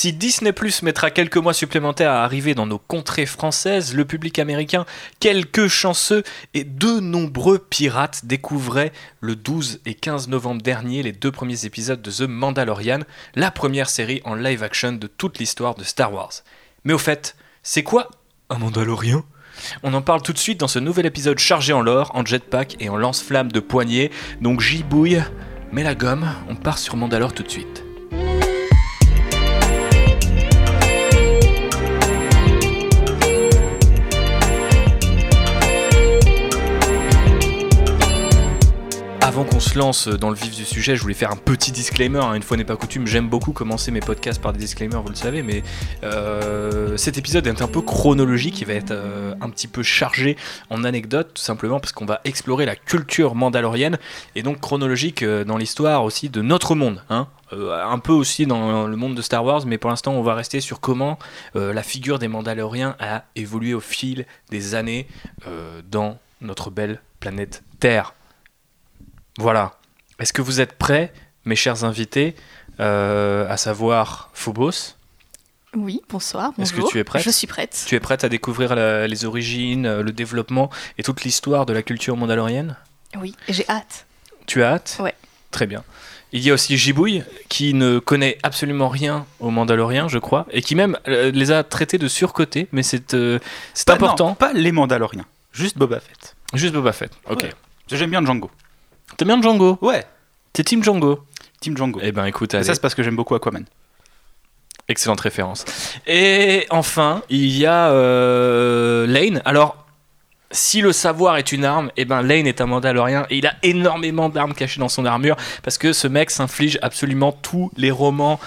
Si Disney Plus mettra quelques mois supplémentaires à arriver dans nos contrées françaises, le public américain, quelques chanceux et de nombreux pirates découvraient le 12 et 15 novembre dernier les deux premiers épisodes de The Mandalorian, la première série en live action de toute l'histoire de Star Wars. Mais au fait, c'est quoi un Mandalorien on en parle tout de suite dans ce nouvel épisode chargé en lore, en jetpack et en lance-flamme de poignée. Donc j'y bouille, mets la gomme, on part sur Mandalore tout de suite. Avant qu'on se lance dans le vif du sujet, je voulais faire un petit disclaimer. hein. Une fois n'est pas coutume, j'aime beaucoup commencer mes podcasts par des disclaimers, vous le savez, mais euh, cet épisode est un peu chronologique. Il va être euh, un petit peu chargé en anecdotes, tout simplement parce qu'on va explorer la culture mandalorienne et donc chronologique euh, dans l'histoire aussi de notre monde. hein. Un peu aussi dans le monde de Star Wars, mais pour l'instant, on va rester sur comment la figure des Mandaloriens a évolué au fil des années dans notre belle planète Terre. Voilà. Est-ce que vous êtes prêts, mes chers invités, euh, à savoir Phobos? Oui, bonsoir. Est-ce que tu es prête? Je suis prête. Tu es prête à découvrir la- les origines, euh, le développement et toute l'histoire de la culture mandalorienne? Oui, j'ai hâte. Tu as hâte? Ouais. Très bien. Il y a aussi Jibouille, qui ne connaît absolument rien aux Mandaloriens, je crois, et qui même euh, les a traités de surcotés, mais c'est euh, important. non, pas les Mandaloriens, juste Boba Fett. Juste Boba Fett. Ok. Ouais. J'aime bien Django. T'aimes bien Django Ouais, T'es Team Django Team Django. Eh ben écoute, allez. ça, c'est parce que j'aime beaucoup Aquaman. Excellente référence. Et enfin, il y a euh, Lane. Alors, si le savoir est une arme, eh ben Lane est un Mandalorien et il a énormément d'armes cachées dans son armure parce que ce mec s'inflige absolument tous les romans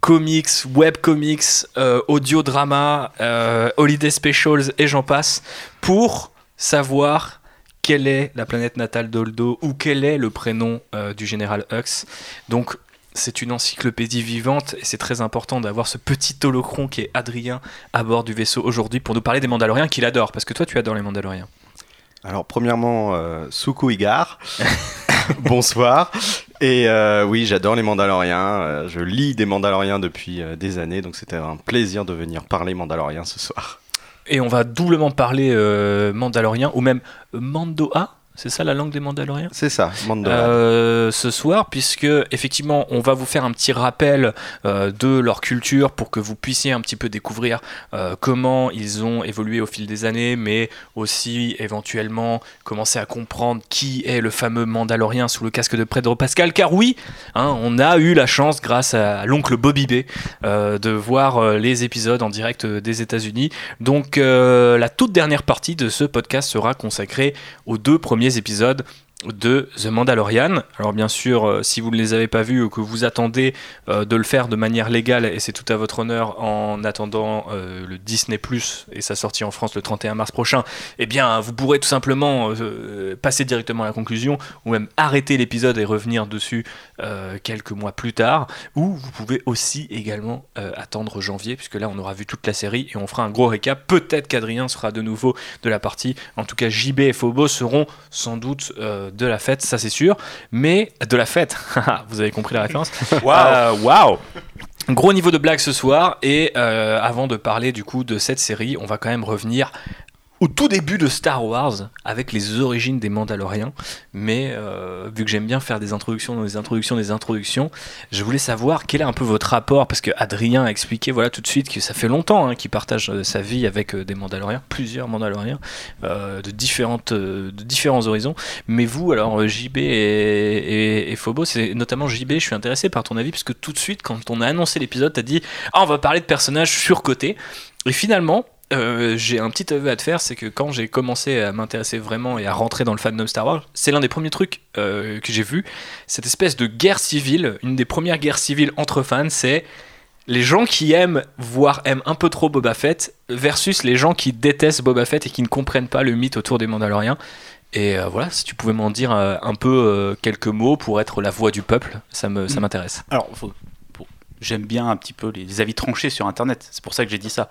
comics, webcomics, euh, audio drama, euh, holiday specials et j'en passe pour savoir quelle est la planète natale d'Oldo ou quel est le prénom euh, du général Hux. Donc c'est une encyclopédie vivante et c'est très important d'avoir ce petit holocron qui est Adrien à bord du vaisseau aujourd'hui pour nous parler des Mandaloriens qu'il adore parce que toi tu adores les Mandaloriens. Alors, premièrement, euh, Suku Igar. Bonsoir. Et euh, oui, j'adore les Mandaloriens. Euh, je lis des Mandaloriens depuis des années, donc c'était un plaisir de venir parler Mandaloriens ce soir. Et on va doublement parler euh, Mandalorien ou même Mandoa, c'est ça la langue des Mandaloriens? C'est ça, Mando. Euh, ce soir, puisque effectivement, on va vous faire un petit rappel euh, de leur culture pour que vous puissiez un petit peu découvrir euh, comment ils ont évolué au fil des années, mais aussi éventuellement commencer à comprendre qui est le fameux Mandalorien sous le casque de Pedro Pascal. Car oui, hein, on a eu la chance, grâce à l'oncle Bobby B, de voir les épisodes en direct des États-Unis. Donc, la toute dernière partie de ce podcast sera consacrée aux deux premiers épisodes de The Mandalorian. Alors bien sûr, euh, si vous ne les avez pas vus ou que vous attendez euh, de le faire de manière légale, et c'est tout à votre honneur en attendant euh, le Disney Plus et sa sortie en France le 31 mars prochain, eh bien vous pourrez tout simplement passer directement à la conclusion ou même arrêter l'épisode et revenir dessus quelques mois plus tard. Ou vous pouvez aussi également attendre janvier, puisque là on aura vu toute la série et on fera un gros récap. Peut-être qu'Adrien sera de nouveau de la partie. En tout cas, JB et Phobos seront sans doute de la fête, ça c'est sûr. Mais de la fête, vous avez compris la référence Euh, Waouh Gros niveau de blague ce soir. Et euh, avant de parler du coup de cette série, on va quand même revenir au tout début de Star Wars avec les origines des Mandaloriens. Mais euh, vu que j'aime bien faire des introductions des introductions, des introductions, je voulais savoir quel est un peu votre rapport parce que Adrien a expliqué voilà tout de suite que ça fait longtemps hein, qu'il partage euh, sa vie avec euh, des Mandaloriens, plusieurs Mandaloriens euh, de différentes de différents horizons. Mais vous alors JB et, et, et Phobos, et notamment JB, je suis intéressé par ton avis parce que tout de suite quand on a annoncé l'épisode, t'as dit ah on va parler de personnages surcotés et finalement euh, j'ai un petit aveu à te faire, c'est que quand j'ai commencé à m'intéresser vraiment et à rentrer dans le fandom Star Wars, c'est l'un des premiers trucs euh, que j'ai vu. Cette espèce de guerre civile, une des premières guerres civiles entre fans, c'est les gens qui aiment, voire aiment un peu trop Boba Fett, versus les gens qui détestent Boba Fett et qui ne comprennent pas le mythe autour des Mandaloriens. Et euh, voilà, si tu pouvais m'en dire un peu quelques mots pour être la voix du peuple, ça me- ça Mm. m'intéresse. Alors, faut- faut- j'aime bien un petit peu les avis tranchés sur Internet. C'est pour ça que j'ai dit ça.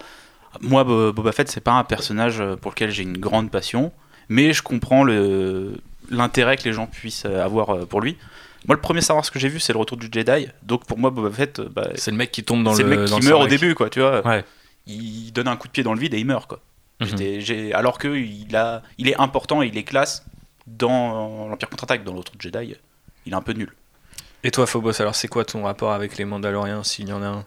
Moi, Bo- Boba Fett, c'est pas un personnage pour lequel j'ai une grande passion, mais je comprends le- l'intérêt que les gens puissent avoir euh, pour lui. Moi, le premier Star Wars que j'ai vu, c'est le retour du Jedi. Donc pour moi, Boba Fett, euh, bah, C'est le mec qui tombe dans c'est le. le mec qui le meurt au début, quoi, tu vois. Ouais. Il donne un coup de pied dans le vide et il meurt, quoi. Mhm. J'ai- alors que il, a, il est important et il est classe dans l'Empire contre-attaque. Dans l'autre Jedi, il est un peu nul. Et toi, Phobos, alors c'est quoi ton rapport avec les Mandaloriens, s'il y en a un?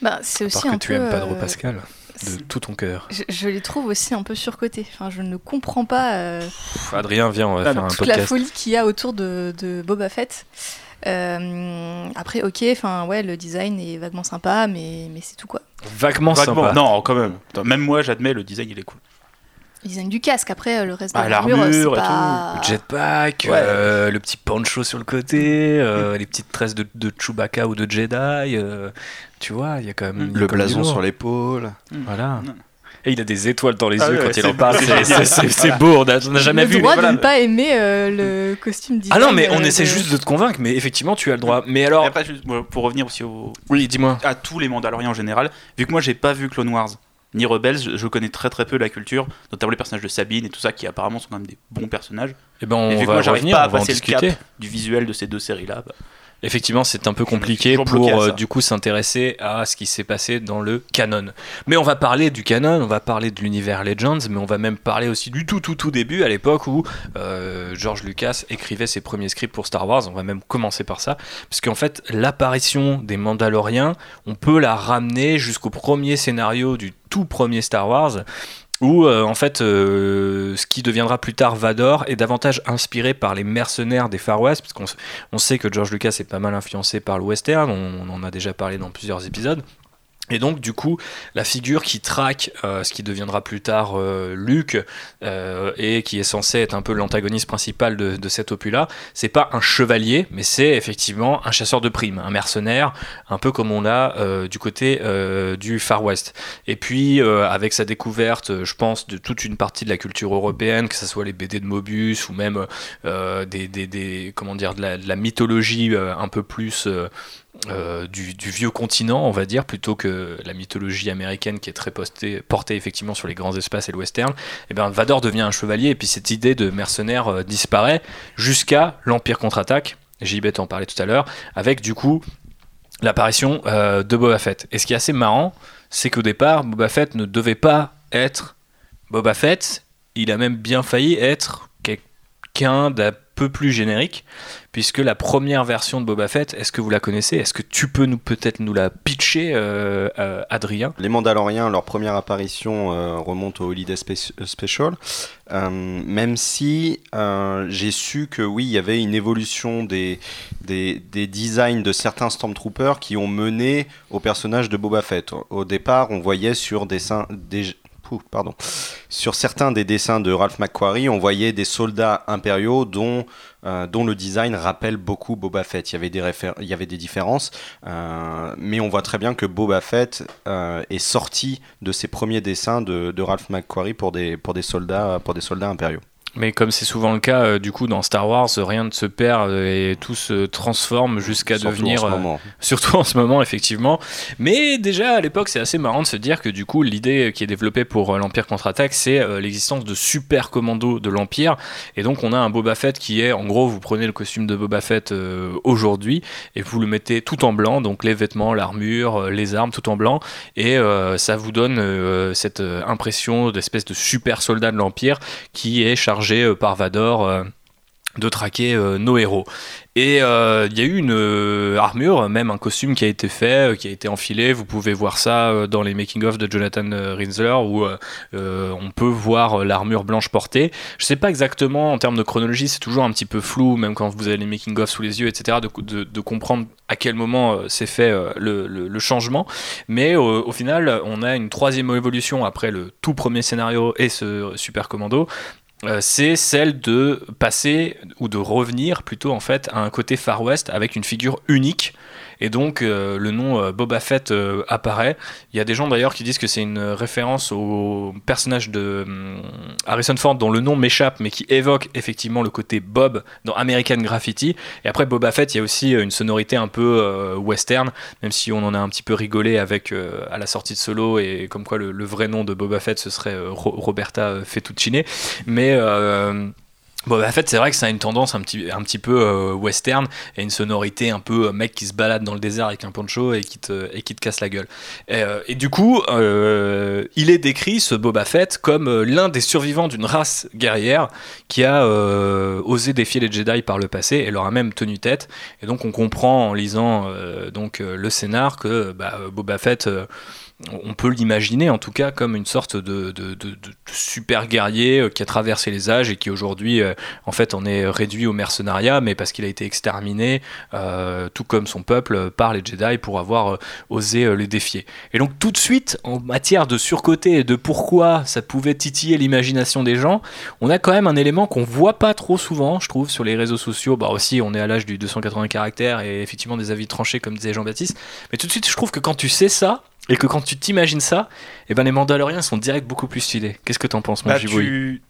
Bah, c'est À aussi part que un tu peu. aimes Pedro euh, Pascal, de tout ton cœur. Je, je les trouve aussi un peu surcotés. Enfin, je ne comprends pas euh, Pff, Adrien, viens, on va Ah, faire un toute la podcast. folie qu'il y a autour de, de Boba Fett. Euh, après, ok, enfin, ouais, le design est vaguement sympa, mais, mais c'est tout quoi. Vaguement, Vaguement. sympa. Non, quand même. Attends, Même moi, j'admets, le design, il est cool. Le design du casque, après, euh, le reste de Ah, l'armure, pas... Le jetpack, Ouais. euh, le petit poncho sur le côté, euh, les petites tresses de, de Chewbacca ou de Jedi. euh, tu vois, il y a quand même. a Le blason sur l'épaule. Voilà. Mm. Et il a des étoiles dans les Ah yeux ouais, quand il en parle. c'est beau, on n'a jamais le vu. droit mais voilà. de ne pas aimer euh, le costume design. Ah non, mais on euh, essaie de- juste de te convaincre, mais effectivement, tu as le droit. Mais Et alors. après, pour revenir aussi au- Oui, dis-moi. à tous les Mandaloriens en général, vu que moi, j'ai pas vu Clone Wars ni Rebels, je, je connais très très peu la culture, notamment les personnages de Sabine et tout ça, qui apparemment sont quand même des bons personnages. Eh ben, Et on vu que va moi, j'arrive revenir, pas à passer le cap du visuel de ces deux séries-là, bah, Effectivement, c'est un peu compliqué pour euh, du coup s'intéresser à ce qui s'est passé dans le canon. Mais on va parler du canon, on va parler de l'univers Legends, mais on va même parler aussi du tout tout tout début à l'époque où euh, George Lucas écrivait ses premiers scripts pour Star Wars. On va même commencer par ça, parce qu'en fait l'apparition des Mandaloriens, on peut la ramener jusqu'au premier scénario du tout premier Star Wars où euh, en fait euh, ce qui deviendra plus tard Vador est davantage inspiré par les mercenaires des Far West parce qu'on on sait que George Lucas est pas mal influencé par le western, on en a déjà parlé dans plusieurs épisodes. Et donc, du coup, la figure qui traque euh, ce qui deviendra plus tard euh, Luke euh, et qui est censé être un peu l'antagoniste principal de, cet opus-là, c'est pas un chevalier, mais c'est effectivement un chasseur de primes, un mercenaire, un peu comme on a euh, du côté du Far West. Et puis, avec sa découverte, je pense, de toute une partie de la culture européenne, que ce soit les BD de Mobius ou même des, comment dire, de la, la mythologie un peu plus euh, du, vieux continent, on va dire, plutôt que la mythologie américaine qui est très portée effectivement sur les grands espaces et le western, et bien Vador devient un chevalier et puis cette idée de mercenaire euh, disparaît jusqu'à l'Empire contre-attaque. JB t'en parlait tout à l'heure, avec du coup l'apparition euh, de Boba Fett. Et ce qui est assez marrant, c'est qu'au départ, Boba Fett ne devait pas être Boba Fett, il a même bien failli être quelqu'un d'un peu plus générique, puisque la première version de Boba Fett, est-ce que vous la connaissez? Est-ce que tu peux nous peut-être nous la pitcher, euh, euh, Adrien? Les Mandaloriens, leur première apparition euh, remonte au Holiday Spe- Special. Même si j'ai su que oui, il y avait une évolution des, des, des designs de certains Stormtroopers qui ont mené au personnage de Boba Fett. Au départ, on voyait sur dessin, des, Pardon, sur certains des dessins de Ralph McQuarrie, on voyait des soldats impériaux dont, euh, dont le design rappelle beaucoup Boba Fett. Il y avait des, il y avait des différences, euh, mais on voit très bien que Boba Fett euh, est sorti de ses premiers dessins de, de Ralph McQuarrie pour des, pour des, soldats, pour des soldats impériaux. Mais comme c'est souvent le cas, euh, du coup, dans Star Wars, rien ne se perd euh, et tout se transforme jusqu'à devenir. en ce euh, moment. Surtout en ce moment, effectivement. Mais déjà, à l'époque, c'est assez marrant de se dire que du coup, l'idée qui est développée pour euh, l'Empire contre-attaque, c'est l'existence de super commandos de l'Empire. Et donc, on a un Boba Fett qui est, en gros, vous prenez le costume de Boba Fett aujourd'hui et vous le mettez tout en blanc, donc les vêtements, l'armure, les armes, tout en blanc. Et ça vous donne cette impression d'espèce de super soldat de l'Empire qui est chargé euh, par Vador. euh, de traquer euh, nos héros. Et il y a eu une armure, même un costume qui a été fait, qui a été enfilé. Vous pouvez voir ça dans les making-of de Jonathan Rinsler où on peut voir l'armure blanche portée. Je sais pas exactement en termes de chronologie, c'est toujours un petit peu flou, même quand vous avez les making-of sous les yeux, etc., de, comprendre à quel moment s'est fait le, changement. Mais au final, on a une troisième évolution après le tout premier scénario et ce Super Commando. Euh, c'est celle de passer ou de revenir plutôt en fait à un côté Far West avec une figure unique et donc euh, le nom euh, Boba Fett euh, apparaît. Il y a des gens d'ailleurs qui disent que c'est une référence au personnage de hum, Harrison Ford dont le nom m'échappe mais qui évoque effectivement le côté Bob dans American Graffiti. Et après Boba Fett, il y a aussi une sonorité un peu western, même si on en a un petit peu rigolé avec à la sortie de Solo et comme quoi le, vrai nom de Boba Fett ce serait Ro- Roberta Fettuccine. Mais Bon, bah, en c'est vrai que ça a une tendance un petit, un petit peu euh, western et une sonorité un peu euh, mec qui se balade dans le désert avec un poncho et qui te, et qui te casse la gueule. Et, euh, du coup, euh, il est décrit, ce Boba Fett, comme l'un des survivants d'une race guerrière qui a osé défier les Jedi par le passé et leur a même tenu tête. Et donc, on comprend en lisant donc, le scénar que bah, Boba Fett. On peut l'imaginer en tout cas comme une sorte de, super guerrier euh, qui a traversé les âges et qui aujourd'hui euh, en fait en est réduit au mercenariat mais parce qu'il a été exterminé euh, tout comme son peuple par les Jedi pour avoir osé les défier. Et donc tout de suite en matière de surcoté et de pourquoi ça pouvait titiller l'imagination des gens, on a quand même un élément qu'on voit pas trop souvent je trouve sur les réseaux sociaux. Bah aussi on est à l'âge du 280 caractères et effectivement des avis tranchés comme disait Jean-Baptiste. Mais tout de suite je trouve que quand tu sais ça et que quand tu t'imagines ça, eh ben les Mandaloriens sont direct beaucoup plus stylés. Qu'est-ce que t'en penses, mon Bah, tu-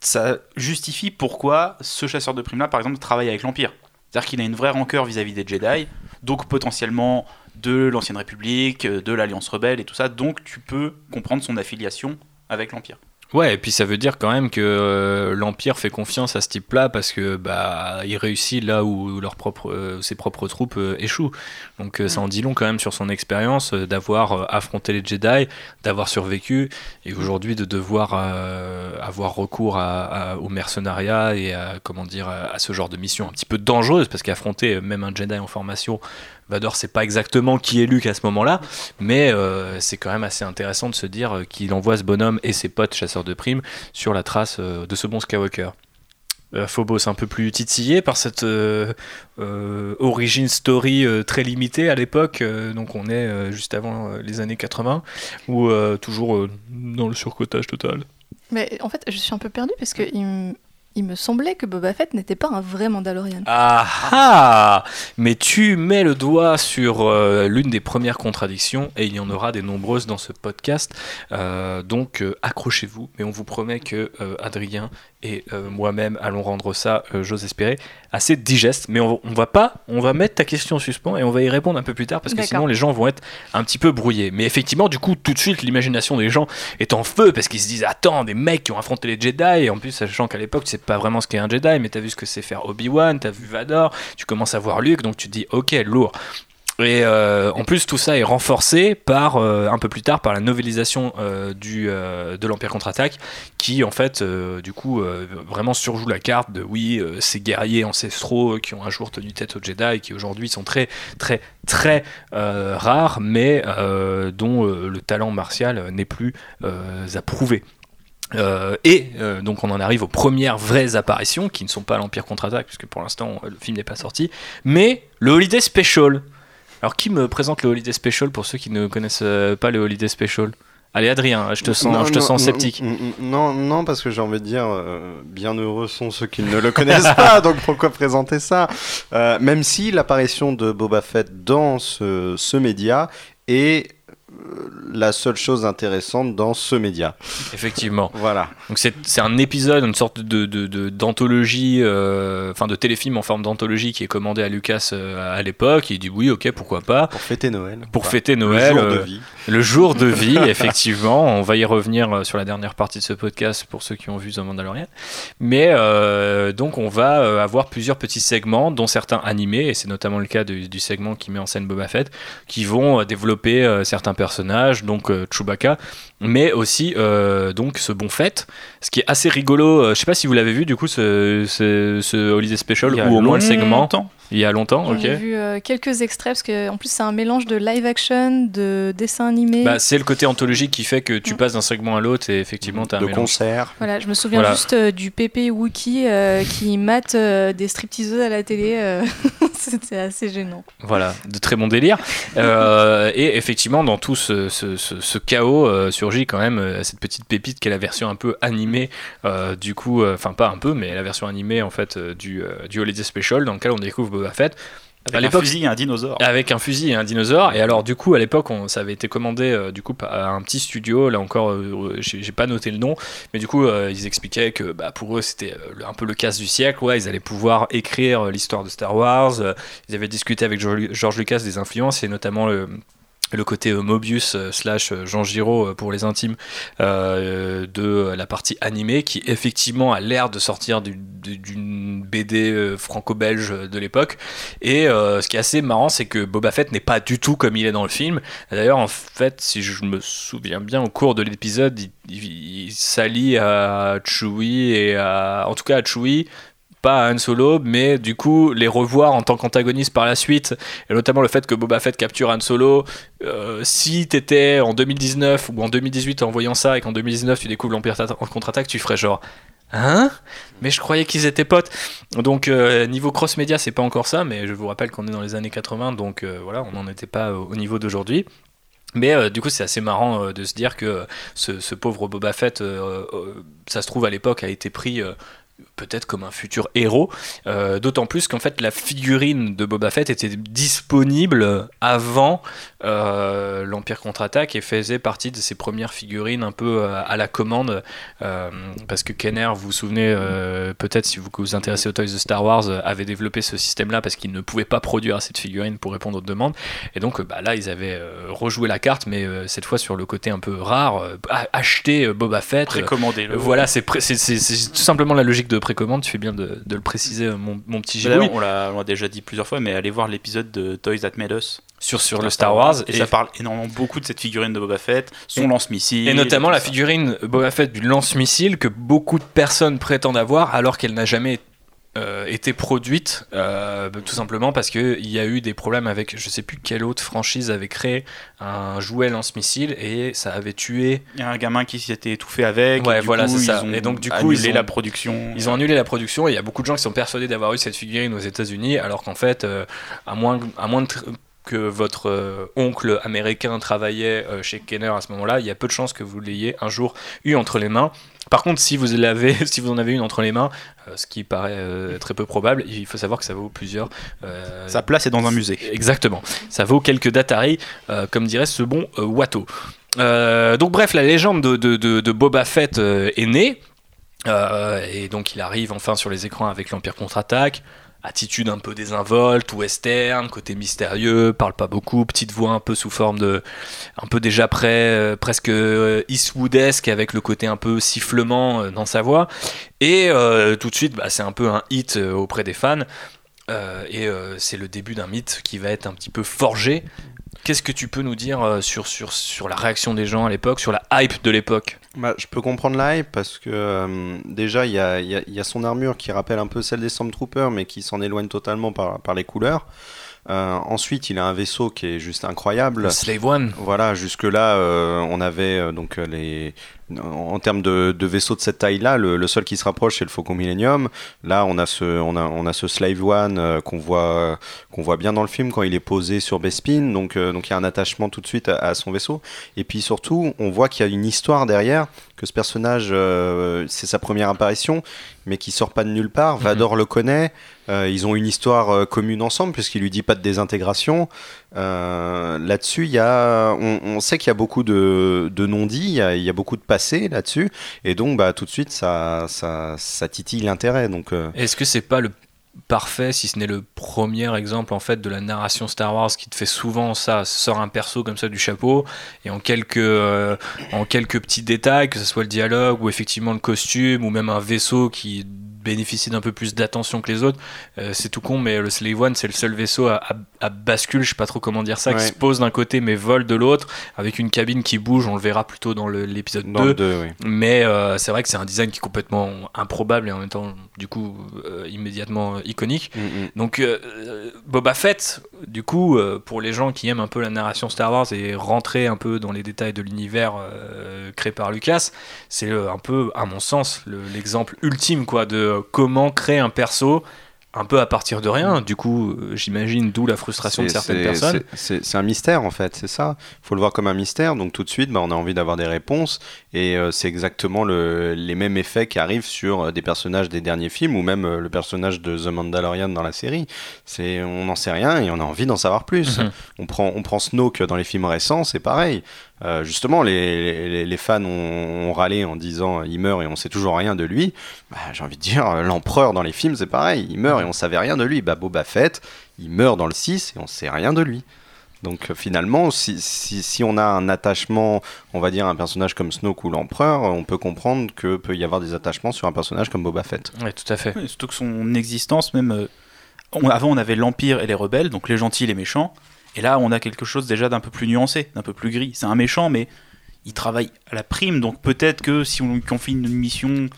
Ça justifie pourquoi ce chasseur de primes là, par exemple, travaille avec l'Empire. C'est-à-dire qu'il a une vraie rancœur vis-à-vis des Jedi, donc potentiellement de l'ancienne République, euh, de l'Alliance rebelle et tout ça. Donc tu peux comprendre son affiliation avec l'Empire. Ouais, et puis ça veut dire quand même que euh, l'Empire fait confiance à ce type-là parce que bah il réussit là où leur propre, euh, ses propres troupes euh, échouent. Donc ça en dit long quand même sur son expérience d'avoir affronté les Jedi, d'avoir survécu et aujourd'hui de devoir avoir recours à, à- au mercenariat et à comment dire à, ce genre de mission un petit peu dangereuse parce qu'affronter même un Jedi en formation Vador, c'est pas exactement qui est Luke à ce moment-là, mais euh, c'est quand même assez intéressant de se dire euh, qu'il envoie ce bonhomme et ses potes chasseurs de primes sur la trace euh, de ce bon Skywalker. Phobos un peu plus titillé par cette origin story très limitée à l'époque, donc on est juste avant les années 80, ou toujours dans le surcotage total. Mais en fait, je suis un peu perdue parce que il, il me semblait que Boba Fett n'était pas un vrai Mandalorian. Ah ah Mais tu mets le doigt sur euh, l'une des premières contradictions, et il y en aura des nombreuses dans ce podcast. Euh, donc euh, accrochez-vous, mais on vous promet que Adrien et euh, moi-même allons rendre ça, euh, j'ose espérer, assez digeste. Mais on, on va pas, on va mettre ta question en suspens et on va y répondre un peu plus tard parce que sinon les gens vont être un petit peu brouillés. Mais effectivement, du coup, tout de suite, l'imagination des gens est en feu parce qu'ils se disent Attends, des mecs qui ont affronté les Jedi, et en plus, sachant qu'à l'époque, tu sais pas vraiment ce qu'est un Jedi, mais t'as vu ce que c'est faire Obi-Wan, t'as vu Vador, tu commences à voir Luke, donc tu te dis Ok, lourd. Et euh, en plus, tout ça est renforcé par euh, un peu plus tard par la novélisation euh, de l'Empire contre-attaque, qui en fait, du coup, vraiment surjoue la carte de oui, ces guerriers ancestraux qui ont un jour tenu tête aux Jedi, qui aujourd'hui sont très, très, très rares, mais dont le talent martial n'est plus à prouver. Et donc on en arrive aux premières vraies apparitions qui ne sont pas l'Empire contre-attaque puisque pour l'instant le film n'est pas sorti mais le Holiday Special alors qui me présente le Holiday Special pour ceux qui ne connaissent euh, pas le Holiday Special? Allez Adrien, je te sens, Non, je te non, sens non, sceptique. Non, non, parce que j'ai envie de dire, euh, bien heureux sont ceux qui ne le connaissent pas, donc pourquoi présenter ça? Euh, Même si l'apparition de Boba Fett dans ce, ce média est la seule chose intéressante dans ce média. Effectivement. Voilà. Donc c'est un épisode, une sorte de de- de- d'anthologie, euh, enfin de téléfilm en forme d'anthologie qui est commandé à Lucas euh, à l'époque. Il dit oui, ok, pourquoi pas. Pour fêter Noël. Pour fêter Le Noël, jour de euh, vie. Le jour de vie, effectivement. On va y revenir euh, sur la dernière partie de ce podcast pour ceux qui ont vu The Mandalorian. Mais euh, donc, on va euh, avoir plusieurs petits segments, dont certains animés, et c'est notamment le cas du, du segment qui met en scène Boba Fett, qui vont développer euh, certains personnages, donc euh, Chewbacca, mais aussi donc ce bon Fett, ce qui est assez rigolo. je sais pas si vous l'avez vu, du coup, ce, ce, ce Holiday Special, ou au moins le segment, longtemps. Il y a longtemps, ok. ai vu euh, quelques extraits parce que en plus c'est un mélange de live action, de dessin animé. Bah, c'est le côté anthologique qui fait que tu pasas d'un segment à l'autre et effectivement tu as un de mélange. concert. Voilà, je me souviens Voilà. juste euh, du pépé Wookie euh, qui mate euh, des stripteaseuses à la télé. euh, C'était assez gênant. Voilà, de très bon délire. Euh, et effectivement, dans tout ce, ce- ce- ce chaos euh, surgit quand même euh, cette petite pépite qui est la version un peu animée, euh, du coup, euh, enfin pas un peu, mais la version animée en fait euh, du, euh, du Holiday Special dans lequel on découvre Boba Fett. Avec À un fusil et un dinosaure. Avec un fusil et un dinosaure. Et alors, du coup, à l'époque, ça avait été commandé euh, du coup à un petit studio. Là encore, euh, j'ai pas noté le nom, mais du coup, euh, ils expliquaient que bah, pour eux, c'était euh, un peu le casse du siècle. Ouais, ils allaient pouvoir écrire euh, l'histoire de Star Wars. Euh, ils avaient discuté avec George George Lucas des influences et notamment le le côté euh, Mobius euh, slash euh, Jean Giraud pour les intimes de la partie animée qui effectivement a l'air de sortir du- du- d'une BD franco-belge de l'époque. Et ce qui est assez marrant c'est que Boba Fett n'est pas du tout comme il est dans le film. D'ailleurs en fait si je me souviens bien au cours de l'épisode il, il- il s'allie à Chewie et à, en tout cas à Chewie pas à Han Solo, mais du coup les revoir en tant qu'antagoniste par la suite, et notamment le fait que Boba Fett capture Han Solo, euh, si t'étais en 2019 ou en 2018 en voyant ça et qu'en 2019 tu découvres l'Empire en contre-attaque, tu ferais genre Hein? Mais je croyais qu'ils étaient potes. Donc euh, niveau cross-média, c'est pas encore ça, mais je vous rappelle qu'on est dans les années 80, donc euh, voilà, on n'en était pas au au niveau d'aujourd'hui. Mais du coup, c'est assez marrant de se dire que ce, pauvre Boba Fett, ça se trouve à l'époque, a été pris peut-être comme un futur héros. Euh, D'autant plus qu'en fait, la figurine de Boba Fett était disponible avant euh, l'Empire contre-attaque et faisait partie de ses premières figurines un peu euh, à la commande. euh, parce que Kenner, vous vous souvenez, peut-être si vous vous intéressez aux toys de Star Wars, avait développé ce système-là parce qu'il ne pouvait pas produire assez de figurines pour répondre aux demandes. Et donc bah, là, ils avaient rejoué la carte, mais cette fois sur le côté un peu rare, acheter Boba Fett. Précommandé. euh, Voilà, c'est tout simplement la logique de précommande. Tu fais bien de, de le préciser, euh, mon, mon petit Gibouille, on l'a déjà dit plusieurs fois, mais allez voir l'épisode de Toys That Made Us sur, sur le Star Wars. Et, ça parle énormément beaucoup de cette figurine de Boba Fett, son lance-missile. Et notamment la figurine Boba Fett du lance-missile que beaucoup de personnes prétendent avoir alors qu'elle n'a jamais euh, été produite, euh, tout simplement parce qu'il y a eu des problèmes avec, je sais plus quelle autre franchise avait créé un jouet lance-missile et ça avait tué. Il y a un gamin qui s'était étouffé avec. Ouais, et du voilà, c'est ça. Et donc, du coup, ils ont- la production. Ils ont annulé la production et il y a beaucoup de gens qui sont persuadés d'avoir eu cette figurine aux États-Unis alors qu'en fait, euh, à moins, à moins de que votre euh, oncle américain travaillait euh, chez Kenner à ce moment-là, il y a peu de chances que vous l'ayez un jour eu entre les mains. Par contre, si vous l'avez, si vous en avez une entre les mains, euh, ce qui paraît euh, très peu probable, il faut savoir que ça vaut plusieurs. euh, Sa place est dans un musée. Exactement. Ça vaut quelques Datari, comme dirait ce bon Watteau. Donc bref, la légende de, de- de- de Boba Fett est née. Et donc il arrive enfin sur les écrans avec l'Empire contre-attaque. Attitude un peu désinvolte, western, côté mystérieux, parle pas beaucoup, petite voix un peu sous forme de. un peu déjà près, euh, presque euh, Eastwoodesque avec le côté un peu sifflement euh, dans sa voix. Et euh, tout de suite, bah, c'est un peu un hit auprès des fans. Et c'est le début d'un mythe qui va être un petit peu forgé. Qu'est-ce que tu peux nous dire euh, sur, sur, sur la réaction des gens à l'époque, sur la hype de l'époque? Bah, je peux comprendre la hype parce que euh, déjà il y a, y a- il y a son armure qui rappelle un peu celle des Stormtroopers mais qui s'en éloigne totalement par, par les couleurs. Euh, ensuite il a un vaisseau qui est juste incroyable. Le Slave One Voilà, jusque-là, euh, on avait euh, donc les. En termes de, de vaisseaux de cette taille-là, le, le seul qui se rapproche, c'est le Faucon Millennium. Là, on a ce, on a, on a ce Slave One euh, qu'on voit, qu'on voit bien dans le film quand il est posé sur Bespin. Donc, euh, donc il y a un attachement tout de suite à, à son vaisseau. Et puis surtout, on voit qu'il y a une histoire derrière, que ce personnage, euh, c'est sa première apparition, mais qui sort pas de nulle part. Vador le connaît. Ils ont une histoire commune ensemble puisqu'il lui dit pas de désintégration. Euh, là-dessus, il on, on sait qu'il y a beaucoup de, de non-dits, il, y a- il y a beaucoup de passé là-dessus, et donc bah, tout de suite, ça, ça, ça titille l'intérêt. Donc, euh, Est-ce que c'est pas le parfait, si ce n'est le premier exemple en fait de la narration Star Wars qui te fait souvent ça, sort un perso comme ça du chapeau et en quelques euh, en quelques petits détails, que ce soit le dialogue ou effectivement le costume ou même un vaisseau qui bénéficie d'un peu plus d'attention que les autres. Euh, c'est tout con, mais le Slave One, c'est le seul vaisseau à, à- à bascule, je sais pas trop comment dire ça, qui se pose d'un côté mais vole de l'autre, avec une cabine qui bouge, on le verra plutôt dans l'épisode dans 2. le 2, oui. Mais euh, c'est vrai que c'est un design qui est complètement improbable et en même temps, du coup, euh, immédiatement iconique. Mm, mm. Donc, Boba Fett, du coup, pour les gens qui aiment un peu la narration Star Wars et rentrer un peu dans les détails de l'univers créé par Lucas, c'est un peu, à mon sens, le- l'exemple ultime quoi, de comment créer un perso un peu à partir de rien. Du coup, euh, j'imagine d'où la frustration de certaines personnes. c'est- un mystère en fait, c'est ça. Il faut le voir comme un mystère. Donc tout de suite, bah, on a envie d'avoir des réponses. Et euh, c'est exactement le- les mêmes effets qui arrivent sur euh, des personnages des derniers films ou même euh, le personnage de The Mandalorian dans la série. C'est, on n'en sait rien et on a envie d'en savoir plus. Mhm. On prend, on prend Snoke dans les films récents, c'est pareil. Euh, justement, les, les, les fans ont, ont râlé en disant il meurt et on sait toujours rien de lui. Bah, j'ai envie de dire, euh, l'empereur dans les films, c'est pareil. Il meurt et on savait rien de lui. Bah, Boba Fett, il meurt dans le 6 et on sait rien de lui. Donc euh, finalement, si, si, si on a un attachement, on va dire un personnage comme Snoke ou l'Empereur, on peut comprendre que peut y avoir des attachements sur un personnage comme Boba Fett. Oui, tout à fait. Oui, surtout que son existence, même. euh, on- avant, on avait l'Empire et les rebelles, donc les gentils et les méchants. Et là, on a quelque chose déjà d'un peu plus nuancé, d'un peu plus gris. C'est un méchant, mais il travaille à la prime, donc peut-être que si on lui confie une mission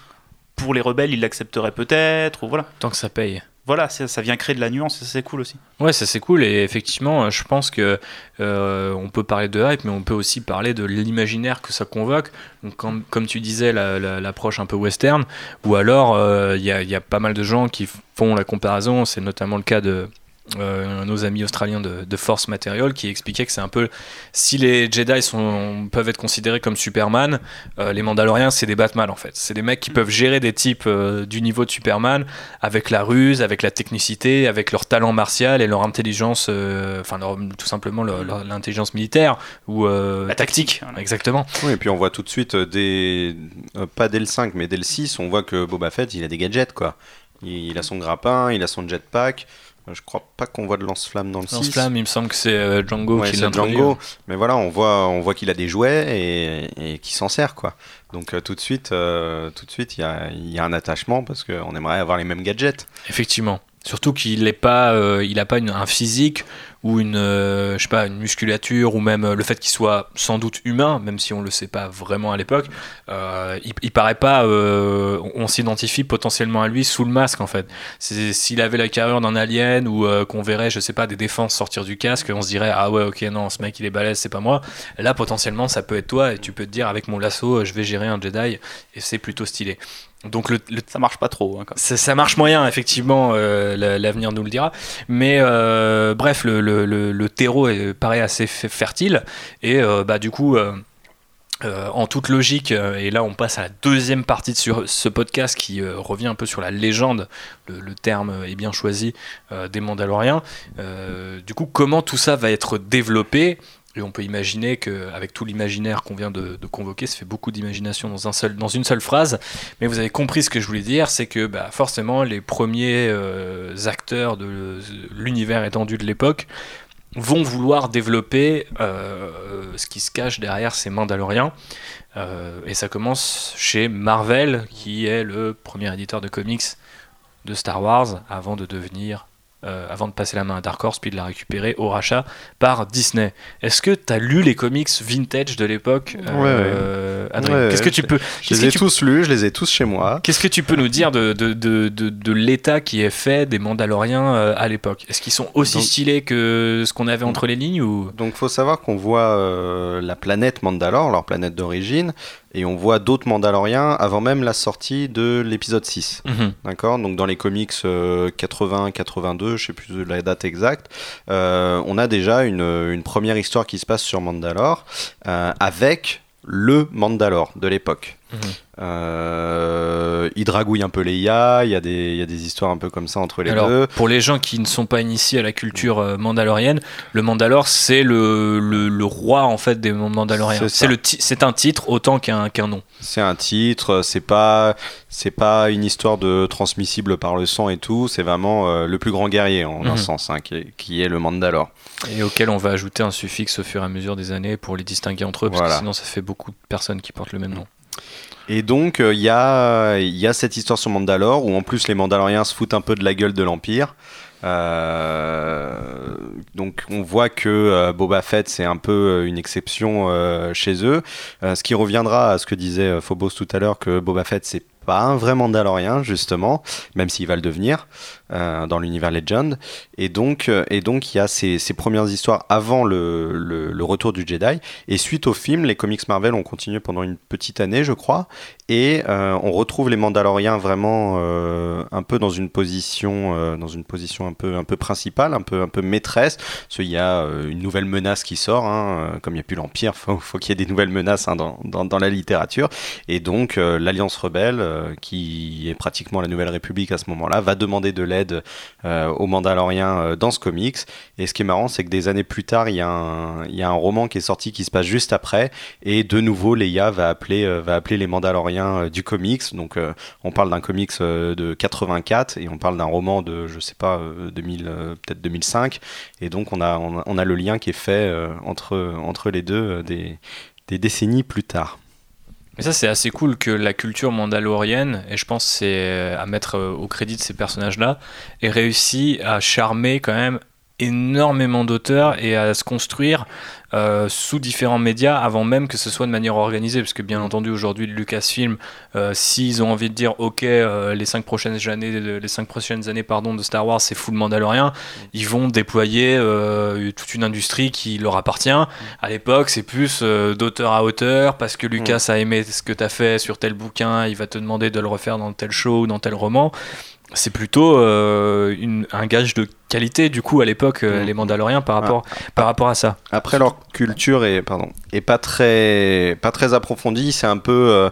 pour les rebelles, il l'accepterait peut-être, ou voilà. Tant que ça paye. Voilà, ça, ça vient créer de la nuance, et ça, c'est cool aussi. Ouais, ça c'est cool et effectivement, euh, je pense que euh, on peut parler de hype, mais on peut aussi parler de l'imaginaire que ça convoque. Donc, comme, comme tu disais, la- la- l'approche un peu western, ou alors euh, il y, a, il y a pas mal de gens qui font la comparaison. C'est notamment le cas de euh, nos amis australiens de, de Force Material qui expliquaient que c'est un peu si les Jedi sont, peuvent être considérés comme Superman, euh, les Mandaloriens c'est des Batman en fait. C'est des mecs qui peuvent gérer des types euh, du niveau de Superman avec la ruse, avec la technicité, avec leur talent martial et leur intelligence, euh, enfin leur- tout simplement l'intelligence militaire ou euh, La tactique. Exactement. Oui, et puis on voit tout de suite, pas dès le 5, mais dès le 6, on voit que Boba Fett, il a des gadgets, quoi. Il, il a son grappin, il a son jetpack. Je crois pas qu'on voit de lance-flamme dans le 6. Lance-flamme, il me semble que c'est euh, Django Ouais, qui l'introduit. Django. Mais voilà, on voit, on voit qu'il a des jouets et, et qu'il s'en sert, quoi. Donc euh, tout de suite, euh, tout de suite, il y a, il y a un attachement parce qu'on aimerait avoir les mêmes gadgets. Effectivement. Surtout qu'il n'est pas, euh, il a pas une- un physique ou une, euh, je sais pas, une musculature ou même euh, le fait qu'il soit sans doute humain, même si on le sait pas vraiment à l'époque. euh, il, il paraît pas, euh, on, s'identifie potentiellement à lui sous le masque en fait. S'il avait la carrure d'un alien ou qu'on verrait, je sais pas, des défenses sortir du casque, on se dirait ah ouais ok non ce mec il est balèze c'est pas moi. Là potentiellement ça peut être toi et tu peux te dire avec mon lasso je vais gérer un Jedi et c'est plutôt stylé. Donc le, le Ça marche pas trop. hein, ça, ça marche moyen, effectivement, la- l'avenir nous le dira. Mais bref, le, le- le- terreau est, paraît assez fertile. Et euh, bah, du coup, euh, euh, en toute logique, et là on passe à la deuxième partie de sur- ce podcast qui revient un peu sur la légende, le, le terme est bien choisi, des Mandaloriens. Du coup, comment tout ça va être développé et on peut imaginer qu'avec tout l'imaginaire qu'on vient de, convoquer, ça fait beaucoup d'imagination dans une seule phrase. Mais vous avez compris ce que je voulais dire, c'est que bah, forcément les premiers euh, acteurs de l'univers étendu de l'époque vont vouloir développer euh, ce qui se cache derrière ces Mandaloriens. Euh, et ça commence chez Marvel, qui est le premier éditeur de comics de Star Wars, avant de devenir, euh, avant de passer la main à Dark Horse, puis de la récupérer au rachat par Disney. Est-ce que tu as lu les comics vintage de l'époque euh, Ouais, Qu'est-ce que tu peux, Je les ai tu tous lus, je les ai tous chez moi. Qu'est-ce que tu peux nous dire de, de, de, de, de l'état qui est fait des Mandaloriens euh, à l'époque? Est-ce qu'ils sont aussi Donc- stylés que ce qu'on avait entre les lignes ou? Donc faut savoir qu'on voit euh, la planète Mandalore, leur planète d'origine, et on voit d'autres Mandaloriens avant même la sortie de l'épisode 6. Mhm. D'accord? Donc dans les comics 80-82, je sais plus la date exacte, euh, on a déjà une, une première histoire qui se passe sur Mandalore euh, avec le Mandalore de l'époque. Mhm. Euh, il dragouille un peu les IA, il y, a des- il y a des histoires un peu comme ça entre les Alors, deux. pour les gens qui ne sont pas initiés à la culture euh, mandalorienne, le Mandalore, c'est le, le, le roi en fait des Mandaloriens. C'est un titre autant qu'un nom. C'est un titre, c'est pas c'est pas une histoire de transmissible par le sang et tout, c'est vraiment euh, le plus grand guerrier en un Mhm. sens, hein, qui, est, qui est le Mandalore. Et auquel on va ajouter un suffixe au fur et à mesure des années pour les distinguer entre eux, parce Voilà. que sinon ça fait beaucoup de personnes qui portent le même nom. Et donc euh, il y, a, y a cette histoire sur Mandalore où en plus les Mandaloriens se foutent un peu de la gueule de l'Empire. Euh, donc on voit que euh, Boba Fett c'est un peu euh, une exception euh, chez eux. Euh, ce qui reviendra à ce que disait euh, Phobos tout à l'heure que Boba Fett c'est pas un vrai Mandalorien justement, même s'il va le devenir euh, dans l'univers Legend. Et donc euh, et donc il y a ces, ces premières histoires avant le, le, retour du Jedi. Et suite au film, les comics Marvel ont continué pendant une petite année, je crois. Et euh, on retrouve les Mandaloriens vraiment un peu dans une position, dans une position un peu, un peu principale, un peu, un peu maîtresse. Parce qu'il y a une nouvelle menace qui sort, hein, comme il n'y a plus l'Empire, faut, faut qu'il y ait des nouvelles menaces hein, dans, dans, dans la littérature. Et donc l'Alliance rebelle, qui est pratiquement la Nouvelle République à ce moment-là, va demander de l'aide euh, aux Mandaloriens euh, dans ce comics. Et ce qui est marrant, c'est que des années plus tard, il y, a un, y a un roman qui est sorti qui se passe juste après, et de nouveau, Leia va appeler, euh, va appeler les Mandaloriens euh, du comics. Donc, euh, on parle d'un comics euh, de 84 et on parle d'un roman de, je sais pas, euh, 2000, euh, peut-être 2005. Et donc, on a, on a, le lien qui est fait euh, entre, entre les deux euh, des décennies plus tard. Mais ça, c'est assez cool que la culture mandalorienne, et je pense c'est euh, à mettre euh, au crédit de ces personnages-là, ait réussi à charmer quand même énormément d'auteurs et à se construire euh, sous différents médias avant même que ce soit de manière organisée parce que bien entendu aujourd'hui Lucasfilm euh, s'ils ont envie de dire ok euh, les cinq prochaines années les cinq prochaines années pardon de Star Wars c'est full Mandalorien ils vont déployer toute une industrie qui leur appartient. À l'époque c'est plus d'auteur à auteur parce que Lucas a aimé ce que tu as fait sur tel bouquin il va te demander de le refaire dans tel show ou dans tel roman c'est plutôt euh, une- un gage de qualité du coup à l'époque euh, Mm. les Mandaloriens par rapport, par rapport à ça. Après, leur culture est, pardon, est pas très, pas très approfondie. C'est un peu, euh,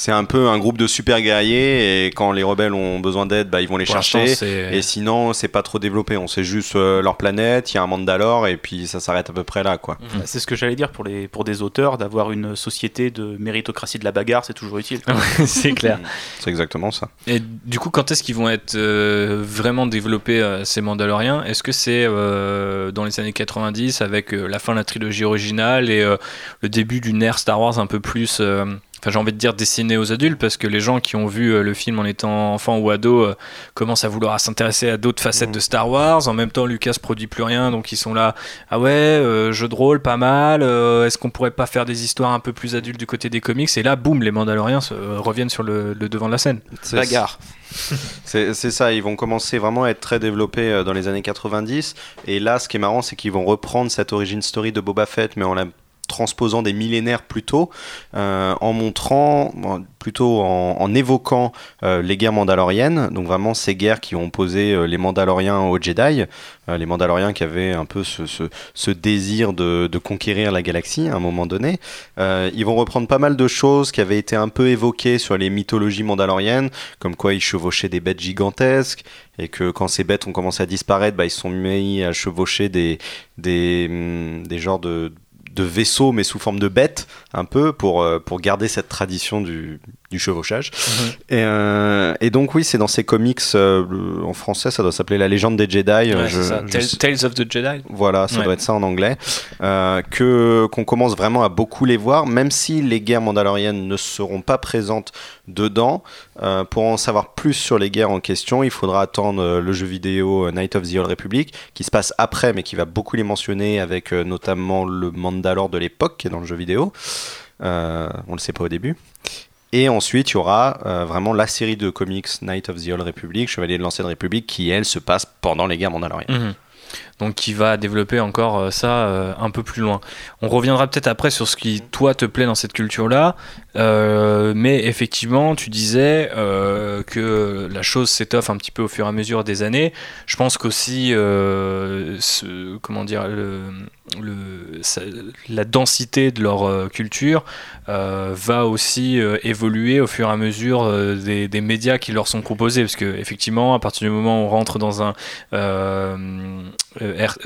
c'est un peu un groupe de super guerriers et quand les rebelles ont besoin d'aide, bah, ils vont les Pour chercher. Et sinon, c'est pas trop développé. On sait juste euh, leur planète, il y a un Mandalore et puis ça s'arrête à peu près là, quoi. Mm. C'est ce que j'allais dire pour, les, pour des auteurs, d'avoir une société de méritocratie de la bagarre, c'est toujours utile. c'est clair. C'est exactement ça. Et du coup, quand est-ce qu'ils vont être euh, vraiment développés euh, ces Mandaloriens? Est-ce que c'est euh, dans les années 90 avec euh, la fin de la trilogie originale et euh, le début d'une ère Star Wars un peu plus euh, Enfin, j'ai envie de dire destiné aux adultes parce que les gens qui ont vu euh, le film en étant enfant ou ado euh, commencent à vouloir s'intéresser à d'autres facettes Mhm. de Star Wars. En même temps, Lucas produit plus rien, donc ils sont là. Ah ouais, euh, jeu de rôle, pas mal. euh, Est-ce qu'on pourrait pas faire des histoires un peu plus adultes du côté des comics? Et là, boum, les Mandaloriens euh, reviennent sur le, le devant de la scène. C'est- Bagarre. C'est ça, ils vont commencer vraiment à être très développés dans les années 90. Et là, ce qui est marrant, c'est qu'ils vont reprendre cette origin story de Boba Fett, mais en la transposant des millénaires plus tôt, euh, en montrant, plutôt en, évoquant euh, les guerres mandaloriennes, donc vraiment ces guerres qui ont opposé euh, les Mandaloriens aux Jedi, euh, les Mandaloriens qui avaient un peu ce, désir de, conquérir la galaxie à un moment donné. Ils vont reprendre pas mal de choses qui avaient été un peu évoquées sur les mythologies mandaloriennes, comme quoi ils chevauchaient des bêtes gigantesques, et que quand ces bêtes ont commencé à disparaître, bah, ils sont mis à chevaucher des, des, hum, des genres de, de vaisseaux, mais sous forme de bêtes, un peu, pour, euh, pour garder cette tradition du, du chevauchage. Et, euh, et donc oui, c'est dans ces comics, euh, en français, ça doit s'appeler La légende des Jedi. euh, Ouais, je- ça. je Tales, of the Jedi. voilà, ça Ouais. doit être ça en anglais. Euh, que qu'on commence vraiment à beaucoup les voir, même si les guerres mandaloriennes ne seront pas présentes dedans. Pour en savoir plus sur les guerres en question, il faudra attendre le jeu vidéo Night of the Old Republic, qui se passe après, mais qui va beaucoup les mentionner, avec notamment le Mandalore de l'époque qui est dans le jeu vidéo. On le sait pas au début. Et ensuite, il y aura euh, vraiment la série de comics Night of the Old Republic, Chevalier de l'Ancienne République, qui elle se passe pendant les guerres mandaloriennes. Mhm. Donc qui va développer encore euh, ça euh, un peu plus loin. On reviendra peut-être après sur ce qui toi te plaît dans cette culture-là, Euh, mais effectivement tu disais que la chose s'étoffe un petit peu au fur et à mesure des années. Je pense qu'aussi comment dire la densité de leur culture va aussi évoluer au fur et à mesure des, des médias qui leur sont proposés parce que effectivement à partir du moment où on rentre dans un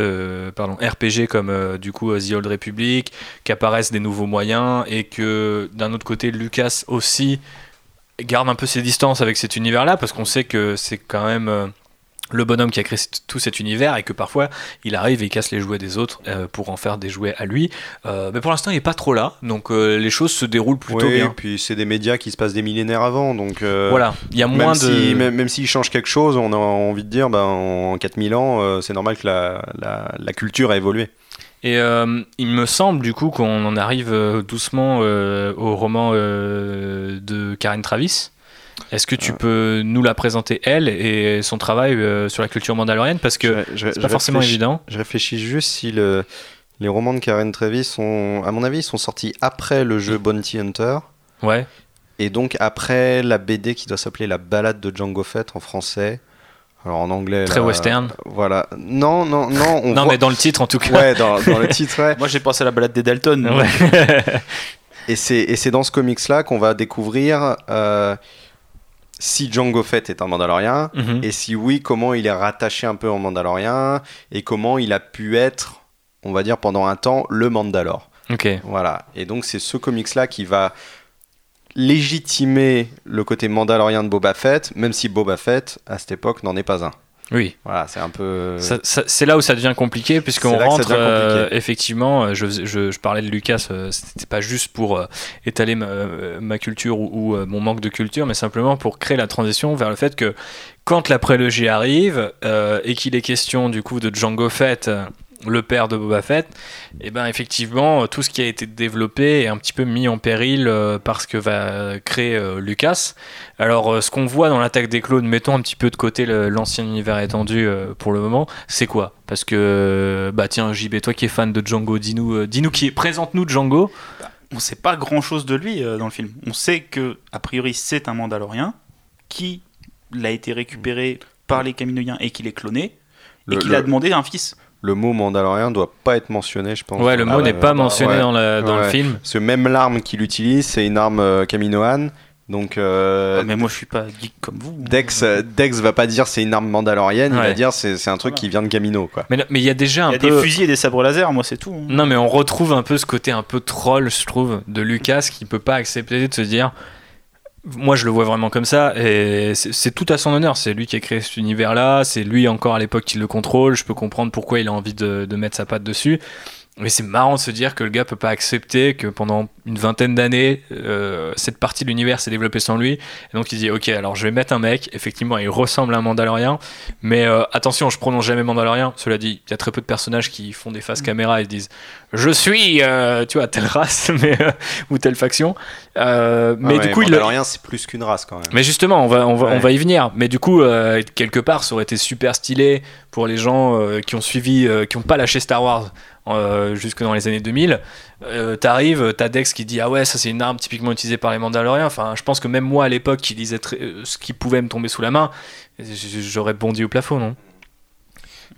Euh, RPG comme euh, du coup euh, The Old Republic, qu'apparaissent des nouveaux moyens et que d'un autre côté Lucas aussi garde un peu ses distances avec cet univers-là parce qu'on sait que c'est quand même euh, le bonhomme qui a créé tout cet univers et que parfois il arrive et il casse les jouets des autres euh, pour en faire des jouets à lui. Euh, mais pour l'instant il est pas trop là, donc euh, les choses se déroulent plutôt oui, bien. puis c'est des médias qui se passent des millénaires avant, donc Voilà, il y a même moins de... si même, même s'ils changent quelque chose, on a envie de dire, ben, en 4000 ans, c'est normal que la, la, la culture a évolué. Et euh, il me semble du coup qu'on en arrive doucement euh, au roman euh, de Karen Travis. Est-ce que tu Euh. peux nous la présenter elle et son travail euh, sur la culture mandalorienne? Parce que c'est je pas forcément réfléchis- évident. Je réfléchis juste si le, les romans de Karen Travis sont, à mon avis, ils sont sortis après le jeu Bounty Hunter. Ouais. Et donc après la BD qui doit s'appeler La balade de Django Fett en français. Alors en anglais. Très là, western. Voilà. Non, non, non. On Non voit- mais dans le titre en tout cas. Ouais, dans, dans le titre, ouais. Moi j'ai pensé à la balade des Dalton. Ouais. Et c'est et c'est dans ce comics-là qu'on va découvrir euh, si Django Fett est un Mandalorien, Mhm. et si oui, comment il est rattaché un peu au Mandalorien, et comment il a pu être, on va dire pendant un temps, le Mandalore. Ok. Voilà. Et donc c'est ce comics-là qui va légitimer le côté Mandalorien de Boba Fett, même si Boba Fett, à cette époque, n'en est pas un. Oui. Voilà, c'est un peu... Ça- c'est là où ça devient compliqué puisqu'on rentre euh, effectivement euh, je, faisais- je, je parlais de Lucas euh, c'était pas juste pour euh, étaler ma, euh, ma culture ou, ou, euh, mon manque de culture mais simplement pour créer la transition vers le fait que quand la prélogie arrive euh, et qu'il est question du coup de Django Fett euh, le père de Boba Fett, et ben effectivement tout ce qui a été développé est un petit peu mis en péril euh, parce que va créer euh, Lucas. Alors, euh, ce qu'on voit dans l'attaque des clones, mettons un petit peu de côté l'ancien univers étendu euh, pour le moment, c'est quoi? Parce que, bah tiens, JB, toi qui es fan de Django, dis-nous, euh, dis-nous qui est, présente-nous Django. On sait pas grand chose de lui euh, dans le film. On sait que, a priori, c'est un Mandalorien qui l'a été récupéré par les Caminoïens et qu'il est cloné Le- et qu'il le- a demandé un fils. Le mot Mandalorien doit pas être mentionné, je pense. Ouais, le Ah mot n'est pas mentionné ouais. dans, la- dans le film. Ce même l'arme qu'il utilise, c'est une arme euh, Kaminoan. Donc euh, Ah, mais moi, je suis pas geek comme vous. Dex, euh, Dex va pas dire c'est une arme mandalorienne, il va dire c'est c'est un truc qui vient de Kamino. Quoi. Mais mais il y a déjà un Il y a peu. des fusils et des sabres laser, moi, c'est tout. hein. Non, mais on retrouve un peu ce côté un peu troll, je trouve, de Lucas qui peut pas accepter de se dire. Moi, je le vois vraiment comme ça, et c'est tout à son honneur. C'est lui qui a créé cet univers-là, c'est lui encore à l'époque qui le contrôle. Je peux comprendre pourquoi il a envie de, de mettre sa patte dessus. Mais c'est marrant de se dire que le gars peut pas accepter que pendant une vingtaine d'années, euh, cette partie de l'univers s'est développée sans lui. Et donc il dit Ok, alors je vais mettre un mec, effectivement, il ressemble à un Mandalorien, mais euh, attention, je prononce jamais Mandalorien. Cela dit, il y a très peu de personnages qui font des faces caméra et disent Je suis, euh, tu vois, telle race mais, euh, ou telle faction. Euh, mais Ah du coup, il le- Mandalorien, c'est plus qu'une race quand même. mais justement, on va, on va, Ouais. on va y venir. Mais du coup, euh, quelque part, ça aurait été super stylé pour les gens euh, qui ont suivi, euh, qui n'ont pas lâché Star Wars euh, jusque dans les années 2000. Euh, T'arrives, t'as Dex qui dit Ah ouais, ça c'est une arme typiquement utilisée par les Mandaloriens. Enfin, je pense que même moi à l'époque qui lisais euh, ce qui pouvait me tomber sous la main, j'aurais bondi au plafond, non?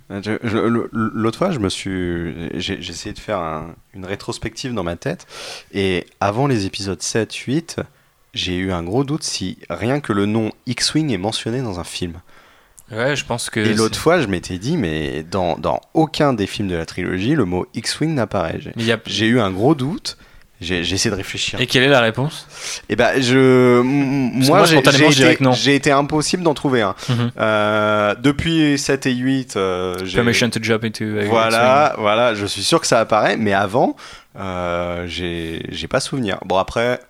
Le- L'autre fois, je me suis, j'ai essayé de faire un- une rétrospective dans ma tête, et avant les épisodes 7, 8, j'ai eu un gros doute si rien que le nom X-Wing est mentionné dans un film. Ouais, je pense que. Et l'autre fois, je m'étais dit, mais dans, dans aucun des films de la trilogie, le mot X-Wing n'apparaît. J'ai- a- eu un gros doute. J'ai essayé de réfléchir. Et quelle est la réponse? Et ben, je, moi, moi, j'ai été, impossible d'en trouver un. Mhm. Euh, depuis 7 et 8, euh, j'ai- Permission to jump into. voilà, voilà, je suis sûr que ça apparaît, mais avant, euh, j'ai j'ai pas souvenir. Bon, après,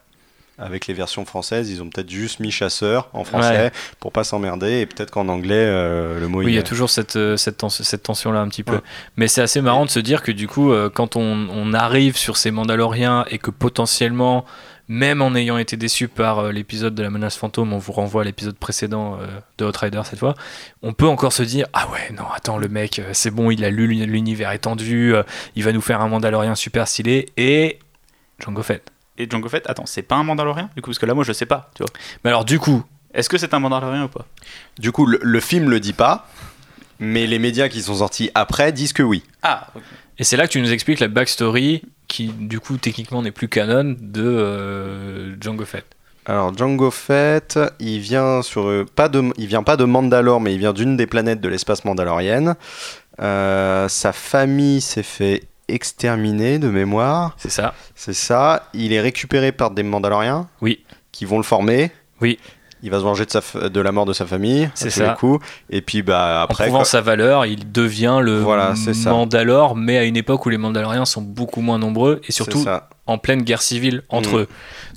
avec les versions françaises, ils ont peut-être juste mis chasseur en français Ouais. pour pas s'emmerder, et peut-être qu'en anglais, euh, le mot Oui, il y a toujours cette, euh, cette, tens- cette tension-là un petit peu. Ouais. Mais c'est assez marrant de se dire que du coup, euh, quand on, on arrive sur ces Mandaloriens et que potentiellement, même en ayant été déçu par euh, l'épisode de la menace fantôme, on vous renvoie à l'épisode précédent euh, de Hot Rider cette fois, on peut encore se dire Ah ouais, non, attends, le mec, euh, c'est bon, il a lu l'uni- l'univers étendu, il va nous faire un Mandalorien super stylé et. Django Fett. Et Django Fett, attends, c'est pas un Mandalorien Du coup, parce que là, moi, je sais pas, tu vois. Mais alors, du coup, Est-ce que c'est un Mandalorien ou pas? Du coup, le, le film le dit pas, mais les médias qui sont sortis après disent que oui. Ah, Et c'est là que tu nous expliques la backstory qui, du coup, techniquement n'est plus canon de euh, Django Fett. Alors Django Fett, il vient sur euh, pas de, il vient pas de Mandalore, mais il vient d'une des planètes de l'espace mandalorienne. Euh, sa famille s'est fait exterminer de mémoire, C'est ça. c'est ça. Il est récupéré par des Mandaloriens. Oui. Qui vont le former. Oui. Il va se venger de, sa f- de la mort de sa famille. C'est ça. les coups. Et puis bah En après. prouvant quoi- sa valeur, il devient le Voilà, c'est ça. Mandalore, mais à une époque où les Mandaloriens sont beaucoup moins nombreux et surtout en pleine guerre civile entre Mm. eux.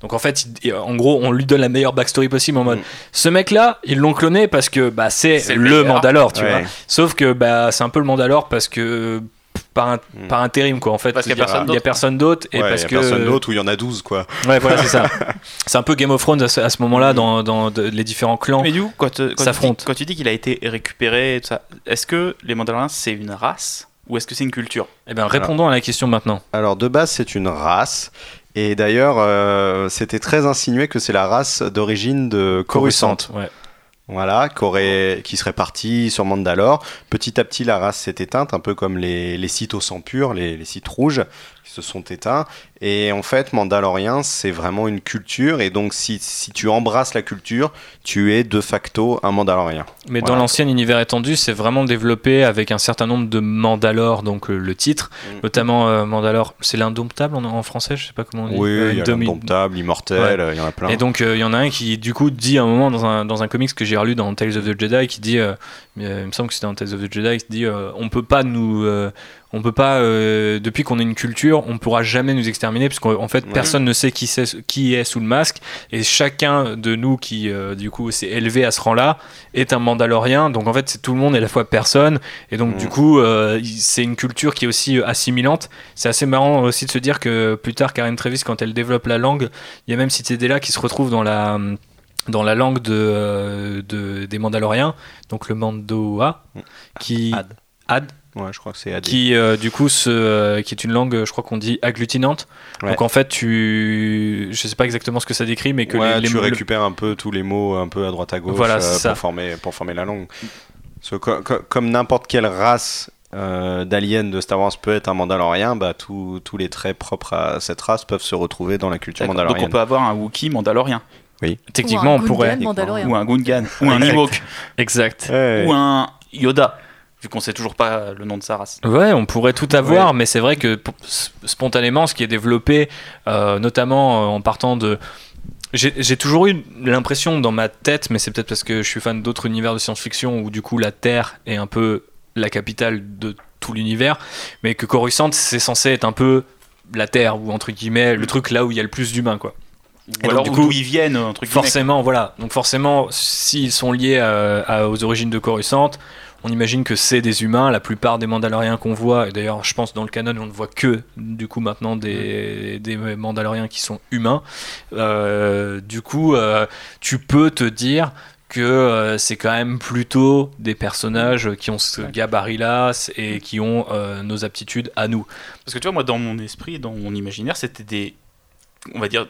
Donc en fait, il- en gros, on lui donne la meilleure backstory possible en mode Mm. ce mec-là, ils l'ont cloné parce que bah, c'est le. Mandalore, tu Ouais. vois. Sauf que bah, c'est un peu le Mandalore parce que par, un- Mm. par intérim quoi en fait Parce qu'il y a personne il y a d'autre. personne d'autre et Ouais, parce y a que personne d'autre où il y en a 12 quoi. ouais voilà c'est ça c'est un peu Game of Thrones à ce, à ce moment-là dans, dans de- les différents clans Mais du coup, quand, quand, tu, S'affrontent. dis, quand tu dis qu'il a été récupéré, et tout ça, est-ce que les Mandaloriens c'est une race ou est-ce que c'est une culture? Eh ben, répondons à la question maintenant. Alors de base c'est une race. Et d'ailleurs, euh, c'était très insinué que c'est la race d'origine de Coruscant. Ouais. Voilà, qu'aurait- qui serait parti sur Mandalore. Petit à petit, la race s'est éteinte, un peu comme les, les sites au sang pur, les, les sites rouges. Qui se sont éteints. Et en fait, Mandalorien, c'est vraiment une culture. Et donc, si, si tu embrasses la culture, tu es de facto un Mandalorien. Mais dans l'ancien univers étendu, c'est vraiment développé avec un certain nombre de Mandalores, donc euh, le titre, Mm. notamment euh, Mandalore, c'est l'indomptable en, en français, je sais pas comment on dit. Oui, Euh, il y a Indomi- l'indomptable, immortel, euh, il y en a plein. Et donc euh, il y en a un qui du coup dit à un moment dans un, dans un comics que j'ai relu dans Tales of the Jedi qui dit, il me semble que c'était dans Tales of the Jedi, qui dit on peut pas nous, on peut pas euh, depuis qu'on est une culture, on pourra jamais nous exterminer parce qu'en en fait Ouais. personne ne sait qui, est sous le masque et chacun de nous qui euh, du coup s'est élevé à ce rang-là est un Mandalorien. Donc en fait c'est tout le monde et à la fois personne et donc Mm. du coup euh, c'est une culture qui est aussi assimilante. C'est assez marrant aussi de se dire que plus tard Karen Travis quand elle développe la langue il y a même Citadella qui se retrouve dans la, dans la langue de, de- des Mandaloriens, donc le Mandoa, qui, Ad. Ad, Ouais, je crois que c'est AD. qui euh, du coup euh, qui est une langue, je crois qu'on dit agglutinante. Ouais. Donc en fait, tu, je sais pas exactement ce que ça décrit, mais que Ouais, les, les tu mots- récupères un peu tous les mots un peu à droite à gauche Voilà, euh, pour, former, pour former la langue. Parce que co- co- comme n'importe quelle race euh, d'aliens de Star Wars peut être un Mandalorien, bah, tous tous les traits propres à cette race peuvent se retrouver dans la culture D'accord. Donc on mandalorienne. peut avoir un Wookiee mandalorien, techniquement Ou un on pourrait. Ou un Gungan, ou un Ewok, Exact. Ou un Yoda, vu qu'on sait toujours pas le nom de sa race. Ouais, on pourrait tout avoir, mais c'est vrai que spontanément, ce qui est développé, euh, notamment euh, en partant de. J'ai toujours eu l'impression dans ma tête, mais c'est peut-être parce que je suis fan d'autres univers de science-fiction où du coup la Terre est un peu la capitale de tout l'univers, mais que Coruscant c'est censé être un peu la Terre ou entre guillemets le truc là où il y a le plus d'humains quoi. Ou alors du coup, ils viennent, un truc Forcément, voilà. Donc forcément, s'ils sont liés à- à- aux origines de Coruscant, on imagine que c'est des humains. La plupart des Mandaloriens qu'on voit, et d'ailleurs, je pense dans le canon, on ne voit que du coup maintenant des, des Mandaloriens qui sont humains. Euh, du coup, euh, tu peux te dire que euh, c'est quand même plutôt des personnages qui ont ce gabarit-là et qui ont nos aptitudes à nous. Parce que tu vois, moi, dans mon esprit, dans mon imaginaire, c'était des, on va dire,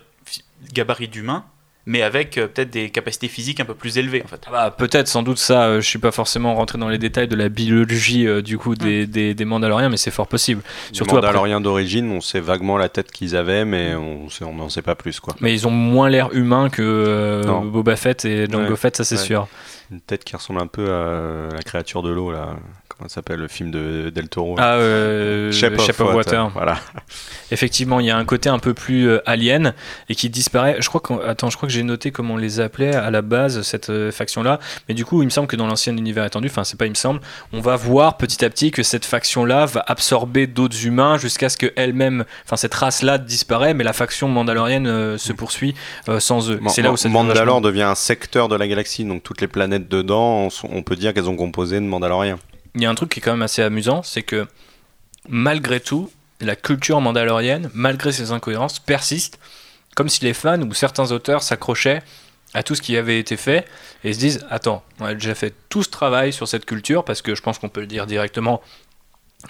gabarits d'humains, mais avec euh, peut-être des capacités physiques un peu plus élevées, en fait. Ah bah, peut-être, sans doute ça, euh, je suis pas forcément rentré dans les détails de la biologie euh, du coup des, des, des Mandaloriens, mais c'est fort possible. Les Surtout après- Mandaloriens d'origine, on sait vaguement la tête qu'ils avaient, mais on sait- on n'en sait pas plus. quoi. Mais ils ont moins l'air humain que euh. Boba Fett et Jango Ouais. Fett, ça c'est Ouais. sûr. Une tête qui ressemble un peu à la créature de l'eau, là. Comment ça s'appelle le film de Del Toro Ah, euh, Shape of Shape of Water. Water. Voilà. Effectivement, il y a un côté un peu plus euh, alien et qui disparaît. Je crois que, attends, je crois que j'ai noté comment on les appelait à la base cette euh, faction-là. Mais du coup, il me semble que dans l'ancien univers étendu, enfin c'est pas il me semble, on va voir petit à petit que cette faction-là va absorber d'autres humains jusqu'à ce que elle-même, enfin cette race-là disparaît, mais la faction mandalorienne euh, se poursuit euh, sans eux. Man- c'est là où ça Mandalore devient un secteur de la galaxie, donc toutes les planètes dedans, on, on peut dire qu'elles ont composé de Mandaloriens. Il y a un truc qui est quand même assez amusant, c'est que malgré tout, la culture mandalorienne, malgré ses incohérences, persiste, comme si les fans ou certains auteurs s'accrochaient à tout ce qui avait été fait et se disent Attends, on a déjà fait tout ce travail sur cette culture, parce que je pense qu'on peut le dire directement,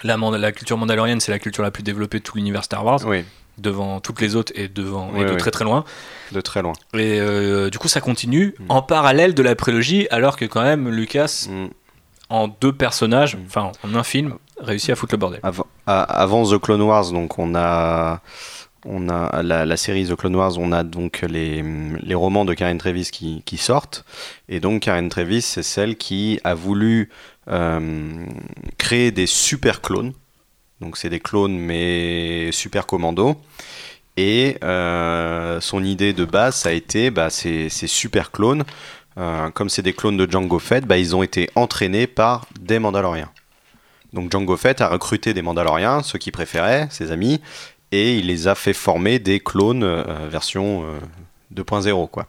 la, culture mandalorienne, c'est la culture la plus développée de tout l'univers Star Wars, Oui, devant toutes les autres et, devant, et de oui. très très loin. de très loin. Et euh, du coup, ça continue Mm. en parallèle de la prélogie, alors que quand même, Lucas, Mm. En deux personnages, Mm. enfin en un film, réussit à foutre le bordel. Avant, avant The Clone Wars, donc on a, on a la, la série The Clone Wars, on a donc les, les romans de Karen Travis qui, qui sortent. Et donc Karen Travis, c'est celle qui a voulu euh, créer des super clones. Donc c'est des clones mais super commando. Et euh, son idée de base, ça a été bah, ces, ces super clones. Euh, comme c'est des clones de Django Fett, bah, ils ont été entraînés par des Mandaloriens. Donc Django Fett a recruté des Mandaloriens, ceux qu'il préférait, ses amis, et il les a fait former des clones euh, version euh, 2.0 quoi.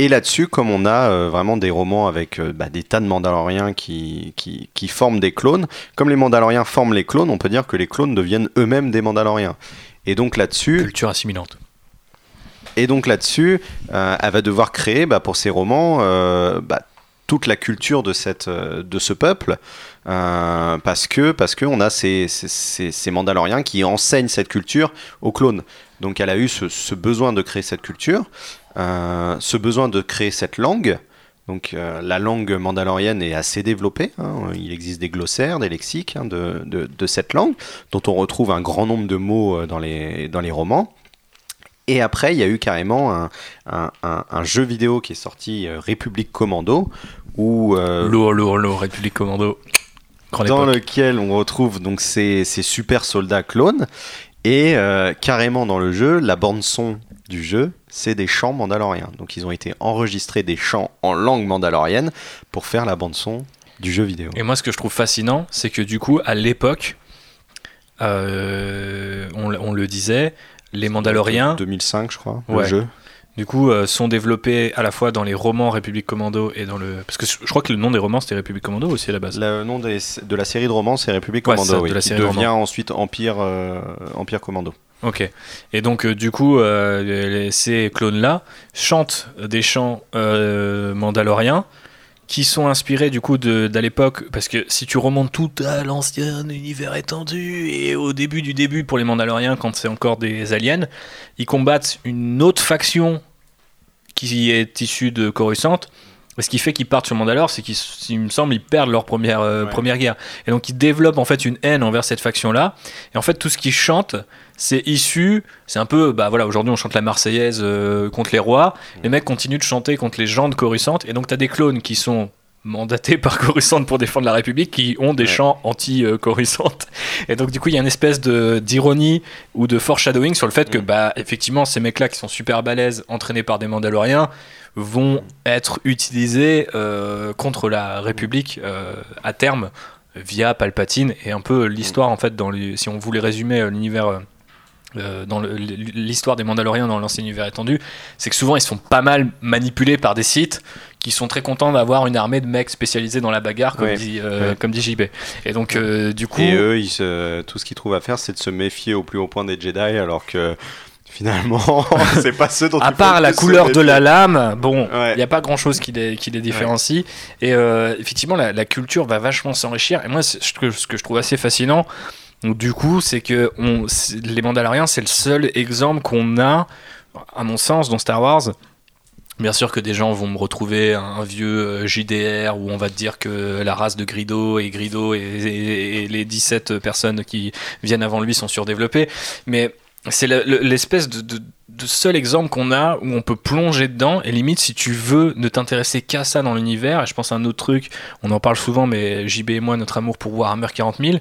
Et là-dessus, comme on a euh, vraiment des romans avec euh, bah, des tas de Mandaloriens qui, qui, qui forment des clones, comme les Mandaloriens forment les clones, on peut dire que les clones deviennent eux-mêmes des Mandaloriens. Et donc là-dessus, Culture assimilante. Et donc là-dessus, euh, elle va devoir créer bah, pour ses romans euh, bah, toute la culture de, cette, euh, de ce peuple, parce que parce que on a ces, ces, ces- Mandaloriens qui enseignent cette culture aux clones. Donc elle a eu ce, besoin de créer cette culture, ce besoin de créer cette langue. Donc la langue mandalorienne est assez développée. hein. Il existe des glossaires, des lexiques hein, de, de- de cette langue, dont on retrouve un grand nombre de mots dans les, dans les romans. Et après, il y a eu carrément un, un- un- un jeu vidéo qui est sorti, euh, République Commando, où euh, Lourd, lourd, lourd, République Commando. Grande dans époque. lequel on retrouve donc ces, ces super soldats clones. Et euh, carrément dans le jeu, la bande son du jeu, c'est des chants mandaloriens. Donc ils ont été enregistrés des chants en langue mandalorienne pour faire la bande son du jeu vidéo. Et moi, ce que je trouve fascinant, c'est que du coup, à l'époque, euh, on le disait, les Mandaloriens, 2005, je crois, le jeu. du coup, euh, sont développés à la fois dans les romans République Commando et dans le. Parce que je crois que le nom des romans c'était République Commando aussi à la base. Le nom des- de la série de romans, c'est République Ouais, Commando, ça, de oui, la qui série de devient ensuite Empire, euh, Empire Commando. Ok. Et donc, euh, du coup, les- ces clones-là chantent des chants mandaloriens qui sont inspirés du coup de- d'à l'époque, parce que si tu remontes tout à l'ancien univers étendu et au début du début pour les Mandaloriens, quand c'est encore des aliens, ils combattent une autre faction qui est issue de Coruscant. Et ce qui fait qu'ils partent sur Mandalore, c'est qu'ils, il me semble, ils perdent leur première, euh, Ouais. première guerre. Et donc ils développent en fait une haine envers cette faction-là. Et en fait, tout ce qu'ils chantent, c'est issu, c'est un peu, bah voilà, aujourd'hui on chante la Marseillaise euh, contre les rois. Les mecs continuent de chanter contre les gens de Coruscant. Et donc t'as des clones qui sont mandatés par Coruscant pour défendre la République qui ont des Ouais. chants anti-Coruscant. Et donc du coup il y a une espèce de d'ironie ou de foreshadowing sur le fait que Mm. bah effectivement ces mecs-là qui sont super balèzes, entraînés par des Mandaloriens, vont être utilisés euh, contre la République euh, à terme via Palpatine et un peu l'histoire en fait dans les, si on voulait résumer l'univers euh, dans l'histoire des Mandaloriens dans l'ancien univers étendu, c'est que souvent ils sont pas mal manipulés par des sites qui sont très contents d'avoir une armée de mecs spécialisés dans la bagarre, comme, Ouais. dit, euh, Ouais. comme dit JB. Et donc, euh, du coup, Et eux, ils se- tout ce qu'ils trouvent à faire, c'est de se méfier au plus haut point des Jedi, alors que finalement, c'est pas ceux dont à part la couleur de la lame, bon, il Ouais. n'y a pas grand chose qui les, qui les différencie. Et euh, effectivement, la, la culture va vachement s'enrichir. Et moi, c'est- ce que, ce que je trouve assez fascinant, donc, du coup, c'est que les Mandaloriens, c'est le seul exemple qu'on a, à mon sens, dans Star Wars. Bien sûr que des gens vont me retrouver un, vieux euh, JDR où on va te dire que la race de Grido et Grido et, et- et les 17 personnes qui viennent avant lui sont surdéveloppées. Mais c'est le- le- l'espèce de seul exemple qu'on a où on peut plonger dedans et limite si tu veux ne t'intéresser qu'à ça dans l'univers et je pense à un autre truc on en parle souvent mais JB et moi notre amour pour Warhammer 40 000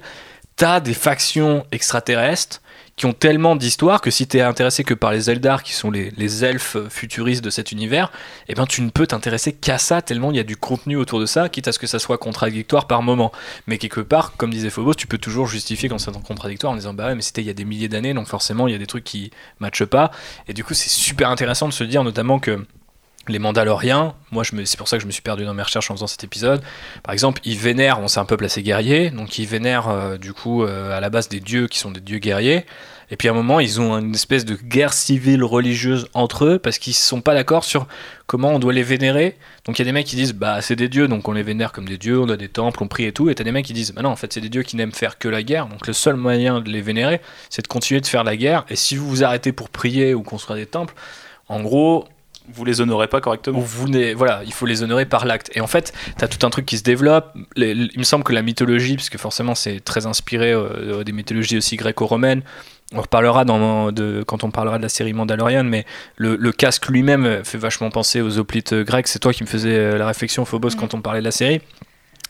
t'as des factions extraterrestres qui ont tellement d'histoire que si t'es intéressé que par les Eldar qui sont les, les elfes futuristes de cet univers eh ben tu ne peux t'intéresser qu'à ça tellement il y a du contenu autour de ça quitte à ce que ça soit contradictoire par moment. Mais quelque part comme disait Phobos tu peux toujours justifier quand c'est contradictoire en disant bah ouais mais c'était il y a des milliers d'années donc forcément il y a des trucs qui matchent pas. Et du coup c'est super intéressant de se dire notamment que les Mandaloriens, moi c'est pour ça que je me suis perdu dans mes recherches en faisant cet épisode. Par exemple, ils vénèrent, on c'est un peuple assez guerrier, donc ils vénèrent euh, du coup euh, à la base des dieux qui sont des dieux guerriers. Et puis à un moment, ils ont une espèce de guerre civile religieuse entre eux parce qu'ils sont pas d'accord sur comment on doit les vénérer. Donc il y a des mecs qui disent bah c'est des dieux, donc on les vénère comme des dieux, on a des temples, on prie et tout. Et t'as des mecs qui disent bah non, en fait c'est des dieux qui n'aiment faire que la guerre. Donc le seul moyen de les vénérer, c'est de continuer de faire la guerre. Et si vous vous arrêtez pour prier ou construire des temples, en gros, Vous les honorez pas correctement. vous voilà, il faut les honorer par l'acte. Et en fait, tu as tout un truc qui se développe. Les- les- il me semble que la mythologie, parce que forcément c'est très inspiré euh, des mythologies aussi gréco-romaines, on reparlera dans, de, quand on parlera de la série Mandalorian, mais le, le casque lui-même fait vachement penser aux hoplites grecs. C'est toi qui me faisais euh, la réflexion, Phobos, quand on parlait de la série.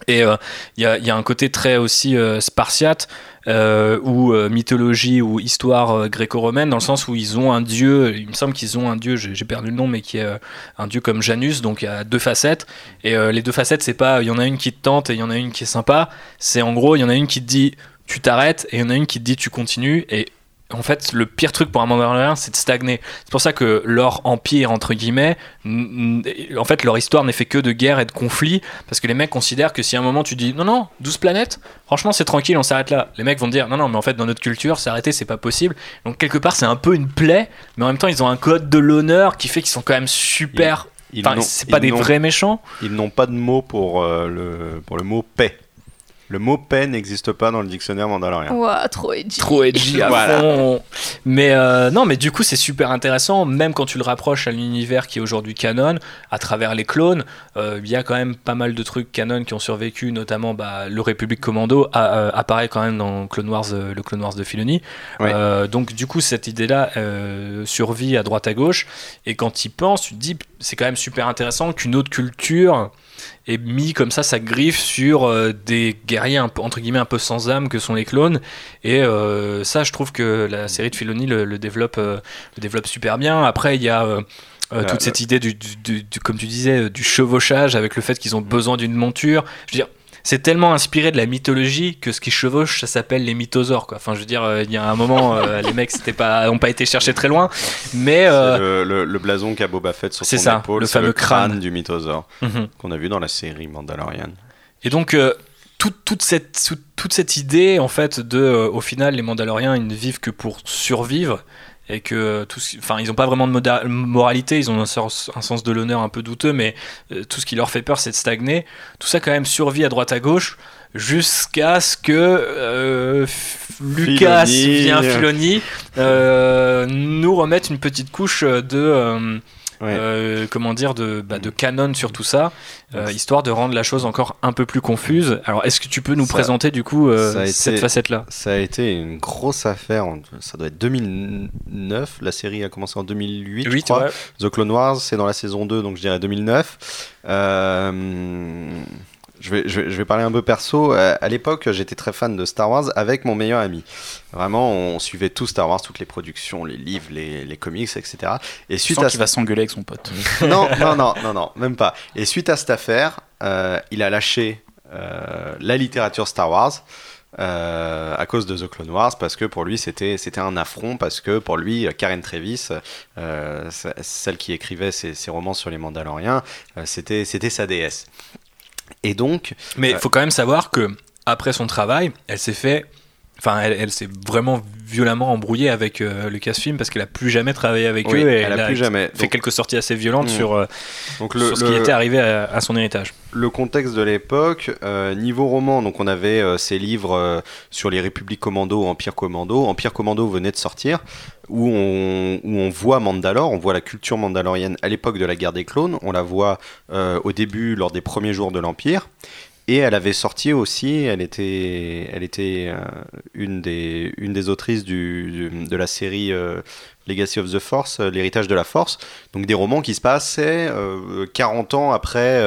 Et euh, il y, a, un côté très aussi euh, spartiate euh, ou mythologie ou histoire gréco-romaine dans le sens où ils ont un dieu, il me semble qu'ils ont un dieu, j'ai perdu le nom, mais qui est un dieu comme Janus, donc il y a deux facettes. Et les deux facettes, c'est pas il y en a une qui te tente et il y en a une qui est sympa. C'est en gros, il y en a une qui te dit tu t'arrêtes et il y en a une qui te dit tu continues. Et en fait, le pire truc pour un Mandalorien, c'est de stagner. C'est pour ça que leur empire, entre guillemets, en fait, leur histoire n'est fait que de guerre et de conflits, parce que les mecs considèrent que si à un moment tu dis non, non, 12 planètes, franchement, c'est tranquille, on s'arrête là. Les mecs vont te dire non, non, mais en fait, dans notre culture, s'arrêter, c'est pas possible. Donc, quelque part, c'est un peu une plaie, mais en même temps, ils ont un code de l'honneur qui fait qu'ils sont quand même super. Ils Enfin, n'ont- c'est pas ils des vrais méchants. Ils n'ont pas de mot pour, euh, le, pour le mot paix. Le mot paix n'existe pas dans le dictionnaire mandalorien. Ouah, trop edgy. trop edgy à Voilà. fond. Mais euh, non, mais du coup, c'est super intéressant, même quand tu le rapproches à l'univers qui est aujourd'hui canon, à travers les clones. euh, Il y a quand même pas mal de trucs canon qui ont survécu, notamment bah, le République Commando a- euh, apparaît quand même dans Clone Wars, euh, le Clone Wars de Filoni. Ouais. Euh, donc, du coup, cette idée-là euh, survit à droite à gauche. Et quand tu y penses, tu te dis, c'est quand même super intéressant qu'une autre culture ait mis comme ça sa griffe sur euh, des guerriers un peu, entre guillemets un peu sans âme que sont les clones. Et euh, ça je trouve que la série de Filoni le, le développe euh, le développe super bien. Après il y a euh, toute cette idée du, du- comme tu disais du chevauchage avec le fait qu'ils ont besoin d'une monture. Je veux dire c'est tellement inspiré de la mythologie que ce qui chevauche ça s'appelle les mythosaures quoi enfin je veux dire euh, il y a un moment euh, les mecs c'était pas ont pas été chercher très loin mais euh, C'est le, le- le blason qu'a Boba Fett sur son ça, épaule, le c'est fameux crâne, crâne. du mythosaure mhm. qu'on a vu dans la série Mandalorian. Et donc, toute, toute, cette, toute- toute cette idée, en fait, de, au final, les Mandaloriens, ils ne vivent que pour survivre. Et que, euh, tout ce enfin, ils n'ont pas vraiment de moralité, ils ont un sens, un sens de l'honneur un peu douteux, mais euh, tout ce qui leur fait peur, c'est de stagner. Tout ça, quand même, survit à droite à gauche, jusqu'à ce que euh, Lucas Filoni. vient Filoni euh, nous remette une petite couche de. Euh, Ouais. euh, comment dire de, bah, de canon sur tout ça, euh, histoire de rendre la chose encore un peu plus confuse. Alors, est-ce que tu peux nous Ça- présenter du coup euh, été- cette facette-là? Ça a été une grosse affaire. Ça doit être 2009. La série a commencé en 2008, je Oui, crois. ouais. The Clone Wars, c'est dans la saison 2, donc je dirais 2009. Je, vais, je, vais, je vais parler un peu perso. Euh, À l'époque, j'étais très fan de Star Wars avec mon meilleur ami. Vraiment, on suivait tout Star Wars, toutes les productions, les livres, les, les comics, etc. Et suite à qu'il va s'engueuler avec son pote. non, non, non, non, non, même pas. Et suite à cette affaire, euh, il a lâché euh, la littérature Star Wars. euh, à cause de The Clone Wars, parce que pour lui c'était c'était un affront, parce que pour lui Karen Travis, c- celle qui écrivait ses, ses romans sur les Mandaloriens, c'était c'était sa déesse. Et donc, Mais il Ouais. faut quand même savoir que après son travail, elle s'est fait. Enfin, elle, elle s'est vraiment violemment embrouillée avec euh, Lucasfilm parce qu'elle a plus jamais travaillé avec oui, eux et elle a plus jamais. fait Donc, quelques sorties assez violentes Mm. sur, euh, donc sur ce qui était arrivé à, à son héritage. le contexte de l'époque, euh, niveau roman, donc on avait euh, ces livres sur les républiques commando, Empire commando. Empire commando venait de sortir, où on, où on voit Mandalore, on voit la culture mandalorienne à l'époque de la guerre des clones, on la voit au début lors des premiers jours de l'Empire. Et elle avait sorti aussi, elle était, elle était euh, une, des, une des autrices du, de la série euh, Legacy of the Force, euh, l'héritage de la Force. Donc des romans qui se passaient euh, 40 ans après,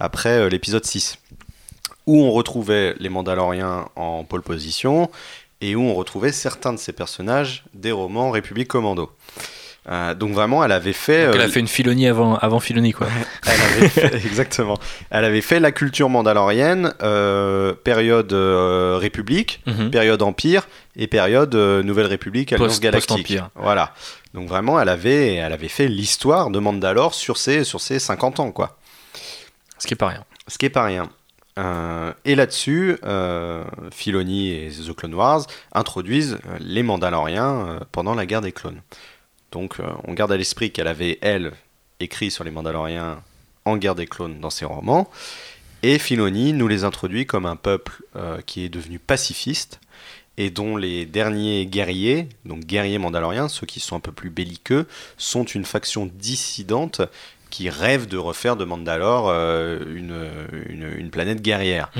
après l'épisode 6, où on retrouvait les Mandaloriens en pole position et où on retrouvait certains de ces personnages des romans République Commando. Euh, donc vraiment, elle avait fait... Donc elle euh, a fait une Filoni avant, avant Filoni, quoi. elle avait fait- exactement. Elle avait fait la culture mandalorienne, euh, période euh, République, Mhm. période Empire et période euh, Nouvelle République, Alliance Post- Galactique. Voilà. Donc vraiment, elle avait, elle avait fait l'histoire de Mandalore sur ses, sur ses 50 ans, quoi. Ce qui est pas rien. Ce qui est pas rien. Euh, et là-dessus, euh, Filoni et The Clone Wars introduisent euh, les Mandaloriens euh, pendant la guerre des clones. Donc euh, on garde à l'esprit qu'elle avait, elle, écrit sur les Mandaloriens en guerre des clones dans ses romans. Et Filoni nous les introduit comme un peuple euh, qui est devenu pacifiste et dont les derniers guerriers, donc guerriers mandaloriens, ceux qui sont un peu plus belliqueux, sont une faction dissidente qui rêve de refaire de Mandalore euh, une, une, une planète guerrière.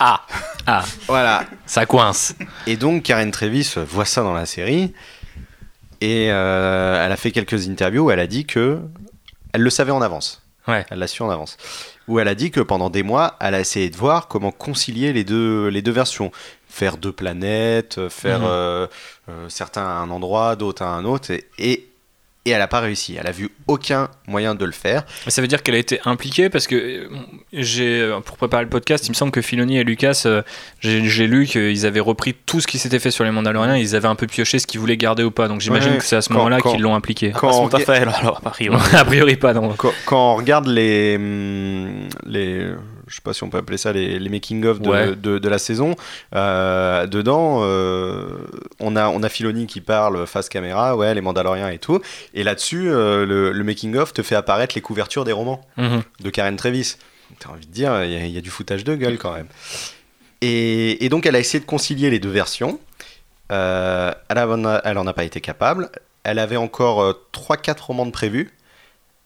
Ah Ah, Voilà. ça coince. Et donc Karen Travis voit ça dans la série et euh, elle a fait quelques interviews où elle a dit que elle le savait en avance. Ouais. Elle l'a su en avance. Où elle a dit que pendant des mois, elle a essayé de voir comment concilier les deux, les deux versions. Faire deux planètes, faire Mhm. euh, euh, certains à un endroit, d'autres à un autre. Et, et, et elle n'a pas réussi. Elle a vu aucun moyen de le faire. Ça veut dire qu'elle a été impliquée parce que euh, j'ai, euh, pour préparer le podcast, il me semble que Filoni et Lucas, euh, j'ai lu qu'ils avaient repris tout ce qui s'était fait sur les Mandaloriens, ils avaient un peu pioché ce qu'ils voulaient garder ou pas. Donc j'imagine Ouais, que c'est à ce moment-là qu'ils l'ont impliqué. Quand on rega- fait, alors, alors, a priori. a priori pas, non. Quand, quand on regarde les, hum, les, je sais pas si on peut appeler ça les, les making of de, Ouais. de, de la saison, euh, dedans, euh, on a on a Filoni qui parle face caméra, ouais, les Mandaloriens et tout, et là-dessus, euh, le, le making of te fait apparaître les couvertures des romans Mhm. de Karen Travis. T'as envie de dire, il y, a- il y a du foutage de gueule quand même. Et, et donc, elle a essayé de concilier les deux versions. Euh, elle, a- elle en a pas été capable. Elle avait encore 3-4 romans de prévus.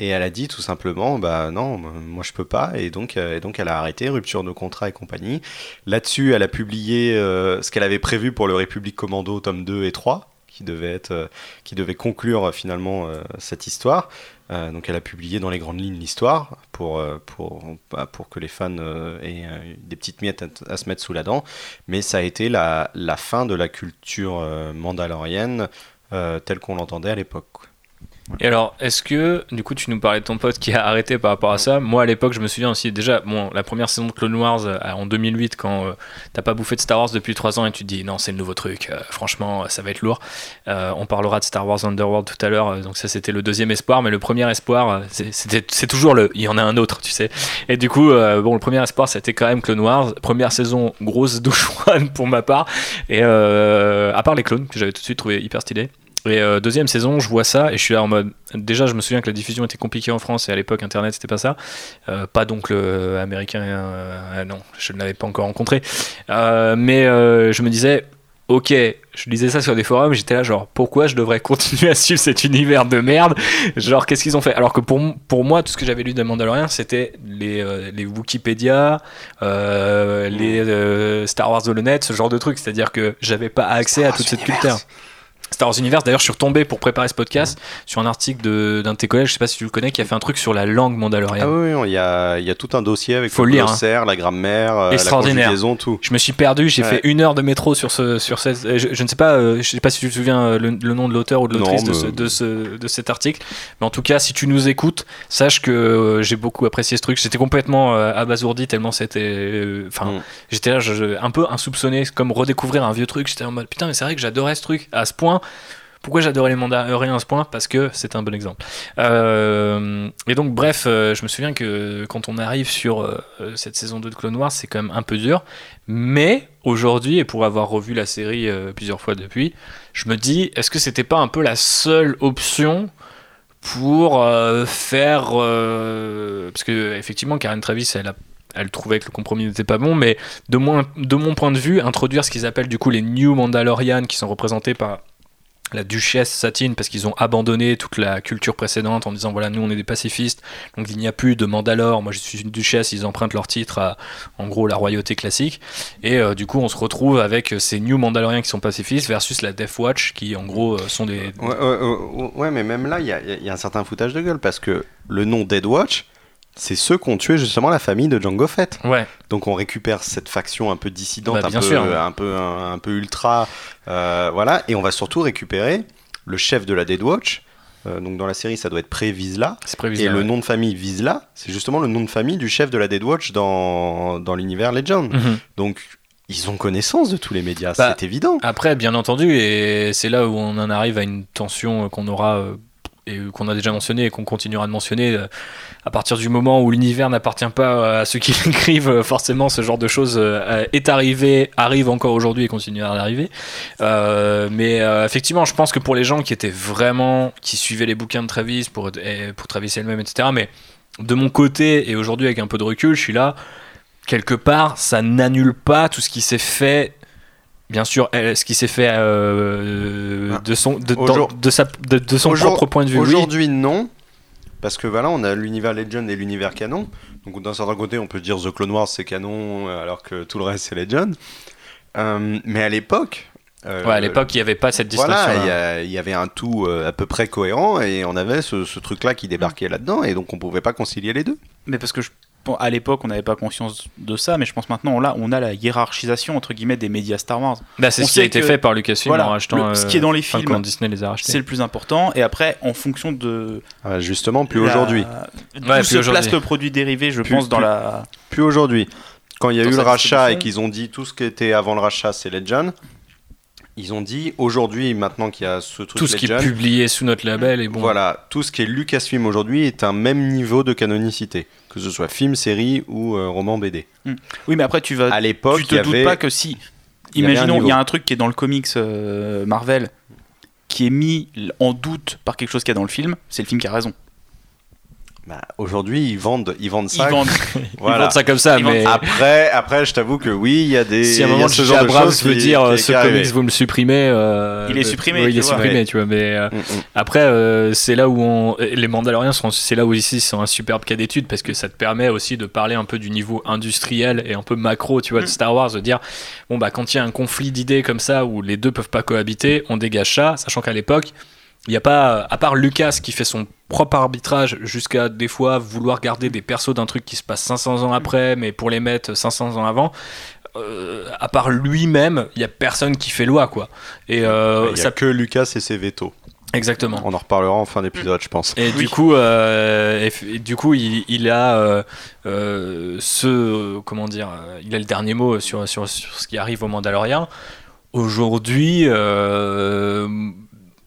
Et elle a dit tout simplement, bah non, moi je peux pas. Et donc, euh, et donc elle a arrêté, rupture de contrat et compagnie. Là-dessus, elle a publié euh, ce qu'elle avait prévu pour le République Commando, tome 2 et 3, qui devait, être, euh, qui devait conclure finalement cette histoire. Donc elle a publié dans les grandes lignes l'histoire pour, pour, bah, pour que les fans aient des petites miettes à, à se mettre sous la dent. Mais ça a été la, la fin de la culture mandalorienne telle qu'on l'entendait à l'époque. Et alors, est-ce que, du coup, tu nous parlais de ton pote qui a arrêté par rapport à ça Moi, à l'époque, je me souviens aussi, déjà, bon, la première saison de Clone Wars euh, en 2008, quand euh, t'as pas bouffé de Star Wars depuis 3 ans et tu te dis, non, c'est le nouveau truc, euh, franchement, ça va être lourd. On parlera de Star Wars Underworld tout à l'heure, donc ça, c'était le deuxième espoir, mais le premier espoir, c'est- toujours le, il y en a un autre, tu sais. Et du coup, bon, le premier espoir, c'était quand même Clone Wars. Première saison, grosse douche froide pour ma part, et à part les clones, que j'avais tout de suite trouvé hyper stylé. Et euh, deuxième saison, je vois ça et je suis là en mode. Déjà, je me souviens que la diffusion était compliquée en France et à l'époque, Internet, c'était pas ça. Euh, pas donc le américain, euh, non, je ne l'avais pas encore rencontré. Mais je me disais, ok, je lisais ça sur des forums, j'étais là genre, pourquoi je devrais continuer à suivre cet univers de merde? Genre, qu'est-ce qu'ils ont fait? Alors que pour, pour moi, tout ce que j'avais lu de Mandalorian, c'était les, euh, les Wikipédia, euh, les euh, Star Wars Holonet, ce genre de trucs. C'est-à-dire que j'avais pas accès à toute cette culture. Star Wars Universe, d'ailleurs, je suis retombé pour préparer ce podcast sur un article d'un de tes collègues, je sais pas si tu le connais, qui a fait un truc sur la langue mandalorienne. Ah oui, il y a, il y a tout un dossier avec Faut le lire, hein. la grammaire, euh, la Extraordinaire. conjugaison, tout. Je me suis perdu, j'ai Ouais. fait une heure de métro sur ce sur cette. euh, Je, je ne sais pas, euh, je sais pas si tu te souviens le, le nom de l'auteur ou de l'autrice de, ce, de, ce- de cet article, mais en tout cas, si tu nous écoutes, sache que euh, j'ai beaucoup apprécié ce truc. J'étais complètement euh, abasourdi tellement c'était. Enfin, Mm. j'étais là, je- un peu insoupçonné, comme redécouvrir un vieux truc. J'étais en mode putain, mais c'est vrai que j'adorais ce truc à ce point. Pourquoi j'adorais les mandaloriens à ce point Parce que c'est un bon exemple. Euh, et donc, bref, euh, je me souviens que quand on arrive sur euh, cette saison 2 de Clone Wars, c'est quand même un peu dur. Mais aujourd'hui, et pour avoir revu la série plusieurs fois depuis, je me dis, est-ce que c'était pas un peu la seule option pour faire. parce que, effectivement, Karen Travis, elle trouvait que le compromis n'était pas bon, mais de, de mon point de vue, introduire ce qu'ils appellent du coup les New Mandalorian, qui sont représentés par la duchesse Satine parce qu'ils ont abandonné toute la culture précédente en disant voilà nous on est des pacifistes. Donc il n'y a plus de Mandalore. Moi je suis une duchesse. Ils empruntent leur titre à en gros la royauté classique. Et euh, du coup on se retrouve avec ces New Mandaloriens qui sont pacifistes versus la Death Watch qui en gros euh, sont des Ouais, mais même là, il y y a un certain foutage de gueule parce que le nom Dead Watch, c'est ceux qui ont tué justement la famille de Jango Fett. ouais Donc on récupère cette faction un peu dissidente, Bah, un, peu, sûr. un peu un, un peu ultra, euh, voilà, et on va surtout récupérer le chef de la Dead Watch. Euh, donc dans la série, ça doit être Pré Vizsla. c'est Et le nom de famille Vizsla, c'est justement le nom de famille du chef de la Dead Watch dans, dans l'univers Legend. Mhm. Donc ils ont connaissance de tous les médias, Bah, c'est évident. Après, bien entendu, et c'est là où on en arrive à une tension euh, qu'on aura et qu'on a déjà mentionné et qu'on continuera de mentionner. euh, À partir du moment où l'univers n'appartient pas à ceux qui l'écrivent, euh, forcément, ce genre de choses euh, est arrivé, arrive encore aujourd'hui et continuera d'arriver. Euh, mais euh, effectivement, je pense que pour les gens qui étaient vraiment, qui suivaient les bouquins de Travis pour, pour Travis elle-même, etc. Mais de mon côté et aujourd'hui avec un peu de recul, je suis là. Quelque part, ça n'annule pas tout ce qui s'est fait bien sûr elle- ce qui s'est fait euh, Ah. de son de, dans- Aujourd- de sa de, de son Aujourd- propre point de vue oui. Aujourd'hui, non. Parce que voilà, on a l'univers Legend et l'univers canon. Donc d'un certain côté, on peut dire The Clone Wars c'est canon, euh, alors que tout le reste c'est Legend. Euh, mais à l'époque. euh, ouais à l'époque il n'y avait pas cette distinction Voilà, il y, avait un tout euh, à peu près cohérent et on avait ce, ce truc-là qui débarquait là-dedans et donc on pouvait pas concilier les deux. Mais parce que je, à l'époque, on n'avait pas conscience de ça, mais je pense maintenant, on a, on a la hiérarchisation entre guillemets des médias Star Wars. Bah, c'est ce qui a été que- fait par Lucasfilm voilà, en rachetant le- ce euh, qui est dans les films, quand Disney les a rachetés C'est le plus important. Et après, en fonction de Ah, justement, plus aujourd'hui. Ouais, se plus aujourd'hui. place le produit dérivé, je Plus- pense, dans plus- la. Plus aujourd'hui. Quand il y a Dans eu le rachat et qu'ils ont dit tout ce qui était avant le rachat c'est Legend, ils ont dit aujourd'hui, maintenant qu'il y a ce truc tout ce qui est publié sous notre label et bon Voilà, tout ce qui est Lucasfilm aujourd'hui est un même niveau de canonicité, que ce soit film, série ou euh, roman BD. Oui, mais après, tu vas. À l'époque, tu te y doutes avait pas que si. il Imaginons, il y, a un truc qui est dans le comics euh, Marvel qui est mis en doute par quelque chose qu'il y a dans le film, c'est le film qui a raison. Bah, Aujourd'hui, ils vendent, ils vendent Ils ça. Ils vendent ça comme ça, Ils mais Après, après, je t'avoue que oui, il y a des. si à un il y a moment ce genre de Abrams choses veut qui- dire euh, qui- ce qui arrive. comics vous me supprimez, euh, Il est euh, supprimé, oui, il est vois. supprimé, tu vois. Mais euh, Mm, mm. après, euh, c'est là où on, les Mandaloriens sont, c'est là où ici sont un superbe cas d'étude parce que ça te permet aussi de parler un peu du niveau industriel et un peu macro, tu vois, de Mm. Star Wars, de dire bon bah quand il y a un conflit d'idées comme ça où les deux peuvent pas cohabiter, on dégage ça, sachant qu'à l'époque il n'y a pas, à part Lucas qui fait son propre arbitrage jusqu'à des fois vouloir garder des persos d'un truc qui se passe 500 ans après, mais pour les mettre 500 ans avant, euh, à part lui-même, il n'y a personne qui fait loi, quoi. Et euh, Il y a ça, que Lucas et ses vetos. exactement. On en reparlera en fin d'épisode, je pense. Et du coup, euh, et, et du coup, il, il a euh, euh, ce, comment dire, il a le dernier mot sur, sur, sur ce qui arrive aux Mandaloriens. Aujourd'hui, euh,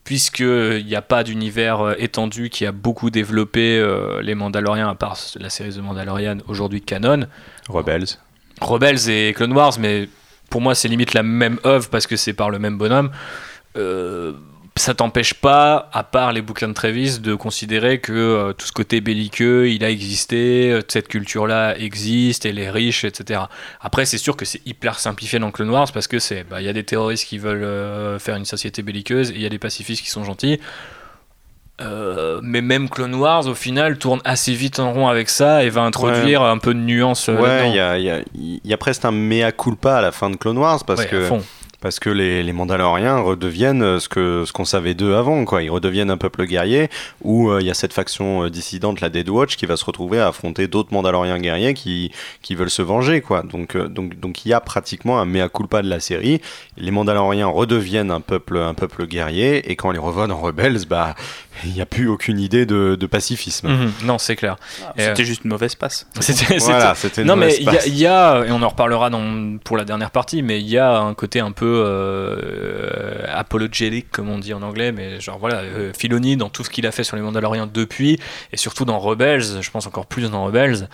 puisqu'il n'y a pas d'univers euh, étendu qui a beaucoup développé euh, les Mandaloriens, à part la série de Mandalorian, aujourd'hui canon, Rebels. Rebels et Clone Wars, mais pour moi c'est limite la même œuvre parce que c'est par le même bonhomme. Euh, ça t'empêche pas, à part les bouquins de Travis, de considérer que euh, tout ce côté belliqueux, il a existé, euh, cette culture-là existe, elle est riche, etc. Après, c'est sûr que c'est hyper simplifié dans Clone Wars parce que c'est, bah, il y a des terroristes qui veulent euh, faire une société belliqueuse et il y a des pacifistes qui sont gentils. Euh, mais même Clone Wars, au final, tourne assez vite en rond avec ça et va introduire un peu de nuance. Ouais, il y y y a presque un mea culpa à la fin de Clone Wars parce Ouais, à que fond. Parce que les, les Mandaloriens redeviennent euh, ce qu'on savait d'eux avant quoi. Ils redeviennent un peuple guerrier où euh, il y a cette faction euh, dissidente la Dead Watch qui va se retrouver à affronter d'autres Mandaloriens guerriers qui qui veulent se venger quoi. Donc donc donc il y a pratiquement un mea culpa de la série. Les Mandaloriens redeviennent un peuple un peuple guerrier et quand on les revoit dans Rebels bah il n'y a plus aucune idée de, de pacifisme. Mhm. Non, c'est clair. Et, C'était juste une mauvaise passe. C'était- Voilà, c'était une Non, mais mauvaise il y, a- passe. il y a, et on en reparlera dans, pour la dernière partie, mais il y a un côté un peu euh, apologétique, comme on dit en anglais, mais genre voilà, euh, Filoni dans tout ce qu'il a fait sur les Mandaloriens depuis, et surtout dans Rebels, je pense encore plus dans Rebels,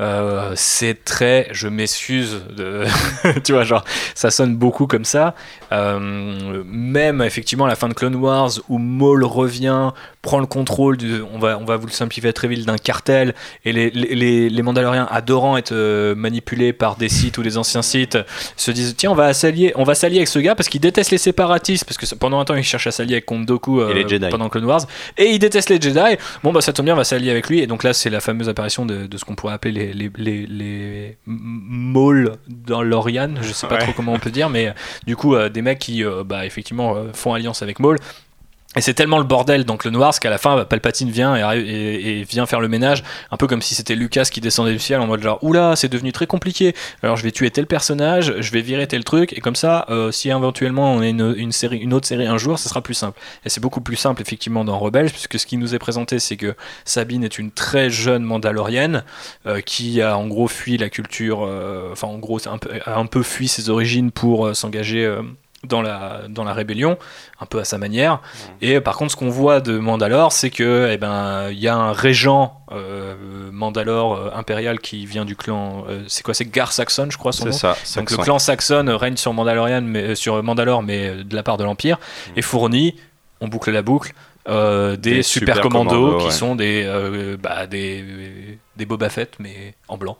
euh, c'est très, je m'excuse, de... tu vois, genre, ça sonne beaucoup comme ça. Euh, même effectivement à la fin de Clone Wars, où Maul revient, prend le contrôle, du, on, va, on va vous le simplifier très vite, d'un cartel, et les, les, les- Mandaloriens adorant être euh, manipulés par des sites ou des anciens sites se disent tiens on va s'allier on va s'allier avec ce gars parce qu'il déteste les séparatistes parce que pendant un temps il cherche à s'allier avec Count Dooku euh, Et les Jedi. pendant Clone Wars et il déteste les Jedi bon bah ça tombe bien on va s'allier avec lui et donc là c'est la fameuse apparition de, de ce qu'on pourrait appeler les les, les, les m- Maul dans l'Orian je sais pas Ouais. trop comment on peut dire mais du coup euh, des mecs qui euh, bah effectivement euh, font alliance avec Maul et c'est tellement le bordel dans Clone Wars qu'à la fin, bah, Palpatine vient et, et- vient faire le ménage, un peu comme si c'était Lucas qui descendait du ciel en mode genre oula, c'est devenu très compliqué. Alors je vais tuer tel personnage, je vais virer tel truc, et comme ça, euh, si éventuellement on a une, série, une autre série un jour, ça sera plus simple. Et c'est beaucoup plus simple effectivement dans Rebels, puisque ce qui nous est présenté, c'est que Sabine est une très jeune Mandalorienne euh, qui a en gros fui la culture, euh, enfin en gros a un peu fui ses origines pour s'engager. Dans la, dans la rébellion, un peu à sa manière. Et par contre, ce qu'on voit de Mandalore, c'est que eh ben il y a un régent euh, Mandalore euh, impérial qui vient du clan. euh, c'est quoi C'est Gar Saxon, je crois son C'est nom. ça. Donc le clan Saxon règne sur Mandalorian, mais sur Mandalore, mais de la part de l'Empire, et fournit, on boucle la boucle, euh, des, Des super, super commandos, commandos, qui ouais. sont des, euh, bah, des, des Boba Fett, mais en blanc.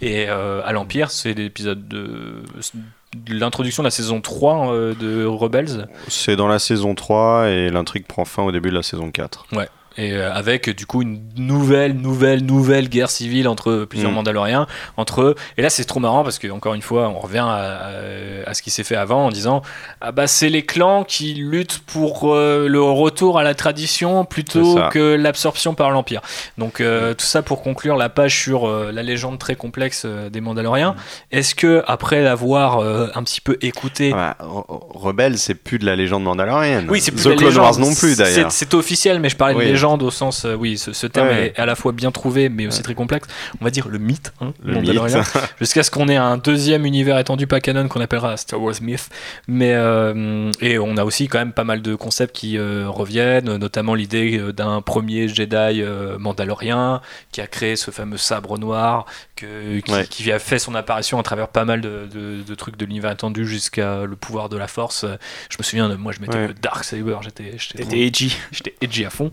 Et euh, à l'Empire, c'est l'épisode de, de l'introduction de la saison 3 euh, de Rebels. C'est dans la saison 3 et l'intrigue prend fin au début de la saison 4. Et euh, avec du coup une nouvelle, nouvelle, nouvelle guerre civile entre plusieurs Mm. Mandaloriens, entre eux. Et là, c'est trop marrant parce que encore une fois, on revient à, à- à ce qui s'est fait avant en disant ah bah c'est les clans qui luttent pour euh, le retour à la tradition plutôt que l'absorption par l'Empire. Donc euh, tout ça pour conclure la page sur la légende très complexe des Mandaloriens. Est-ce que après l'avoir un petit peu écouté Rebelle, c'est plus de la légende mandalorienne. oui, c'est plus The la Clone légende. Wars non plus d'ailleurs. C'est officiel, mais je parlais Oui. de légende au sens, euh, oui, ce, ce terme Ouais. est à la fois bien trouvé, mais aussi Ouais. très complexe. On va dire le mythe, hein, Le Mandalorian. mythe. jusqu'à ce qu'on ait un deuxième univers étendu pas canon qu'on appellera Star Wars Myth. Mais euh, et on a aussi quand même pas mal de concepts qui euh, reviennent, notamment l'idée d'un premier Jedi mandalorien qui a créé ce fameux sabre noir, que, qui, Ouais. qui a fait son apparition à travers pas mal de, de- de trucs de l'univers étendu jusqu'à le pouvoir de la Force. Je me souviens, moi je mettais le Dark Saber, j'étais j'étais edgy. J'étais edgy à fond.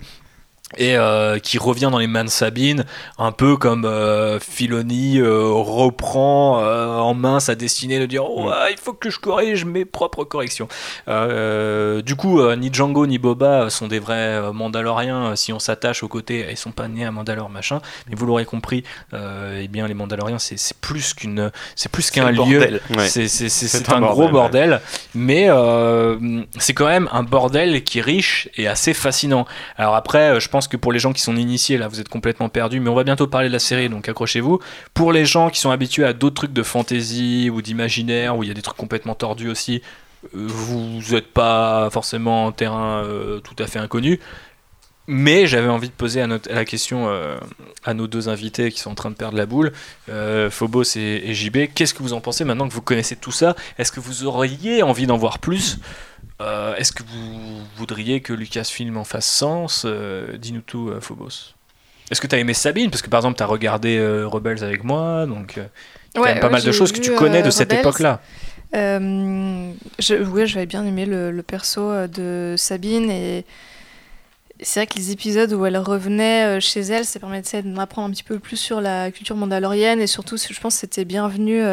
Et euh, qui revient dans les mains de Sabine, un peu comme euh, Filoni euh, reprend euh, en main sa destinée de dire oh, ah, il faut que je corrige mes propres corrections. Du coup, ni Django ni Boba sont des vrais Mandaloriens si on s'attache aux côtés, ils sont pas nés à Mandalore machin, mais vous l'aurez compris, eh bien les Mandaloriens c'est plus qu'une, c'est plus qu'un lieu. Ouais. c'est un un, gros bordel, bordel, mais c'est quand même un bordel qui est riche et assez fascinant. Alors après, je pense que pour les gens qui sont initiés, là, vous êtes complètement perdus, mais on va bientôt parler de la série, donc accrochez-vous. Pour les gens qui sont habitués à d'autres trucs de fantasy ou d'imaginaire, où il y a des trucs complètement tordus aussi, euh, vous n'êtes pas forcément en terrain euh, tout à fait inconnu. Mais j'avais envie de poser à, notre- à la question euh, à nos deux invités qui sont en train de perdre la boule, Phobos et, et JB. Qu'est-ce que vous en pensez maintenant que vous connaissez tout ça? Est-ce que vous auriez envie d'en voir plus? Euh, Est-ce que vous voudriez que Lucasfilm en fasse sens Euh, Dis-nous tout, euh, Phobos. Est-ce que tu as aimé Sabine? Parce que par exemple, tu as regardé Rebels avec moi, donc il y a quand même pas mal de choses que tu connais de cette époque-là. Je, ouais, j'avais bien aimé le, le perso de Sabine et c'est vrai que les épisodes où elle revenait chez elle, ça permettait de m'apprendre un petit peu plus sur la culture mandalorienne et surtout, je pense que c'était bienvenu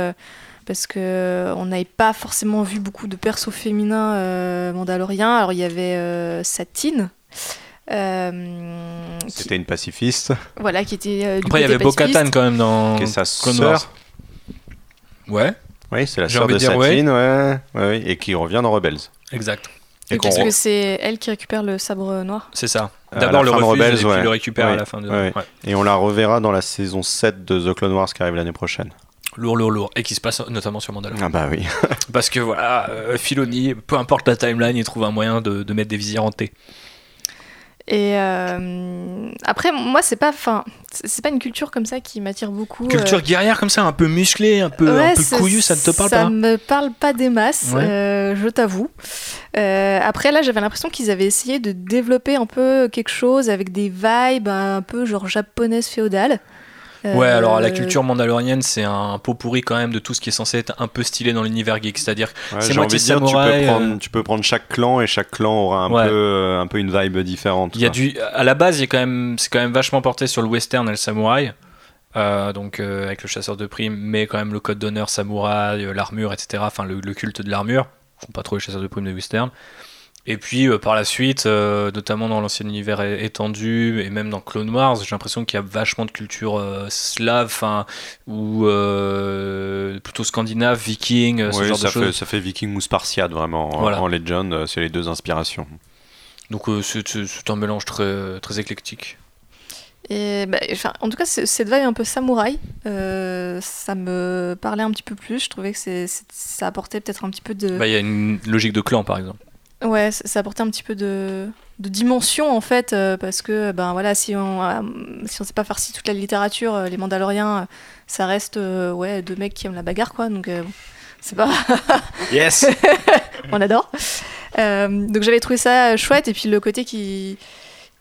parce que euh, on n'avait pas forcément vu beaucoup de persos féminins euh, mandaloriens. Alors il y avait euh, Satine. euh, qui, C'était une pacifiste, voilà, qui était euh, du Après, il y avait Bo-Katan quand même dans qui est sa Clone sœur. Wars. Ouais, Oui, c'est la sœur de Satine, ouais. ouais, ouais, et qui revient dans Rebels. exact. Et parce que c'est elle qui récupère le sabre noir. C'est ça. D'abord le refuse Rebels, et puis ouais. le récupère à la fin de. Ouais. ouais. Et on la reverra dans la saison 7 de The Clone Wars qui arrive l'année prochaine. Lourd, lourd, lourd. Et qui se passe notamment sur Mandalore. Ah bah oui. Parce que voilà, euh, Filoni, peu importe la timeline, il trouve un moyen de, de mettre des visières hantées. Et euh, après, moi, c'est pas, enfin, c'est pas une culture comme ça qui m'attire beaucoup. Culture euh, guerrière comme ça, un peu musclée, un peu, un ouais, peu ça- couillue, ça ne te parle Ça pas me parle pas des masses, Ouais. euh, je t'avoue. Euh, après, là, j'avais l'impression qu'ils avaient essayé de développer un peu quelque chose avec des vibes un peu genre japonaise féodale. Ouais, Euh, alors la culture mandalorienne, c'est un pot pourri quand même de tout ce qui est censé être un peu stylé dans l'univers geek. C'est-à-dire, Ouais, C'est moitié dire, tu samouraï, peux, prendre, euh. tu peux prendre chaque clan et chaque clan aura un, Ouais. peu, euh, un peu une vibe différente. il y a du, à la base, il y a quand même, c'est quand même vachement porté sur le western et le samouraï. Euh, donc euh, avec le chasseur de primes, mais quand même le code d'honneur samouraï, euh, l'armure, etc. Enfin le, le culte de l'armure. Ils font pas trop les chasseurs de primes de western. Et puis euh, par la suite, euh, notamment dans l'ancien univers étendu et même dans Clone Wars, j'ai l'impression qu'il y a vachement de culture euh, slave, enfin ou euh, plutôt scandinave, viking, euh, ce Oui, genre de ça, choses. fait, ça fait viking ou spartiate vraiment. En- Voilà. En Legend, c'est les deux inspirations. Donc euh, c'est c'est- c'est un mélange très, très éclectique. Et bah, enfin, en tout cas, c'est- cette vibe un peu samouraï, euh, ça me parlait un petit peu plus. Je trouvais que c'est, c'est- ça apportait peut-être un petit peu de. Bah, Il y a une logique de clan par exemple. Ouais, ça, apportait un petit peu de, de dimension en fait, euh, parce que ben voilà, si on euh, si on sait pas farci toute la littérature, euh, les Mandaloriens, euh, ça reste ouais deux mecs qui aiment la bagarre quoi, donc bon, c'est pas, Yes on adore. Donc j'avais trouvé ça chouette et puis le côté qui,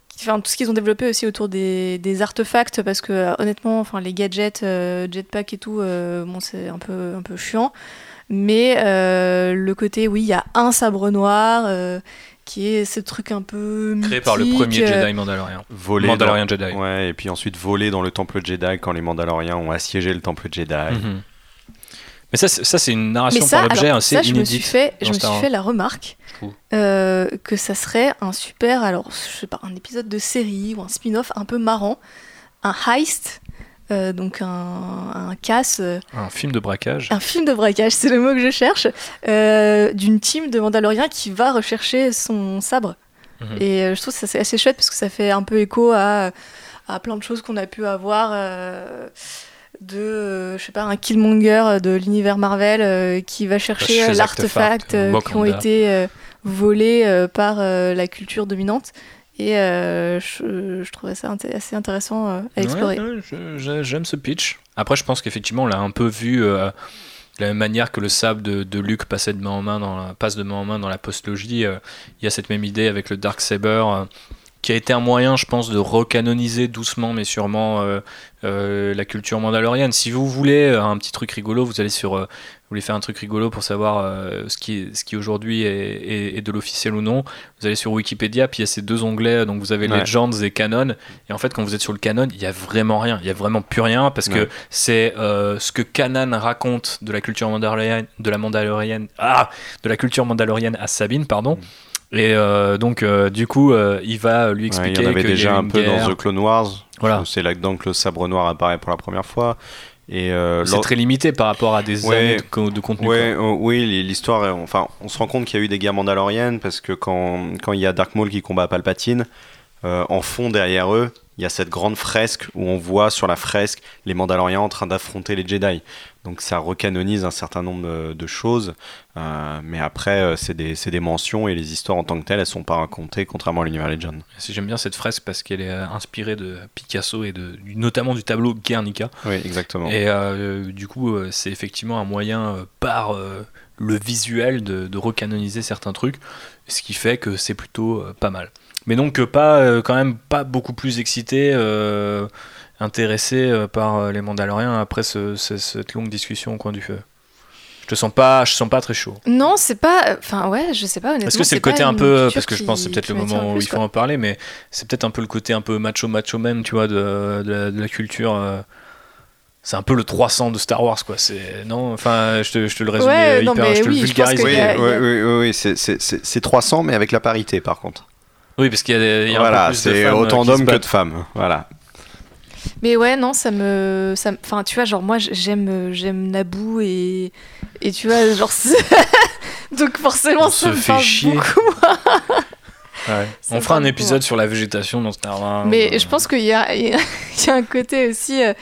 qui- enfin tout ce qu'ils ont développé aussi autour des, des artefacts, parce que honnêtement, enfin les gadgets, jetpack et tout, bon c'est un peu un peu chiant. Mais euh, le côté, oui, il y a un sabre noir euh, qui est ce truc un peu. Créé par le premier euh, Jedi Mandalorian. Voler Mandalorian dans... Jedi. Ouais, et puis ensuite voler dans le temple Jedi quand les Mandaloriens ont assiégé le temple Jedi. Mhm. Mais ça, c'est- ça c'est une narration ça, par l'objet alors, assez ça, je me suis inédite. fait, je me suis fait la remarque euh, que ça serait un super, alors je sais pas, un épisode de série ou un spin-off un peu marrant, un heist, euh, donc un, un casse, euh, Un film de braquage. un film de braquage, c'est le mot que je cherche, euh, d'une team de Mandaloriens qui va rechercher son sabre. Mhm. Et je trouve que ça c'est assez chouette parce que ça fait un peu écho à, à plein de choses qu'on a pu avoir euh, de, je sais pas, un Killmonger de l'univers Marvel qui va chercher l'artefact qui ont été volés par la culture dominante. Et euh, je, je trouvais ça assez intéressant euh, à explorer. Ouais, ouais, J'aime ce pitch. Après, je pense qu'effectivement, on l'a un peu vu euh, de la même manière que le sable de, de Luke passait de main en main dans la, passe de main en main dans la postlogie. euh, Il y a cette même idée avec le Dark Saber. Qui a été un moyen, je pense, de recanoniser doucement mais sûrement euh, euh, la culture mandalorienne. Si vous voulez euh, un petit truc rigolo, vous allez sur, euh, vous voulez faire un truc rigolo pour savoir ce qui, ce qui aujourd'hui est, est- est de l'officiel ou non. Vous allez sur Wikipédia, puis il y a ces deux onglets, donc vous avez Ouais. Legends et Canon. Et en fait, quand vous êtes sur le Canon, il y a vraiment rien, il y a vraiment plus rien parce que c'est ce que Canon raconte de la culture mandalorienne, de la mandalorienne, ah, de la culture mandalorienne à Sabine, pardon. Et euh, donc, euh, du coup, euh, il va lui Ouais, expliquer il y en avait y déjà un peu guerre. dans The Clone Wars. Voilà. C'est là-dedans que le sabre noir apparaît pour la première fois. Et C'est lors- très limité par rapport à des Ouais. années de, co- de contenu. Ouais, oui, l'histoire, enfin, on se rend compte qu'il y a eu des guerres mandaloriennes parce que quand, quand il y a Dark Maul qui combat Palpatine, en fond derrière eux, il y a cette grande fresque où on voit sur la fresque les Mandaloriens en train d'affronter les Jedi. Donc ça recanonise un certain nombre de, choses, euh, mais après euh, c'est des, des mentions et les histoires en tant que telles, elles sont pas racontées contrairement à l'univers Legend. Si J'aime bien cette fresque parce qu'elle est euh, inspirée de Picasso et de, notamment du tableau Guernica. Oui, exactement. Et euh, du coup, c'est effectivement un moyen par euh, le visuel de, de recanoniser certains trucs, ce qui fait que c'est plutôt pas mal. Mais donc pas quand même pas beaucoup plus excité, intéressé euh, par euh, les Mandaloriens après ce- ce- cette longue discussion au coin du feu. Je te sens pas, je sens pas très chaud. Non, c'est pas. Enfin, ouais, je sais pas honnêtement. Est-ce que c'est le côté un peu, parce que je pense que c'est peut-être le moment où plus, il faut quoi. en parler, mais c'est peut-être un peu le côté un peu macho macho man, tu vois, de, de la, de la culture. euh, c'est un peu le 300 de Star Wars, quoi. C'est non, enfin, je te, je te le résume Ouais, euh, non, hyper, mais je te oui, le vulgarise. Oui, a- oui, oui, oui, oui, c'est- c'est c'est- c'est 300, mais avec la parité par contre. Oui, parce qu'il y a, il y a un peu Voilà, plus de c'est femmes, euh, autant d'hommes que de femmes. Voilà. Mais ouais, non, ça me. ça Enfin, tu vois, genre, moi, j'aime j'aime Naboo et. Et tu vois, genre. Donc, forcément, On ça me fait parle chier. beaucoup. Ouais. Ça On fera un épisode sur la végétation dans Star Wars. Mais euh, je pense qu'il y y a un côté aussi euh,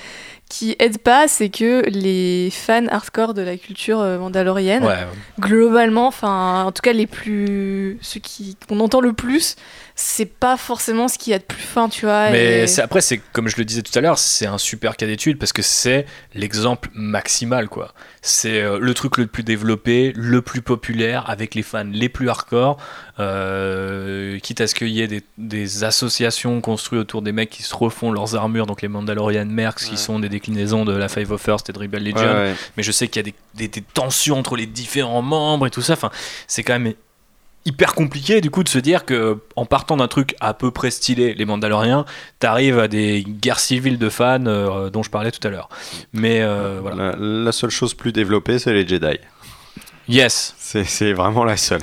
qui aide pas, c'est que les fans hardcore de la culture euh, mandalorienne, Ouais, globalement, enfin, en tout cas, les plus. ceux qui qu'on entend le plus, c'est pas forcément ce qu'il y a de plus fin, tu vois. Mais et- c'est- après, c'est comme je le disais tout à l'heure, c'est un super cas d'étude parce que c'est l'exemple maximal, quoi. C'est euh, le truc le plus développé, le plus populaire, avec les fans les plus hardcore. euh, quitte à ce qu'il y ait des, des associations construites autour des mecs qui se refont leurs armures, donc les Mandalorian Mercs, qui sont des déclinaisons de la Five of First et de Rebel Legion. Ouais, ouais. Mais je sais qu'il y a des, des- des tensions entre les différents membres et tout ça. Enfin, c'est quand même hyper compliqué du coup de se dire que en partant d'un truc à peu près stylé, les Mandaloriens, t'arrives à des guerres civiles de fans euh, dont je parlais tout à l'heure. Mais euh, voilà. La, la seule chose plus développée, c'est les Jedi. Yes. C'est vraiment la seule.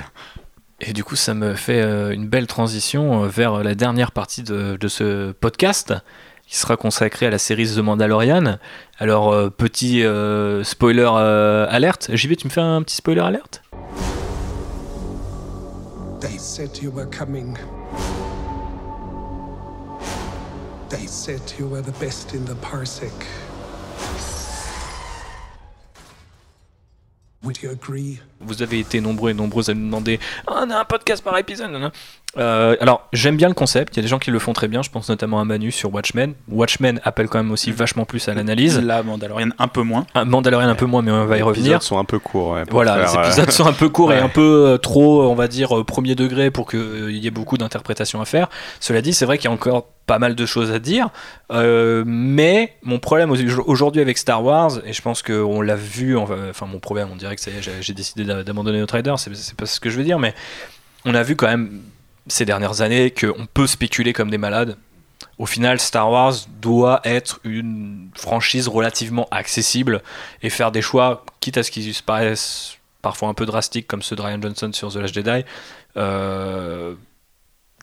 Et du coup, ça me fait euh, une belle transition vers la dernière partie de, de ce podcast qui sera consacré à la série The Mandalorian. Alors, petit spoiler alerte. JB, tu me fais un petit spoiler alerte? Said you were coming. They said you were the best in the parsec. Would you agree? Vous avez été nombreux et nombreuses à nous demander Ah, on a un podcast par épisode. Euh, alors, j'aime bien le concept. Il y a des gens qui le font très bien. Je pense notamment à Manu sur Watchmen. Watchmen appelle quand même aussi vachement plus à l'analyse. La Mandalorian un peu moins. Un Mandalorian un peu moins, mais on va y Les revenir. épisodes sont un peu courts. ouais, Voilà, faire, les euh, épisodes sont un peu courts et un peu euh, trop, on va dire, premier degré pour qu'il y ait beaucoup d'interprétations à faire. Cela dit, c'est vrai qu'il y a encore pas mal de choses à dire. Euh, mais mon problème au- aujourd'hui avec Star Wars, et je pense qu'on l'a vu, enfin mon problème, on dirait que j'ai- décidé d'abandonner notre rider, c'est pas ce que je veux dire, mais on a vu quand même ces dernières années qu'on peut spéculer comme des malades. Au final, Star Wars doit être une franchise relativement accessible et faire des choix, quitte à ce qu'ils se paraissent parfois un peu drastiques, comme ceux de Ryan Johnson sur The Last Jedi, euh,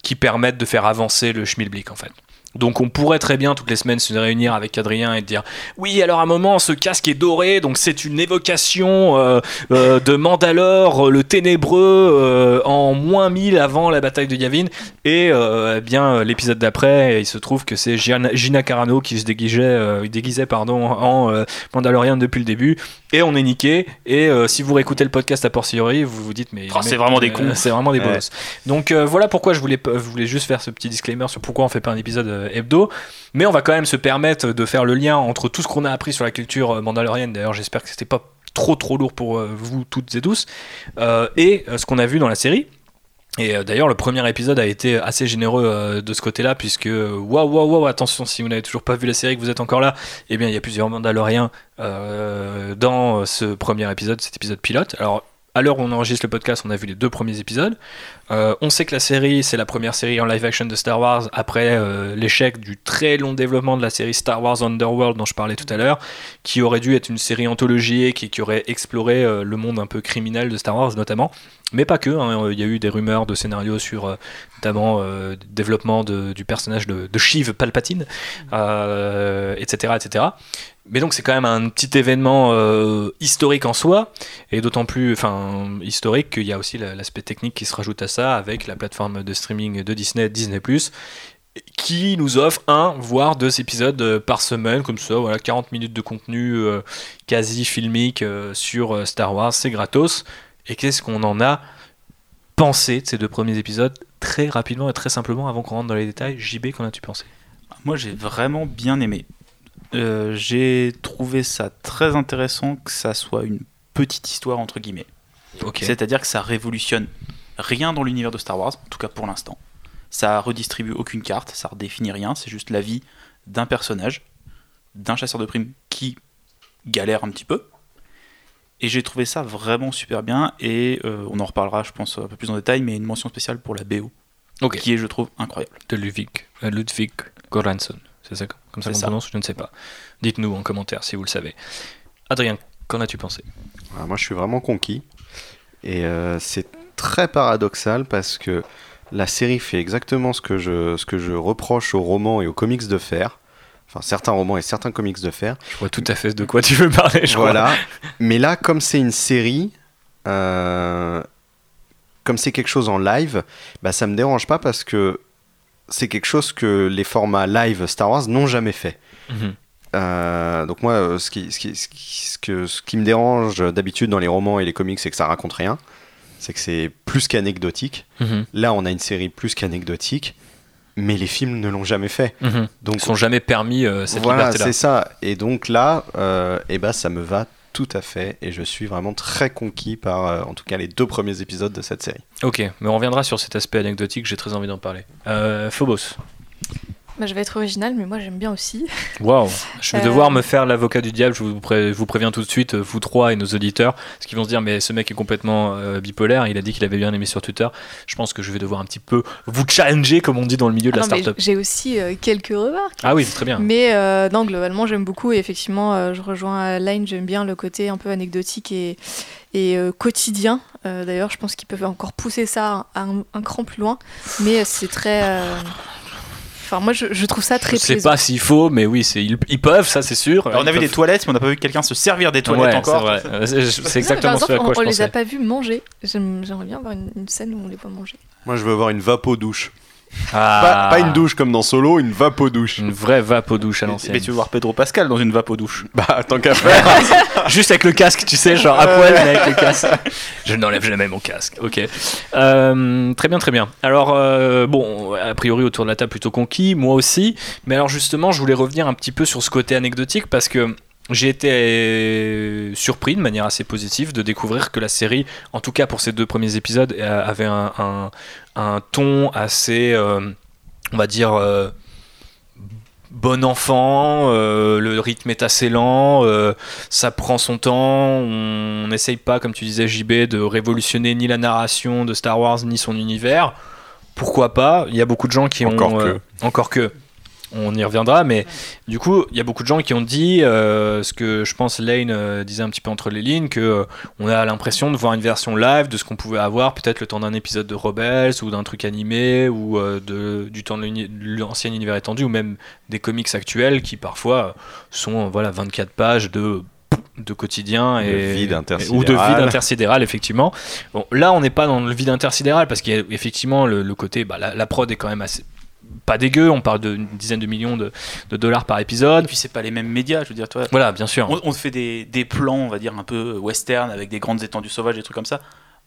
qui permettent de faire avancer le schmilblick en fait. Donc on pourrait très bien toutes les semaines se réunir avec Adrien et dire oui alors à un moment ce casque est doré donc c'est une évocation euh, euh, de Mandalore le ténébreux euh, en moins 1000 avant la bataille de Yavin et eh bien l'épisode d'après il se trouve que c'est Gina, Gina Carano qui se déguisait, déguisait pardon, en Mandalorian depuis le début et on est niqué et si vous réécoutez le podcast à Porciori vous vous dites mais Oh, les c'est vraiment des cons. c'est vraiment des Ouais. donc voilà pourquoi je voulais, je voulais juste faire ce petit disclaimer sur pourquoi on fait pas un épisode hebdo. Mais on va quand même se permettre de faire le lien entre tout ce qu'on a appris sur la culture euh, mandalorienne. D'ailleurs, j'espère que c'était pas trop trop lourd pour euh, vous toutes et tous. euh, et euh, ce qu'on a vu dans la série. Et euh, d'ailleurs, le premier épisode a été assez généreux euh, de ce côté-là, puisque waouh, waouh, waouh, attention, si vous n'avez toujours pas vu la série, que vous êtes encore là, eh bien, il y a plusieurs Mandaloriens euh, dans ce premier épisode, cet épisode pilote. Alors, à l'heure où on enregistre le podcast, on a vu les deux premiers épisodes. Euh, on sait que la série, c'est la première série en live action de Star Wars après euh, l'échec du très long développement de la série Star Wars Underworld dont je parlais tout à l'heure, qui aurait dû être une série anthologie qui, qui aurait exploré euh, le monde un peu criminel de Star Wars notamment. Mais pas que, hein. il y a eu des rumeurs de scénarios sur notamment développement du personnage de, de Sheev Palpatine, etc., etc. Mais donc c'est quand même un petit événement euh, historique en soi, et d'autant plus historique qu'il y a aussi la- l'aspect technique qui se rajoute à ça avec la plateforme de streaming de Disney, Disney ⁇ qui nous offre un, voire deux épisodes euh, par semaine, comme ça, voilà, 40 minutes de contenu euh, quasi filmique sur Star Wars, c'est gratos. Et qu'est-ce qu'on en a pensé de ces deux premiers épisodes Très rapidement et très simplement, avant qu'on rentre dans les détails, JB, qu'en as-tu pensé? Moi, j'ai vraiment bien aimé. Euh, j'ai trouvé ça très intéressant que ça soit une petite histoire entre guillemets. C'est-à-dire que ça révolutionne rien dans l'univers de Star Wars, en tout cas pour l'instant. Ça redistribue aucune carte, ça redéfinit rien, c'est juste la vie d'un personnage, d'un chasseur de primes qui galère un petit peu. Et j'ai trouvé ça vraiment super bien, et euh, on en reparlera, je pense, un peu plus en détail, mais une mention spéciale pour la BO, qui est, je trouve, incroyable. De Ludwig, euh, Ludwig. C'est ça comme ça qu'on prononce Je ne sais pas. Dites-nous en commentaire si vous le savez. Adrien, qu'en as-tu pensé? Ah, moi, je suis vraiment conquis. Et euh, c'est très paradoxal parce que la série fait exactement ce que je, ce que je reproche aux romans et aux comics de faire. Enfin, certains romans et certains comics de faire. Je vois tout à fait de quoi tu veux parler, je crois. Voilà. Mais là, comme c'est une série, euh, comme c'est quelque chose en live, bah, ça me dérange pas parce que c'est quelque chose que les formats live Star Wars n'ont jamais fait. Mhm. Euh, donc moi, euh, ce qui, ce qui, ce qui, ce que, ce qui me dérange d'habitude dans les romans et les comics, c'est que ça raconte rien. C'est que c'est plus qu'anecdotique. Mhm. Là, on a une série plus qu'anecdotique, mais les films ne l'ont jamais fait. Mhm. Donc Ils sont jamais permis euh, cette voilà, liberté-là. c'est ça. Et donc là, euh, eh ben, ça me va tout à fait. Et je suis vraiment très conquis par, euh, en tout cas, les deux premiers épisodes de cette série. Ok, mais on reviendra sur cet aspect anecdotique, j'ai très envie d'en parler. Euh, Phobos. Bah, je vais être original, mais moi j'aime bien aussi. Waouh, je vais Euh. devoir me faire l'avocat du diable, je vous, pré- vous préviens tout de suite, vous trois et nos auditeurs, parce qu'ils vont se dire, mais ce mec est complètement euh, bipolaire, il a dit qu'il avait bien aimé sur Twitter. Je pense que je vais devoir un petit peu vous challenger, comme on dit dans le milieu de Ah la mais startup. J'ai aussi euh, quelques remarques. Ah oui, c'est très bien. Mais non, globalement, j'aime beaucoup. Et effectivement, je rejoins Line, j'aime bien le côté un peu anecdotique et, et quotidien. D'ailleurs, je pense qu'ils peuvent encore pousser ça un, un cran plus loin. Mais c'est très. Enfin, moi, je, je trouve ça très Je sais plaisant. pas s'il faut, mais oui, c'est- ils, ils peuvent, ça c'est sûr. Alors, on a vu des toilettes, mais on n'a pas vu quelqu'un se servir des toilettes Ouais, encore. c'est vrai. C'est c'est Non, exactement par ce à exemple, quoi on, je on les a pas vus manger. J'aime- J'aimerais bien avoir une, une scène où on les voit manger. Moi, je veux voir une vapo-douche. Ah, Pas, pas une douche comme dans Solo, une vapo-douche. Une vraie vape aux douches à Mais, l'ancienne. mais tu veux voir Pedro Pascal dans une vape aux douches. Bah, tant qu'à faire. Juste avec le casque, tu sais, genre à poil, mais avec le casque. Je n'enlève jamais mon casque. Ok. Euh, très bien, très bien. Alors, euh, bon, a priori autour de la table plutôt conquis, moi aussi. Mais alors justement, je voulais revenir un petit peu sur ce côté anecdotique parce que j'ai été euh, surpris de manière assez positive de découvrir que la série, en tout cas pour ces deux premiers épisodes, euh, avait un, un- un ton assez, euh, on va dire, euh, bon enfant, euh, le rythme est assez lent, ça prend son temps, on n'essaye pas, comme tu disais JB, de révolutionner ni la narration de Star Wars ni son univers. Pourquoi pas? Il y a beaucoup de gens qui Encore ont... que. euh, encore que. On y reviendra, mais du coup, il y a beaucoup de gens qui ont dit euh, ce que je pense Lane euh, disait un petit peu entre les lignes, que euh, on a l'impression de voir une version live de ce qu'on pouvait avoir peut-être le temps d'un épisode de Rebels ou d'un truc animé ou euh, de, du temps de l'ancien univers étendu ou même des comics actuels qui parfois sont voilà 24 pages de de quotidien et vide ou de vide intersidéral effectivement. Bon là on n'est pas dans le vide intersidéral parce qu'il y a effectivement le, le côté bah, la, la prod est quand même assez pas dégueu on parle d'une dizaine de millions de, de dollars par Et épisode puis, c'est pas les mêmes médias, je veux dire, toi. voilà bien sûr On, fait des, des plans, on va dire, un peu western, avec des grandes étendues sauvages, des trucs comme ça.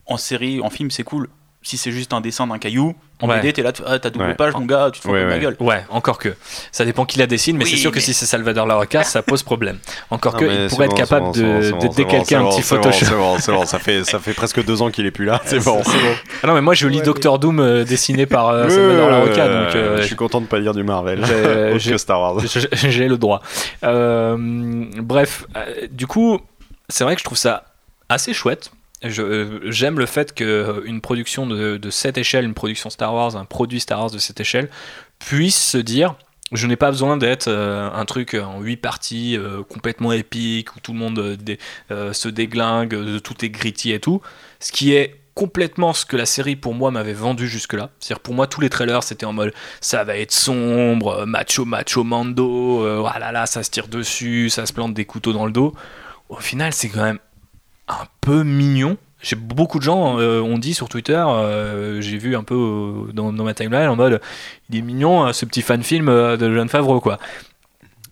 En série, en film, c'est cool. Si c'est juste un dessin d'un caillou, en Ouais. BD, t'es là, ah, t'as double Ouais. page, mon gars, tu te fous Ouais, de ma gueule. Ouais, encore que. Ça dépend qui la dessine, mais Oui, c'est sûr que si c'est Salvador Larocca, ça pose problème. Encore Non, que, il pourrait être capable bon, de, bon, de décalquer un petit Photoshop. C'est bon, c'est bon, ça fait, ça fait presque deux ans qu'il est plus là, c'est bon. Ah non, mais moi je lis Ouais, Doctor Doom euh, dessiné par euh, Salvador Larocca, donc euh, je suis content de pas lire du Marvel, que Star Wars. j'ai le droit. Bref, du coup, c'est vrai que je trouve ça assez chouette. Euh, J'aime le fait qu'une production de, cette échelle, une production Star Wars, un produit Star Wars de cette échelle, puisse se dire je n'ai pas besoin d'être euh, un truc en huit parties euh, complètement épique où tout le monde euh, euh, se déglingue, euh, tout est gritty et tout. Ce qui est complètement ce que la série pour moi m'avait vendu jusque-là. C'est-à-dire pour moi tous les trailers c'était en mode ça va être sombre, euh, macho macho mando, euh, voilà là ça se tire dessus, ça se plante des couteaux dans le dos. Au final c'est quand même un peu mignon. Beaucoup de gens euh, ont dit sur Twitter, euh, j'ai vu un peu euh, dans, dans ma timeline en mode il est mignon euh, ce petit fan film de John Favreau quoi.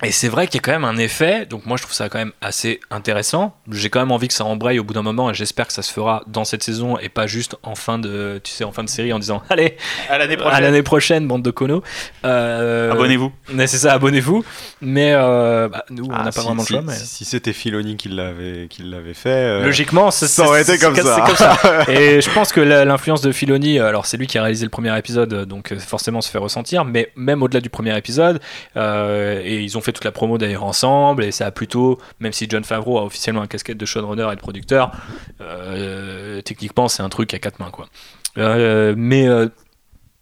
Et c'est vrai qu'il y a quand même un effet, donc moi je trouve ça quand même assez intéressant. J'ai quand même envie que ça embraye au bout d'un moment et j'espère que ça se fera dans cette saison et pas juste en fin de, tu sais, en fin de série en disant allez À l'année à prochaine. l'année prochaine bande de conos. Euh, Abonnez-vous. mais c'est ça, abonnez-vous. Mais euh, bah, nous, on Ah, n'a pas si- vraiment si, le choix. Mais... Si, si c'était Filoni qui l'avait qui l'avait fait, euh, Logiquement, ça, ça aurait été comme ça. comme ça. Et je pense que l'influence de Filoni, alors c'est lui qui a réalisé le premier épisode, donc forcément se fait ressentir, mais même au-delà du premier épisode, et ils ont fait toute la promo d'ailleurs ensemble, et ça a plutôt, même si John Favreau a officiellement un casquette de showrunner et de producteur, euh, techniquement c'est un truc à quatre mains quoi. Euh, mais euh,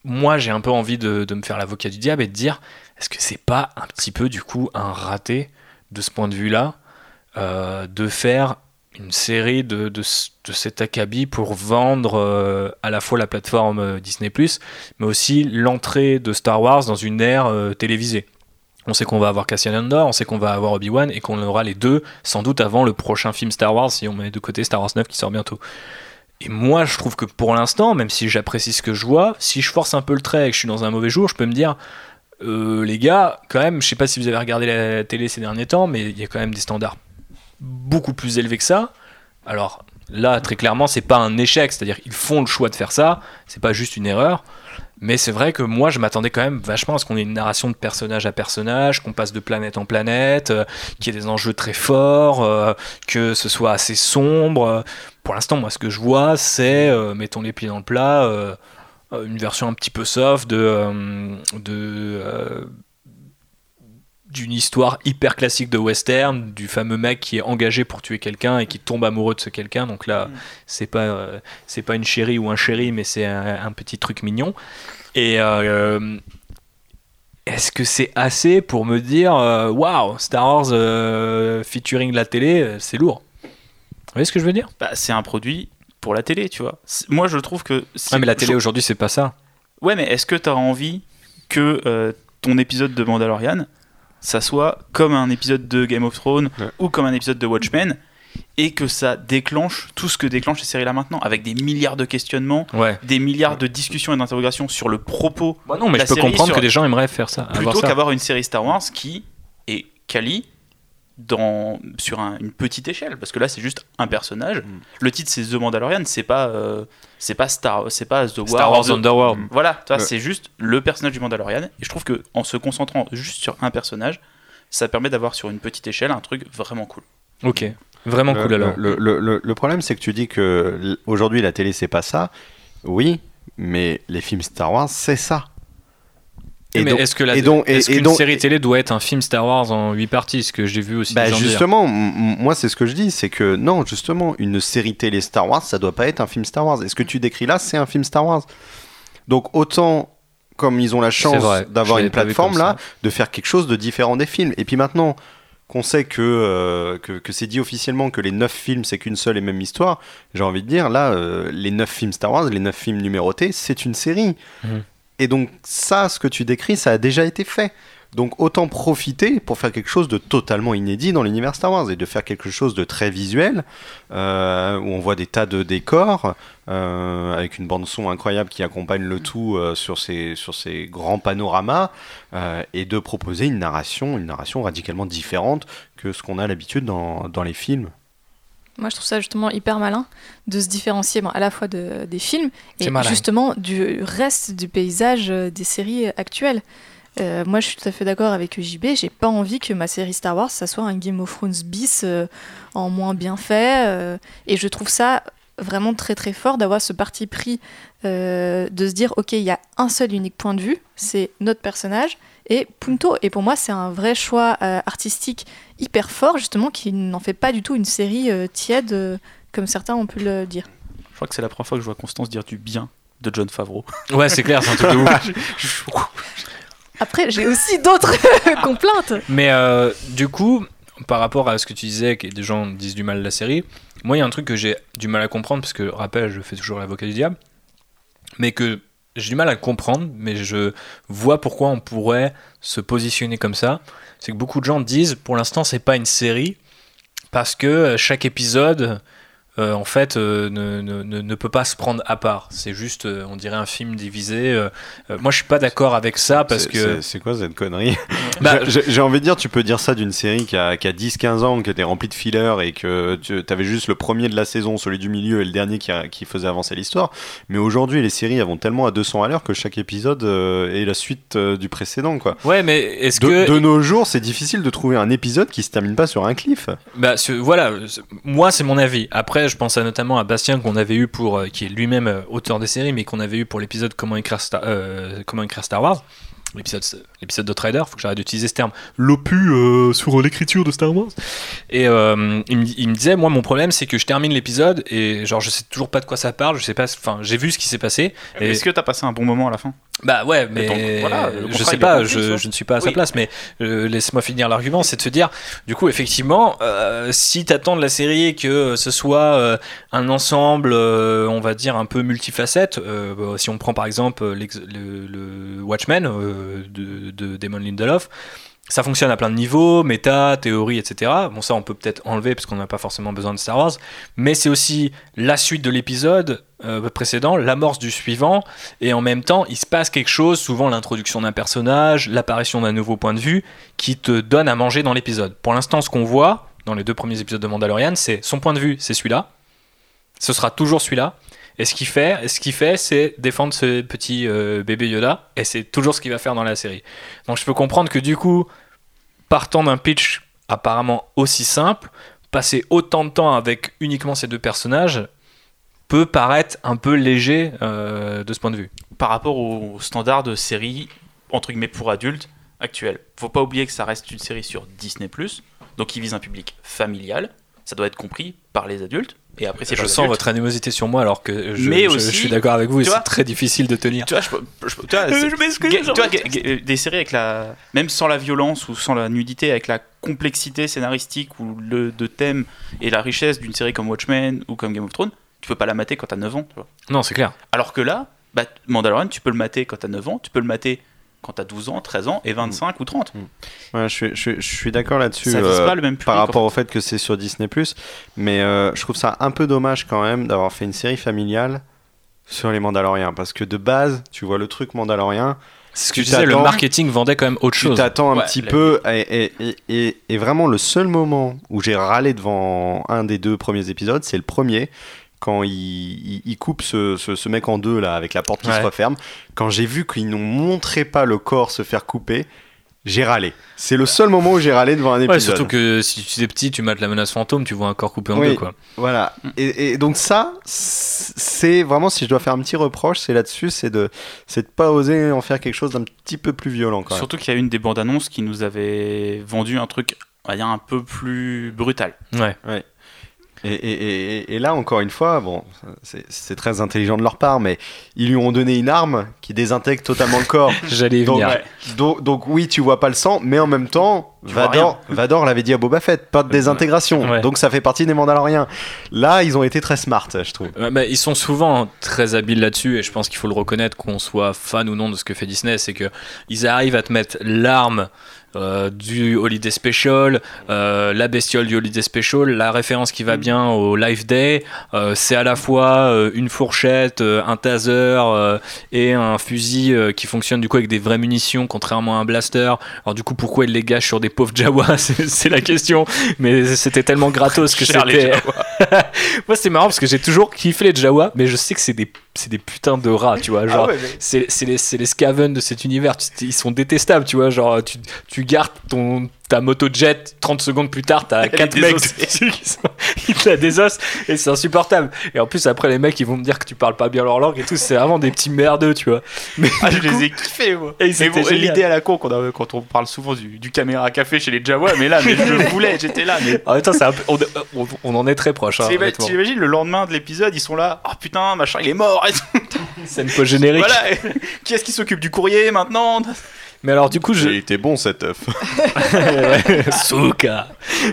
moi j'ai un peu envie de, me faire l'avocat du diable et de dire, est-ce que c'est pas un petit peu du coup un raté de ce point de vue-là euh, de faire une série de, de, cet acabit pour vendre à la fois la plateforme Disney ⁇ mais aussi l'entrée de Star Wars dans une ère télévisée? On sait qu'on va avoir Cassian Andor, on sait qu'on va avoir Obi-Wan et qu'on aura les deux sans doute avant le prochain film Star Wars si on met de côté Star Wars 9 qui sort bientôt. Et moi je trouve que pour l'instant, même si j'apprécie ce que je vois, si je force un peu le trait et que je suis dans un mauvais jour, je peux me dire euh, les gars, quand même, je sais pas si vous avez regardé la télé ces derniers temps, mais il y a quand même des standards beaucoup plus élevés que ça. Alors là, très clairement, c'est pas un échec, c'est-à-dire qu'ils font le choix de faire ça, c'est pas juste une erreur. Mais c'est vrai que moi, je m'attendais quand même vachement à ce qu'on ait une narration de personnage à personnage, qu'on passe de planète en planète, euh, qu'il y ait des enjeux très forts, euh, que ce soit assez sombre. Pour l'instant, moi, ce que je vois, c'est, euh, mettons les pieds dans le plat, une version un petit peu soft de, de d'une histoire hyper classique de western, du fameux mec qui est engagé pour tuer quelqu'un et qui tombe amoureux de ce quelqu'un. Donc là, Mm. c'est pas euh, c'est pas une chérie ou un chéri, mais c'est un, un petit truc mignon. Et euh, est-ce que c'est assez pour me dire euh, waouh, Star Wars euh, featuring la télé, c'est lourd? Vous voyez ce que je veux dire? Bah, c'est un produit pour la télé, tu vois. Moi, je trouve que. c'est- Ah, mais la télé je- aujourd'hui, c'est pas ça. Ouais, mais est-ce que tu as envie que ton épisode de Mandalorian, ça soit comme un épisode de Game of Thrones Ouais. ou comme un épisode de Watchmen et que ça déclenche tout ce que déclenche ces séries-là maintenant, avec des milliards de questionnements, Ouais. des milliards de discussions et d'interrogations sur le propos, Bah non, mais je peux comprendre sur- que des gens aimeraient faire ça. plutôt qu'avoir une série Star Wars qui est quali dans, sur un- une petite échelle, parce que là c'est juste un personnage. Mm. Le titre c'est The Mandalorian, c'est pas, euh, c'est pas Star, c'est pas The War, Star Wars The- Underworld. Voilà, vois, Ouais. c'est juste le personnage du Mandalorian. Et je trouve que en se concentrant juste sur un personnage, ça permet d'avoir sur une petite échelle un truc vraiment cool. Ok. Vraiment Le- cool alors. Le, le- le- le problème, c'est que tu dis que aujourd'hui la télé, c'est pas ça. Oui, mais les films Star Wars, c'est ça. Mais donc- est-ce que la et donc- et- et donc- série télé doit être un film Star Wars en 8 parties Ce que j'ai vu aussi Bah justement, moi c'est ce que je dis, c'est que non, justement, une série télé Star Wars, ça doit pas être un film Star Wars. Et ce que tu décris là, c'est un film Star Wars? Donc autant, comme ils ont la chance d'avoir une plateforme là, de faire quelque chose de différent des films. Et puis maintenant qu'on sait que, euh, que, que c'est dit officiellement que les 9 films c'est qu'une seule et même histoire, j'ai envie de dire, là, euh, les 9 films Star Wars, les 9 films numérotés, c'est une série. Mhm. Et donc ça, ce que tu décris, ça a déjà été fait. Donc autant profiter pour faire quelque chose de totalement inédit dans l'univers Star Wars et de faire quelque chose de très visuel, euh, où on voit des tas de décors, euh, avec une bande son incroyable qui accompagne le tout euh, sur, ces, sur ces grands panoramas, et de proposer une narration, une narration radicalement différente que ce qu'on a l'habitude dans, dans les films. Moi, je trouve ça justement hyper malin de se différencier bon, à la fois de- des films et justement du reste du paysage euh, des séries actuelles. Euh, moi, je suis tout à fait d'accord avec JB. J'ai pas envie que ma série Star Wars, ça soit un Game of Thrones bis euh, en moins bien fait. euh, et je trouve ça vraiment très très fort d'avoir ce parti pris de se dire ok, il y a un seul unique point de vue, c'est notre personnage et punto. Et pour moi, c'est un vrai choix artistique hyper fort, justement, qui n'en fait pas du tout une série euh, tiède, euh, comme certains ont pu le dire. Je crois que c'est la première fois que je vois Constance dire du bien de John Favreau. Ouais, c'est clair, c'est un truc de ouf. Après, j'ai aussi d'autres complaintes. Mais euh, du coup, par rapport à ce que tu disais, que des gens disent du mal de la série, moi, il y a un truc que j'ai du mal à comprendre, parce que, rappel, je fais toujours l'avocat du diable, mais que j'ai du mal à comprendre, mais je vois pourquoi on pourrait se positionner comme ça. C'est que beaucoup de gens disent, pour l'instant, c'est pas une série, parce que euh, chaque épisode, euh, en fait, euh, ne, ne- ne- peut pas se prendre à part. C'est juste, euh, on dirait un film divisé. moi, je suis pas d'accord avec ça, parce que... c'est- quoi cette connerie? Bah, J'ai- envie de dire, tu peux dire ça d'une série qui a, qui a 10-15 ans, qui était remplie de fillers et que tu avais juste le premier de la saison, celui du milieu et le dernier qui, a- qui faisait avancer l'histoire. Mais aujourd'hui, les séries elles vont tellement à 200 à l'heure que chaque épisode est la suite du précédent. Quoi. Ouais, mais est-ce De, que... de nos jours, c'est difficile de trouver un épisode qui se termine pas sur un cliff. Bah, ce- voilà, moi c'est mon avis. Après, je pense notamment à Bastien qu'on avait eu pour, euh, qui est lui-même euh, auteur des séries, mais qu'on avait eu pour l'épisode Comment écrire euh, Comment écrire Star Wars. L'épisode, l'épisode d'Outrider, faut que j'arrête d'utiliser ce terme. L'opus euh, sur l'écriture de Star Wars. Et euh, il, me, il me disait, moi mon problème c'est que je termine l'épisode et genre je sais toujours pas de quoi ça parle, je sais pas, enfin j'ai vu ce qui s'est passé. Et, Est-ce que t'as passé un bon moment à la fin? Bah ouais, mais donc, voilà, je sais pas, je, ne suis pas à sa place, mais euh, laisse-moi finir l'argument, c'est de se dire, du coup, effectivement, euh, si t'attends de la série que ce soit euh, un ensemble, euh, on va dire, un peu multifacette, euh, bah, si on prend par exemple le, le Watchmen euh, de, de Damon Lindelof, ça fonctionne à plein de niveaux, méta, théorie, etc. Bon, ça, on peut peut-être enlever parce qu'on n'a pas forcément besoin de Star Wars. Mais c'est aussi la suite de l'épisode euh, précédent, l'amorce du suivant, et en même temps, il se passe quelque chose, souvent l'introduction d'un personnage, l'apparition d'un nouveau point de vue, qui te donne à manger dans l'épisode. Pour l'instant, ce qu'on voit dans les deux premiers épisodes de Mandalorian, c'est son point de vue, c'est celui-là. Ce sera toujours celui-là. Et ce qu'il fait, ce qu'il fait, c'est défendre ce petit euh, bébé Yoda, et c'est toujours ce qu'il va faire dans la série. Donc je peux comprendre que du coup, partant d'un pitch apparemment aussi simple, passer autant de temps avec uniquement ces deux personnages peut paraître un peu léger euh, de ce point de vue. par rapport aux standards de série entre guillemets pour adultes actuels. Faut pas oublier que ça reste une série sur Disney+, donc qui vise un public familial. Ça doit être compris par les adultes. Et après, c'est Je sens votre animosité sur moi alors que je, Mais je- aussi, je suis d'accord avec vous et c'est très difficile de tenir. Tu vois, je, peux- je tu vois, ga- des séries avec la même sans la violence ou sans la nudité avec la complexité scénaristique ou le de thème et la richesse d'une série comme Watchmen ou comme Game of Thrones tu peux pas la mater quand t'as 9 ans tu vois. Non, c'est clair. alors que là bah, Mandalorian tu peux le mater quand t'as 9 ans tu peux le mater quand t'as 12 ans 13 ans et 25 ou 30 Ouais, je suis, je suis- je suis d'accord là-dessus. ça vise euh, pas le même public par en rapport au fait que c'est sur Disney+, mais euh, je trouve ça un peu dommage quand même d'avoir fait une série familiale sur les Mandaloriens, parce que de base, tu vois le truc Mandalorien, C'est ce que Tu je disais, le marketing vendait quand même autre tu chose. t'attends un Ouais, petit la- peu, et, et- et- et- et vraiment le seul moment où j'ai râlé devant un des deux premiers épisodes, c'est le premier, quand il, il- il coupe ce, ce- ce mec en deux là, avec la porte qui Ouais. se referme, quand j'ai vu qu'ils n'ont montré pas le corps se faire couper, j'ai râlé. C'est le seul moment où j'ai râlé devant un épisode. Ouais, surtout que si tu es petit, tu mates la menace fantôme, tu vois un corps coupé en Oui. deux, quoi. Voilà. Et, et donc ça, c'est vraiment, si je dois faire un petit reproche, c'est là-dessus, c'est de, c'est de pas oser en faire quelque chose d'un petit peu plus violent quand surtout qu'il y a une des bandes annonces qui nous avait vendu un truc on va dire un peu plus brutal Ouais. Et, et- et- et là, encore une fois, bon, c'est très intelligent de leur part, mais ils lui ont donné une arme qui désintègre totalement le corps. J'allais y Donc, venir. ouais. donc, donc oui, tu vois pas le sang, mais en même temps, Vador, Vador l'avait dit à Boba Fett, pas de désintégration. Ouais. Donc ça fait partie des Mandaloriens. Là, ils ont été très smart, je trouve. Ouais, bah, ils sont souvent très habiles là-dessus et je pense qu'il faut le reconnaître qu'on soit fan ou non de ce que fait Disney, c'est que ils arrivent à te mettre l'arme euh, du Holiday Special, euh, la bestiole du Holiday Special, la référence qui va bien au Life Day, euh, c'est à la fois euh, une fourchette, euh, un taser euh, et un fusil euh, qui fonctionne du coup avec des vraies munitions contrairement à un blaster. Alors du coup pourquoi ils les gâchent sur des pauvres Jawa C'est la question. Mais c'était tellement gratos que c'était. Moi, c'est marrant parce que j'ai toujours kiffé les Jawa, mais je sais que c'est des, c'est des putains de rats, tu vois. Genre, Ah ouais, mais- c'est les, les Skaven de cet univers. Ils sont détestables, tu vois. Genre, tu, tu gardes ton, ta moto jet, 30 secondes plus tard, t'as 4 mecs dessus qui sont- qui te la désossent et c'est insupportable. Et en plus, après, les mecs, ils vont me dire que tu parles pas bien leur langue et tout. C'est vraiment des petits merdeux, tu vois. Mais Ah, je coup- les ai kiffés, moi. Et Mais bon, l'idée à la con quand on parle souvent du, du caméra café chez les Jawa, mais là, mais je voulais, j'étais là. Mais En même temps, c'est un peu- on, on- on en est très proche. Hein, honnêtement. T'imagines le lendemain de l'épisode, ils sont là, oh putain, machin, il est mort. Scène post-générique. Voilà. qui est-ce qui s'occupe du courrier maintenant? Mais alors, du coup, je, Il était bon cet œuf. Souka.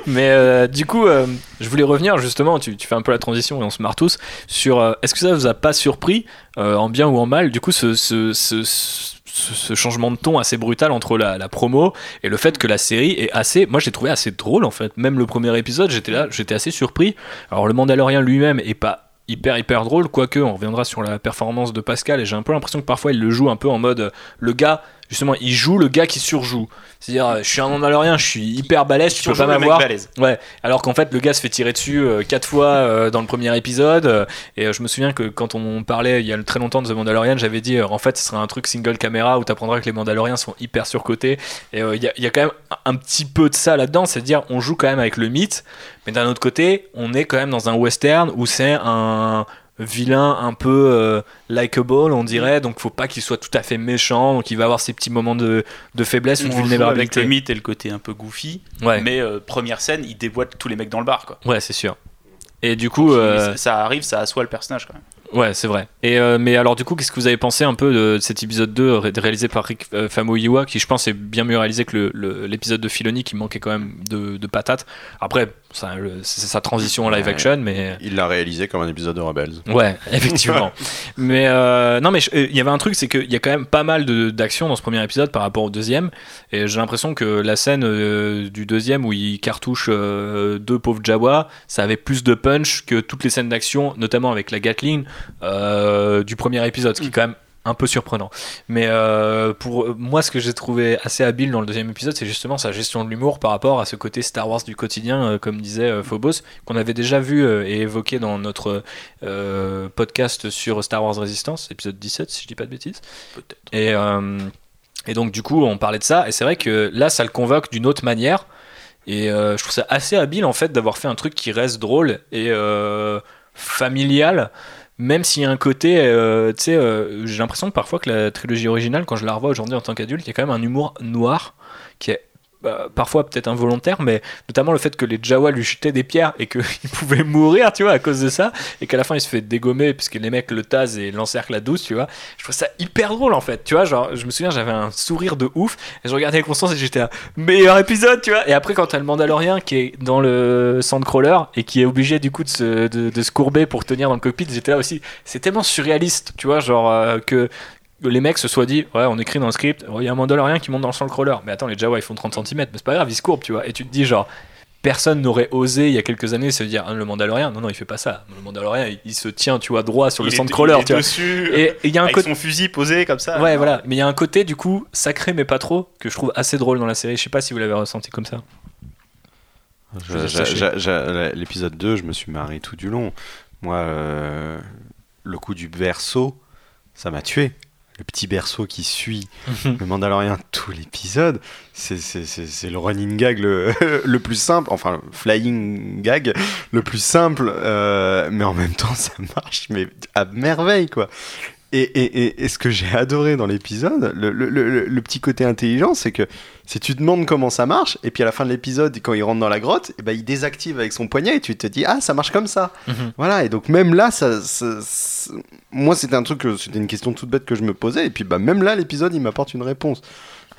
Mais euh, du coup, euh, je voulais revenir justement, tu, tu fais un peu la transition et on se marre tous, sur euh, est-ce que ça vous a pas surpris, en bien ou en mal, du coup, ce, ce, ce, ce- changement de ton assez brutal entre la, la promo et le fait que la série est assez. Moi, j'ai trouvé assez drôle en fait. Même le premier épisode, j'étais là, j'étais assez surpris. Alors, le Mandalorien lui-même est pas hyper hyper drôle quoique on reviendra sur la performance de Pascal et j'ai un peu l'impression que parfois il le joue un peu en mode le gars justement il joue le gars qui surjoue. C'est-à-dire euh, je suis un Mandalorien je suis hyper balèze tu peux pas m'avoir. Ouais, alors qu'en fait le gars se fait tirer dessus euh, quatre fois euh, dans le premier épisode euh, et je me souviens que quand on parlait il y a très longtemps de The Mandalorian, j'avais dit en fait ce serait un truc single caméra où t'apprendras que les Mandaloriens sont hyper surcotés. Et il y, a, il y a quand même un petit peu de ça là-dedans, c'est-à-dire on joue quand même avec le mythe, mais d'un autre côté on est quand même dans un western où c'est un vilain un peu euh, likable on dirait donc faut pas qu'il soit tout à fait méchant donc il va avoir ses petits moments de, de faiblesse ou de joue avec vulnérabilité le mythe et le côté un peu goofy. ouais Mais euh, première scène, il déboîte tous les mecs dans le bar, quoi. ouais c'est sûr et du coup Donc, euh, ça, ça arrive, ça assoit le personnage, quand même. Ouais, c'est vrai. Et euh, mais alors du coup, qu'est-ce que vous avez pensé un peu de cet épisode 2 ré- réalisé par Rick euh, Famuyiwa, qui je pense est bien mieux réalisé que l'épisode de Filoni qui manquait quand même de, de patates? Après, c'est sa transition en live action, mais Il l'a réalisé comme un épisode de Rebels. Ouais, effectivement. mais euh, non, mais il y avait un truc, c'est qu'il y a quand même pas mal d'action dans ce premier épisode par rapport au deuxième. Et j'ai l'impression que la scène euh, du deuxième où il cartouche deux pauvres Jawa, ça avait plus de punch que toutes les scènes d'action, notamment avec la Gatling du premier épisode, ce qui est quand même un peu surprenant. Mais euh, pour moi, ce que j'ai trouvé assez habile dans le deuxième épisode, c'est justement sa gestion de l'humour par rapport à ce côté Star Wars du quotidien, euh, comme disait euh, Phobos, qu'on avait déjà vu euh, et évoqué dans notre euh, podcast sur Star Wars Resistance, épisode 17, si je dis pas de bêtises. Et, euh, et donc, du coup, on parlait de ça, et c'est vrai que là, ça le convoque d'une autre manière. Et euh, je trouve ça assez habile, en fait, d'avoir fait un truc qui reste drôle et euh, familial. Même s'il y a un côté, euh, tu sais, euh, j'ai l'impression parfois que la trilogie originale, quand je la revois aujourd'hui en tant qu'adulte, il y a quand même un humour noir qui est bah, parfois peut-être involontaire, mais notamment le fait que les Jawa lui jetaient des pierres et qu'il pouvait mourir, tu vois, à cause de ça, et qu'à la fin il se fait dégommer puisque les mecs le tasent et l'encerclent à douce, tu vois. Je trouve ça hyper drôle en fait, tu vois. Genre, je me souviens, j'avais un sourire de ouf et je regardais Constance et j'étais à meilleur épisode, tu vois. Et après, quand t'as le Mandalorien qui est dans le Sandcrawler et qui est obligé du coup de se, de, courber pour tenir dans le cockpit, j'étais là aussi. C'est tellement surréaliste, tu vois, genre euh, que les mecs se soient dit ouais on écrit dans le script oh, il y a un Mandalorien qui monte dans le Sandcrawler mais attends les Jawa ils font 30 cm mais c'est pas grave ils se courbent tu vois. Et tu te dis genre personne n'aurait osé il y a quelques années se dire ah, le Mandalorien non non il fait pas ça. Le Mandalorien il, il se tient tu vois droit sur le Il Sandcrawler tu vois. dessus, et et il y a un côté son fusil posé comme ça. ouais voilà. Mais il y a un côté du coup sacré mais pas trop que je trouve assez drôle dans la série. Je sais pas si vous l'avez ressenti comme ça. L'épisode 2, je me suis marré tout du long. Moi, euh, le coup du berceau, ça m'a tué. Le petit berceau qui suit le Mandalorien tout l'épisode, c'est- c'est c'est- c'est le running gag le, le plus simple, enfin le flying gag le plus simple, euh, mais en même temps ça marche mais à merveille quoi. Et, et- et- et ce que j'ai adoré dans l'épisode, le, le- le- le petit côté intelligent, c'est que si tu demandes comment ça marche, et puis à la fin de l'épisode, quand il rentre dans la grotte, et ben il désactive avec son poignet et tu te dis ah ça marche comme ça. Mhm. Voilà et donc même là, ça, ça- ça- moi c'était un truc, que- c'était une question toute bête que je me posais et puis bah même là l'épisode il m'apporte une réponse.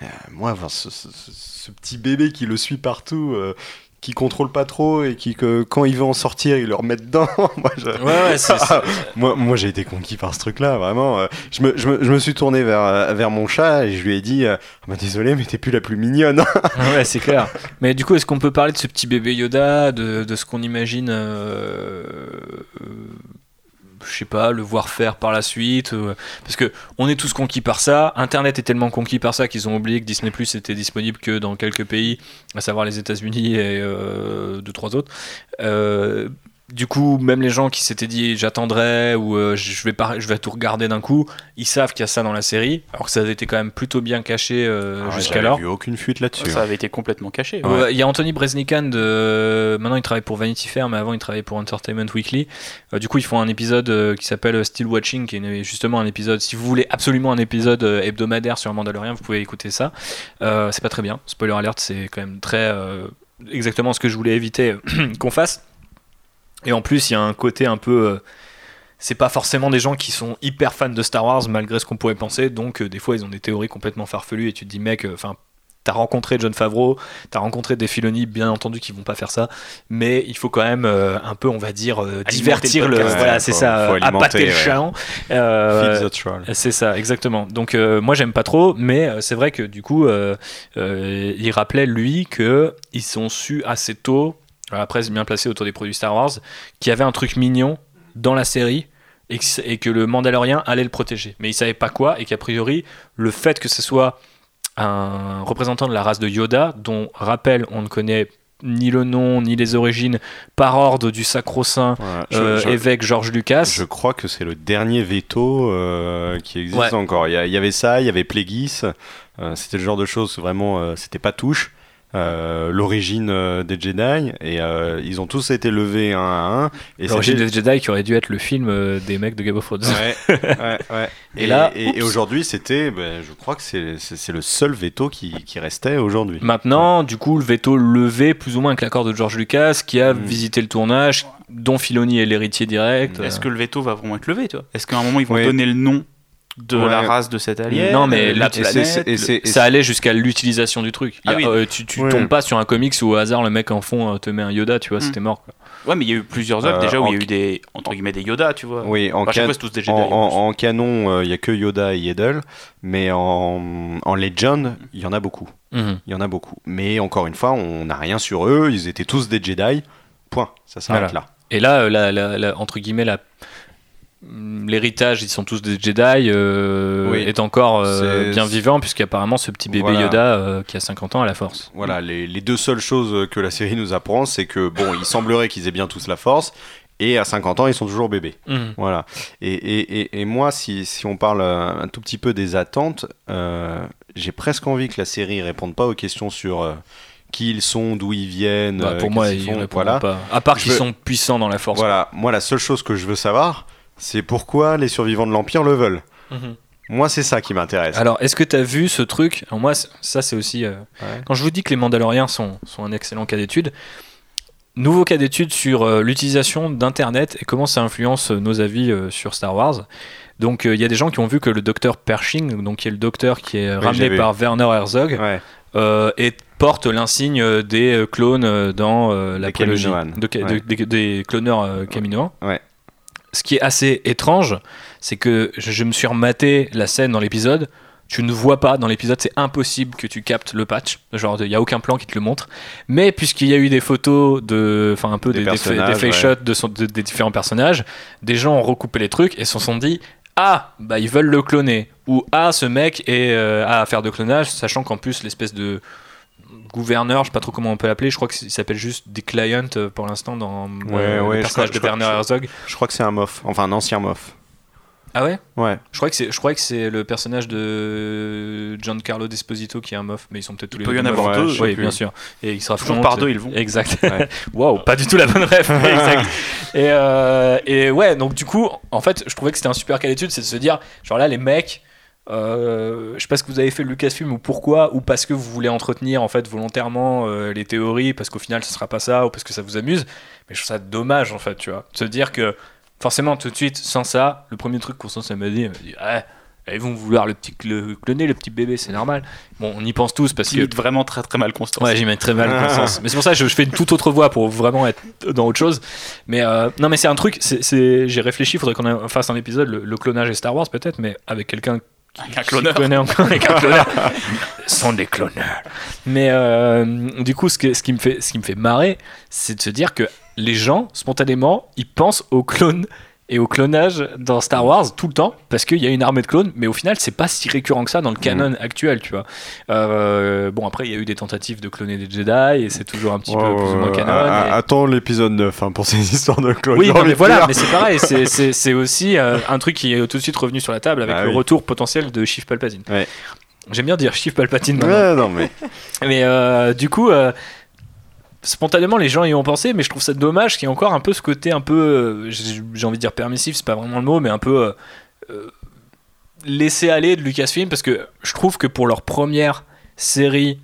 Euh, moi voir ce, ce- ce- ce petit bébé qui le suit partout. euh, qui contrôle pas trop et qui que, quand il veut en sortir il le remet dedans. Moi, je- ouais ouais c'est moi, moi j'ai été conquis par ce truc là vraiment. Euh, je, me, je, me, je me suis tourné vers, euh, vers mon chat et je lui ai dit euh, Ah bah, désolé mais t'es plus la plus mignonne. Ouais, c'est clair. Mais du coup, est-ce qu'on peut parler de ce petit bébé Yoda, de, de ce qu'on imagine euh, je sais pas, le voir faire par la suite. euh, parce que on est tous conquis par ça. Internet est tellement conquis par ça qu'ils ont oublié que Disney Plus était disponible que dans quelques pays, à savoir les États-Unis et euh, deux trois autres. Euh, du coup, même les gens qui s'étaient dit j'attendrai ou euh, je vais pas, je vais tout regarder d'un coup, ils savent qu'il y a ça dans la série, alors que ça avait été quand même plutôt bien caché euh, Ah jusqu'alors. j'avais vu aucune fuite là-dessus. Ça avait été complètement caché. Ouais, Il y a Anthony Breznican de. Maintenant, il travaille pour Vanity Fair, mais avant, il travaillait pour Entertainment Weekly. Euh, du coup, ils font un épisode euh, qui s'appelle Still Watching, qui est justement un épisode. Si vous voulez absolument un épisode euh, hebdomadaire sur Mandalorian, vous pouvez écouter ça. Euh, c'est pas très bien. Spoiler alert, c'est quand même très. euh, exactement ce que je voulais éviter euh, qu'on fasse. Et en plus, il y a un côté un peu. euh, c'est pas forcément des gens qui sont hyper fans de Star Wars malgré ce qu'on pourrait penser, donc euh, des fois ils ont des théories complètement farfelues et tu te dis mec, euh, enfin t'as rencontré John Favreau, t'as rencontré des Filoni, bien entendu qui vont pas faire ça, mais il faut quand même euh, un peu, on va dire, euh, divertir le le, voilà c'est ça, appâter le ouais. Euh, the troll. c'est ça, exactement. Donc moi j'aime pas trop, mais c'est vrai que du coup, il rappelait lui que ils sont su assez tôt, la presse bien placée autour des produits Star Wars, qu'il y avait un truc mignon dans la série et que, le Mandalorien allait le protéger. Mais il savait pas quoi et qu'a priori le fait que ce soit un représentant de la race de Yoda, dont rappel on ne connaît ni le nom ni les origines, par ordre du sacro-saint Voilà. Je- euh, je- évêque George Lucas. Je crois que c'est le dernier veto euh, qui existe Ouais. encore. Il y, avait ça, il y avait Plagueis. euh, c'était le genre de choses vraiment, c'était pas touche. Euh, L'origine euh, des Jedi et euh, ils ont tous été levés un à un. Et L'origine des Jedi qui aurait dû être le film euh, des mecs de Game of Thrones. Ouais, ouais, ouais. Et Et, là, et, aujourd'hui, c'était, ben, je crois que c'est le seul veto qui, qui restait aujourd'hui. Maintenant, du coup, le veto levé plus ou moins avec l'accord de George Lucas qui a Mm. visité le tournage, dont Filoni est l'héritier direct. Est-ce que le veto va vraiment être levé tu vois? Est-ce qu'à un moment ils vont Oui. donner le nom de Ouais. la race de cet alien Non, mais euh, là, la Et planète ça allait jusqu'à l'utilisation du truc. Y a- Ah oui. euh, tu tu Ouais. tombes pas sur un comics où au hasard le mec en fond euh, te met un Yoda, tu vois, Mm. c'était mort. quoi. Ouais, mais il y a eu plusieurs œuvres Euh, déjà où il y a eu des entre guillemets des Yoda, tu vois. Oui, en, Enfin, can- tous des Jedi. en, canon, il n'y a que Yoda et Yaddle, mais en, en Legend, il y en a beaucoup. Mhm. Il y en a beaucoup. Mais encore une fois, on n'a rien sur eux. Ils étaient tous des Jedi. Point. Ça s'arrête Voilà. là. Et là, euh, la- la- la- entre guillemets, la- l'héritage, ils sont tous des Jedi, euh, Oui. est encore euh, bien vivant, puisqu'apparemment ce petit bébé Voilà. Yoda euh, qui a 50 ans à la force. Voilà, les, les deux seules choses que la série nous apprend, c'est que bon, il semblerait qu'ils aient bien tous la force, et à 50 ans, ils sont toujours bébés. Mhm. Voilà. Et, et, et, et moi, si, si on parle un tout petit peu des attentes, j'ai presque envie que la série réponde pas aux questions sur qui ils sont, d'où ils viennent. Bah, pour moi, qu'ils ils font. Voilà. pas. À part qu'ils veux- sont puissants dans la force. Voilà. Moi, la seule chose que je veux savoir, c'est pourquoi les survivants de l'Empire le veulent. Mhm. Moi, c'est ça qui m'intéresse. Alors, est-ce que tu as vu ce truc? Alors moi, ça c'est aussi... euh, Ouais. Quand je vous dis que les Mandaloriens sont, sont un excellent cas d'étude, nouveau cas d'étude sur euh, l'utilisation d'Internet et comment ça influence euh, nos avis euh, sur Star Wars. Donc euh, il y a des gens qui ont vu que le docteur Pershing, donc qui est le docteur qui est ramené par Werner Herzog, Ouais. euh, et porte l'insigne des clones dans euh, la Des prélogie. Kaminoans. De ca- Ouais. de- des- des cloneurs euh, Kaminoans. Ouais. Ce qui est assez étrange, c'est que je, me suis rematé la scène dans l'épisode. Tu ne vois pas dans l'épisode, c'est impossible que tu captes le patch. Genre, il n'y a aucun plan qui te le montre. Mais puisqu'il y a eu des photos de, enfin un peu Des des, des, fa- des personnages, face ouais. shots de son- de- des différents personnages, des gens ont recoupé les trucs et se sont dit ah bah ils veulent le cloner ou ah ce mec est euh, à faire de clonage, sachant qu'en plus l'espèce de gouverneur, je sais pas trop comment on peut l'appeler, je crois qu'il s'appelle juste des clients euh, pour l'instant dans Ouais, euh, ouais, le personnage crois- de Werner Herzog. Je crois que c'est un mof. Enfin, un ancien mof. Ah ouais? Ouais. Je crois que c'est, je crois que c'est le personnage de Giancarlo Desposito qui est un mof, mais ils sont peut-être tous Il les peut y deux en avoir deux. Oui, bien sûr. Et il sera Toujours par deux, ils vont. Exact. Ouais. Waouh, pas du tout la bonne exact. Et, euh, et ouais, donc du coup, en fait, je trouvais que c'était un super cas d'étude, c'est de se dire, genre là, les mecs, euh, je sais pas ce que vous avez fait le Lucasfilm ou pourquoi, ou parce que vous voulez entretenir en fait volontairement euh, les théories, parce qu'au final, ce sera pas ça, ou parce que ça vous amuse. Mais je trouve ça dommage en fait, tu vois, se dire que forcément, tout de suite, sans ça, le premier truc qu'on ça m'a dit, elle m'a dit, ah, ils vont vouloir le petit le, cloner le petit bébé, c'est normal. Bon, on y pense tous parce que vraiment très très mal Constance. Ouais, très mal. Mais c'est pour ça que je, je fais une toute autre voix pour vraiment être dans autre chose. Mais euh, non, mais c'est un truc. c'est c'est- J'ai réfléchi. Faudrait qu'on fasse un épisode, le, le clonage et Star Wars peut-être, mais avec quelqu'un un cloneur. qui connaît encore avec un cloneur. Ce sont des cloneurs. Mais euh, du coup, ce, que- ce qui me fait, ce qui me fait marrer, c'est de se dire que les gens spontanément, ils pensent aux clones et au clonage dans Star Wars tout le temps parce qu'il y a une armée de clones mais au final c'est pas si récurrent que ça dans le canon actuel tu vois Euh, bon après il y a eu des tentatives de cloner des Jedi et c'est toujours un petit peu plus ou moins canon et- Attends l'épisode 9 hein, pour ces histoires de clones. oui, non, mais voilà, mais c'est pareil, c'est- aussi euh, un truc qui est tout de suite revenu sur la table avec Bah le oui. retour potentiel de Chief Palpatine. Ouais. J'aime bien dire Chief Palpatine. Ouais, non, mais. Mais euh, du coup, spontanément, les gens y ont pensé, mais je trouve ça dommage qu'il y ait encore un peu ce côté un peu, euh, j'ai envie de dire permissif, c'est pas vraiment le mot, mais un peu euh, euh, laisser aller de Lucasfilm, parce que je trouve que pour leur première série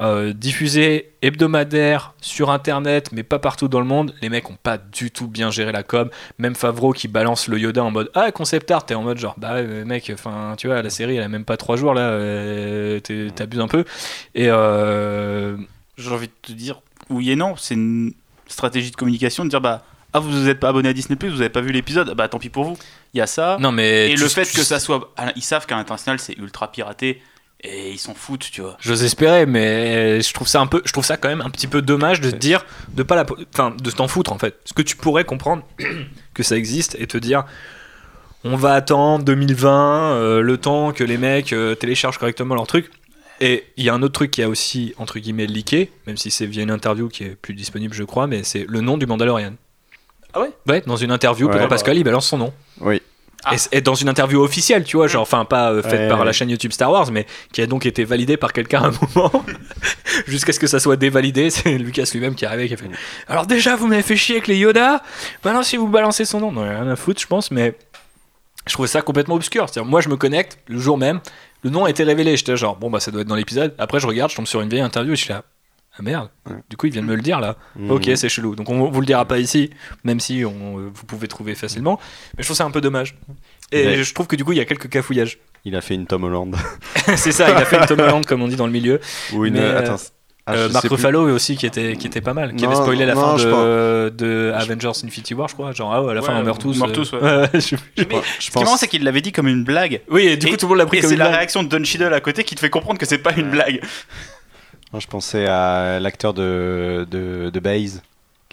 euh, diffusée hebdomadaire sur internet, mais pas partout dans le monde, les mecs ont pas du tout bien géré la com. Même Favreau qui balance le Yoda en mode Ah, concept art, t'es en mode genre Bah ouais, mec, enfin, tu vois, la série elle a même pas trois jours là, t'abuses un peu. Et J'ai envie de te dire oui et non. C'est une stratégie de communication de dire bah ah vous vous êtes pas abonné à Disney Plus, vous avez pas vu l'épisode, bah tant pis pour vous. Il y a ça. non, mais. et tu- le fait tu- que ça soit, ils savent qu'à l'international c'est ultra piraté et ils s'en foutent, tu vois. J'ose espérer, mais je trouve ça un peu, je trouve ça quand même un petit peu dommage de te dire, de pas la, enfin, de t'en foutre en fait. Parce que tu pourrais comprendre que ça existe et te dire, on va attendre 2020, euh, le temps que les mecs euh, téléchargent correctement leur truc. Et il y a un autre truc qui a aussi entre guillemets leaké, même si c'est via une interview qui est plus disponible, je crois, mais c'est le nom du Mandalorian. Ah ouais? Ouais, dans une interview, Ouais, Pedro bah. Pascal, il balance son nom. Oui. Ah. Et dans une interview officielle, tu vois, genre, enfin, pas euh, faite Ouais, par ouais. la chaîne YouTube Star Wars, mais qui a donc été validée par quelqu'un à un moment, jusqu'à ce que ça soit dévalidé. C'est Lucas lui-même qui est arrivé qui a fait Alors, déjà, vous m'avez fait chier avec les Yoda, maintenant, si vous balancez son nom, non, rien à foutre, je pense, mais je trouvais ça complètement obscur. C'est-à-dire, moi, je me connecte le jour même, le nom a été révélé, j'étais genre, bon, bah, ça doit être dans l'épisode. Après, je regarde, je tombe sur une vieille interview et je suis là. Ah merde, du coup il vient de me le dire là. Mhm. Ok, c'est chelou. Donc on vous le dira pas ici, même si on, euh, vous pouvez trouver facilement. Mais je trouve ça un peu dommage. Et Mais- je trouve que du coup il y a quelques cafouillages. Il a fait une Tom Holland. c'est ça, il a fait une Tom Holland comme on dit dans le milieu. Ou une. Mais, euh, Attends. Ah, Euh, plus. Ruffalo aussi qui était, qui était pas mal, qui Non, avait spoilé la non, fin de, de Avengers Infinity War, je crois. Genre, ah ouais, à la fin on meurt tous. on meurt euh. tous, ouais. ouais, je- Je Mais pense- Ce qui est marrant, c'est qu'il l'avait dit comme une blague. Oui, et du coup Et- tout le monde l'a pris Et comme c'est une la blague. réaction de Don Cheadle à côté qui te fait comprendre que c'est pas une blague. Non, je pensais à l'acteur de, de, de Baze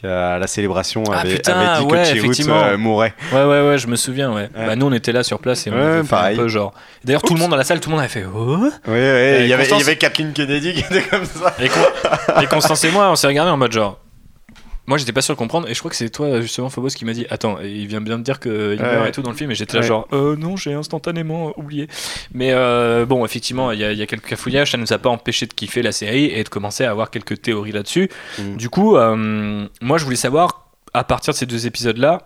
à la célébration Ah, avait, putain, avait dit ouais, que effectivement. euh, mourait. Ouais, ouais, ouais, je me souviens, ouais. Ouais. Bah, nous, on était là sur place et on Ouais, fait un peu genre. D'ailleurs, tout le monde dans la salle, tout le monde avait fait Oh Oui, oui, il y avait, il y avait Kathleen Kennedy qui était comme ça. et, Con- et Constance et moi, on s'est regardé en mode genre. Moi, j'étais pas sûr de comprendre, et je crois que c'est toi, justement, Phobos, qui m'a dit Attends, il vient bien de dire qu'il meurt Ouais. et tout dans le film, et j'étais là, Ouais. genre Euh, non, j'ai instantanément oublié. Mais euh, bon, effectivement, il y, a- il y a quelques cafouillages, ça nous a pas empêché de kiffer la série et de commencer à avoir quelques théories là-dessus. Mm. Du coup, euh, moi, je voulais savoir, à partir de ces deux épisodes-là,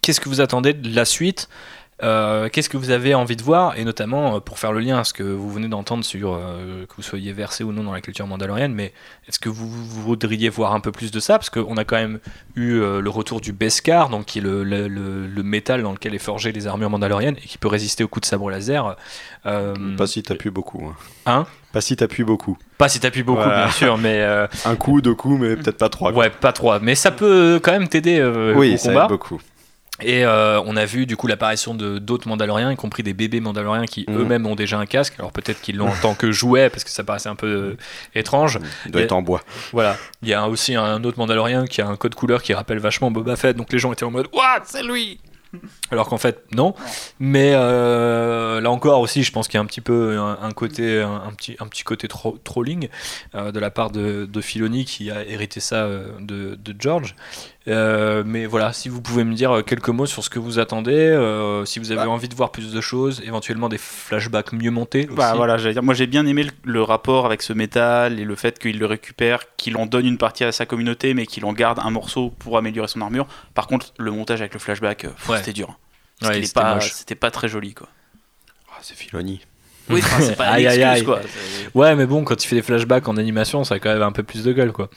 qu'est-ce que vous attendez de la suite Euh, Qu'est-ce que vous avez envie de voir Et notamment, euh, pour faire le lien à ce que vous venez d'entendre sur euh, que vous soyez versé ou non dans la culture mandalorienne, mais est-ce que vous, vous voudriez voir un peu plus de ça? Parce qu'on a quand même eu euh, le retour du Beskar, donc qui est le, le- le- le métal dans lequel est forgé les armures mandaloriennes et qui peut résister aux coups de sabre laser. Pas si t'appuies beaucoup. Hein. Hein? Pas si t'appuies beaucoup. pas si t'appuies beaucoup, Voilà. bien sûr, mais euh, Un coup, deux coups, mais peut-être pas trois. quoi. ouais, pas trop. Mais ça peut quand même t'aider euh, oui, au ça combat. aide beaucoup. Et euh, on a vu du coup l'apparition de d'autres Mandaloriens, y compris des bébés Mandaloriens qui Mhm. eux-mêmes ont déjà un casque. Alors peut-être qu'ils l'ont en tant que jouet parce que ça paraissait un peu euh, étrange. Il doit Et- être en bois. Voilà. Il y a aussi un autre Mandalorien qui a un code couleur qui rappelle vachement Boba Fett. Donc les gens étaient en mode What? C'est lui alors qu'en fait non, mais euh, là encore aussi, je pense qu'il y a un petit peu un, un côté, un, un petit, un petit côté tro- trolling euh, de la part de, de Filoni qui a hérité ça euh, de, de George. Euh, mais voilà, si vous pouvez me dire quelques mots sur ce que vous attendez, euh, si vous avez Bah. envie de voir plus de choses, éventuellement des flashbacks mieux montés. Bah aussi. voilà, j'allais dire, moi j'ai bien aimé le, le rapport avec ce métal et le fait qu'il le récupère, qu'il en donne une partie à sa communauté, mais qu'il en garde un morceau pour améliorer son armure. Par contre, le montage avec le flashback, euh, pff, Ouais. c'était dur. Ouais, C'était pas, moche. c'était pas très joli quoi. Ah, c'est Filoni. Oui, enfin, c'est pas Aïe, quoi. C'est- Ouais, mais bon, quand il fait des flashbacks en animation, ça a quand même un peu plus de gueule, quoi.